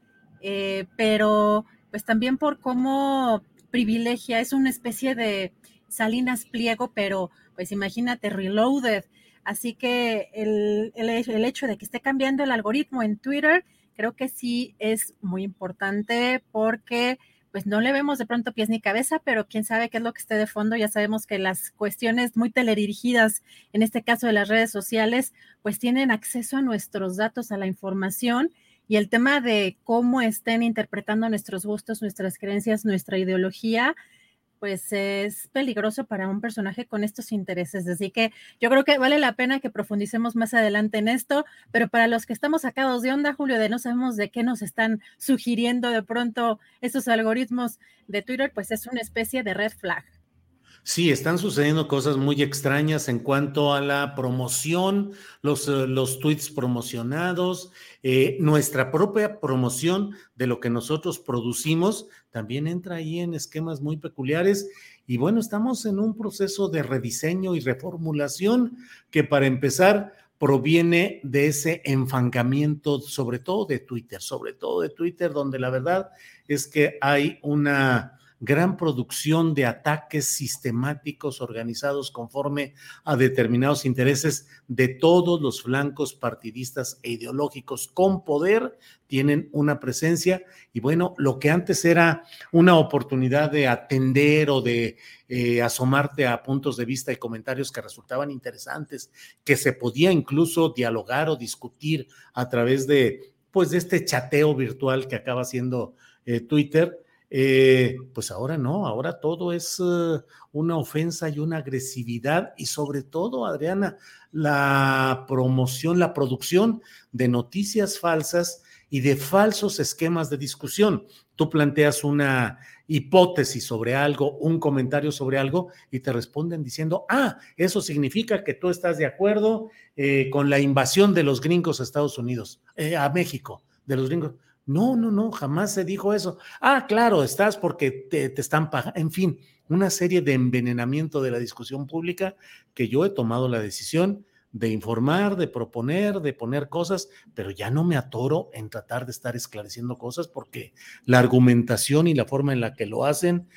eh, pero pues también por cómo privilegia, es una especie de Salinas Pliego, pero pues imagínate, reloaded. Así que el, el hecho de que esté cambiando el algoritmo en Twitter, creo que sí es muy importante porque pues no le vemos de pronto pies ni cabeza, pero quién sabe qué es lo que esté de fondo. Ya sabemos que las cuestiones muy teledirigidas, en este caso de las redes sociales, pues tienen acceso a nuestros datos, a la información y el tema de cómo estén interpretando nuestros gustos, nuestras creencias, nuestra ideología, pues es peligroso para un personaje con estos intereses. Así que yo creo que vale la pena que profundicemos más adelante en esto, pero para los que estamos sacados de onda, Julio, de no sabemos de qué nos están sugiriendo de pronto esos algoritmos de Twitter, pues es una especie de red flag. Sí, están sucediendo cosas muy extrañas en cuanto a la promoción, los, eh, los tweets promocionados, eh, nuestra propia promoción de lo que nosotros producimos también entra ahí en esquemas muy peculiares. Y bueno, estamos en un proceso de rediseño y reformulación que para empezar proviene de ese enfangamiento, sobre todo de Twitter, sobre todo de Twitter, donde la verdad es que hay una gran producción de ataques sistemáticos organizados conforme a determinados intereses de todos los flancos partidistas e ideológicos. Con poder tienen una presencia y bueno, lo que antes era una oportunidad de atender o de eh, asomarte a puntos de vista y comentarios que resultaban interesantes, que se podía incluso dialogar o discutir a través de pues de este chateo virtual que acaba siendo eh, Twitter, eh, pues ahora no, ahora todo es eh, una ofensa y una agresividad y sobre todo, Adriana, la promoción, la producción de noticias falsas y de falsos esquemas de discusión. Tú planteas una hipótesis sobre algo, un comentario sobre algo y te responden diciendo, ah, eso significa que tú estás de acuerdo eh, con la invasión de los gringos a Estados Unidos, a México, de los gringos. No, no, no, jamás se dijo eso. Ah, claro, estás porque te, están pagando. En fin, una serie de envenenamiento de la discusión pública que yo he tomado la decisión de informar, de proponer, de poner cosas, pero ya no me atoro en tratar de estar esclareciendo cosas porque la argumentación y la forma en la que lo hacen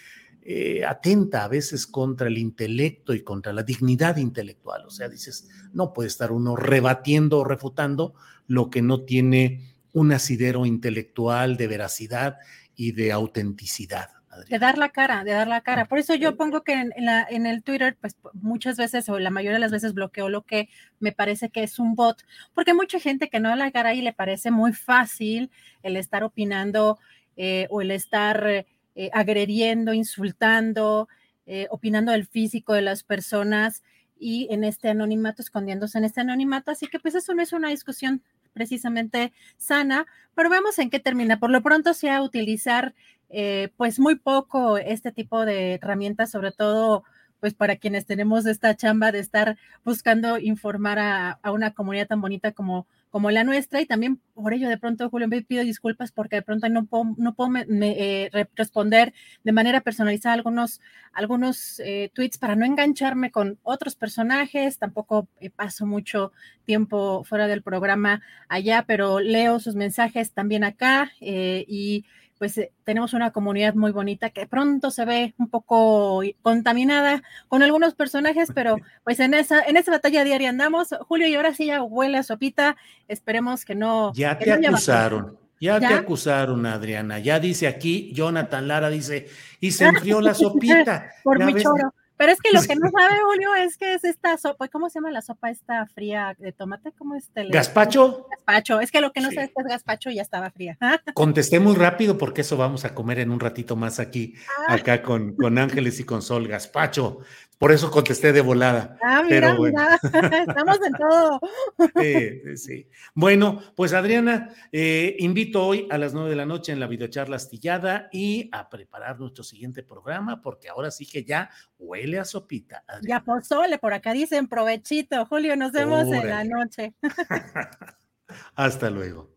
eh, atenta a veces contra el intelecto y contra la dignidad intelectual. O sea, dices, no puede estar uno rebatiendo o refutando lo que no tiene un asidero intelectual de veracidad y de autenticidad. De dar la cara, de dar la cara. Por eso yo pongo que en, la, en, el Twitter, pues muchas veces o la mayoría de las veces bloqueo lo que me parece que es un bot, porque mucha gente que no da la cara y le parece muy fácil el estar opinando eh, o el estar eh, agrediendo, insultando, eh, opinando del físico de las personas y en este anonimato, escondiéndose en este anonimato. Así que pues eso no es una discusión precisamente sana, pero vemos en qué termina. Por lo pronto, sea utilizar eh, pues muy poco este tipo de herramientas, sobre todo pues para quienes tenemos esta chamba de estar buscando informar a, a una comunidad tan bonita como como la nuestra y también por ello de pronto, Julio, me pido disculpas porque de pronto no puedo, no puedo eh, responder de manera personalizada algunos, algunos eh, tweets para no engancharme con otros personajes, tampoco eh, paso mucho tiempo fuera del programa allá, pero leo sus mensajes también acá y pues eh, tenemos una comunidad muy bonita que pronto se ve un poco contaminada con algunos personajes, pero pues en esa, en esa batalla diaria andamos. Julio, y ahora sí ya huele a sopita, esperemos que no. Ya te acusaron. Ya, te acusaron, Adriana. Ya dice aquí, Jonathan Lara dice, y se enfrió la sopita. Por mi choro. Pero es que lo que no sabe Julio es que es esta sopa, ¿cómo se llama la sopa esta fría de tomate? ¿Cómo es? ¿Gaspacho? gazpacho. Es que lo que no sé es que es gazpacho ya estaba fría. Contesté muy rápido porque eso vamos a comer en un ratito más aquí, ah. acá con, con Ángeles y con Sol. Gazpacho. Por eso contesté de volada. Ah, mira, mira, estamos en todo. Sí, sí. Bueno, pues Adriana, eh, invito hoy a las nueve de la noche en la videocharla astillada y a preparar nuestro siguiente programa, porque ahora sí que ya huele a sopita. Ya pozole, por acá dicen provechito. Julio, nos vemos en la noche. Hasta luego.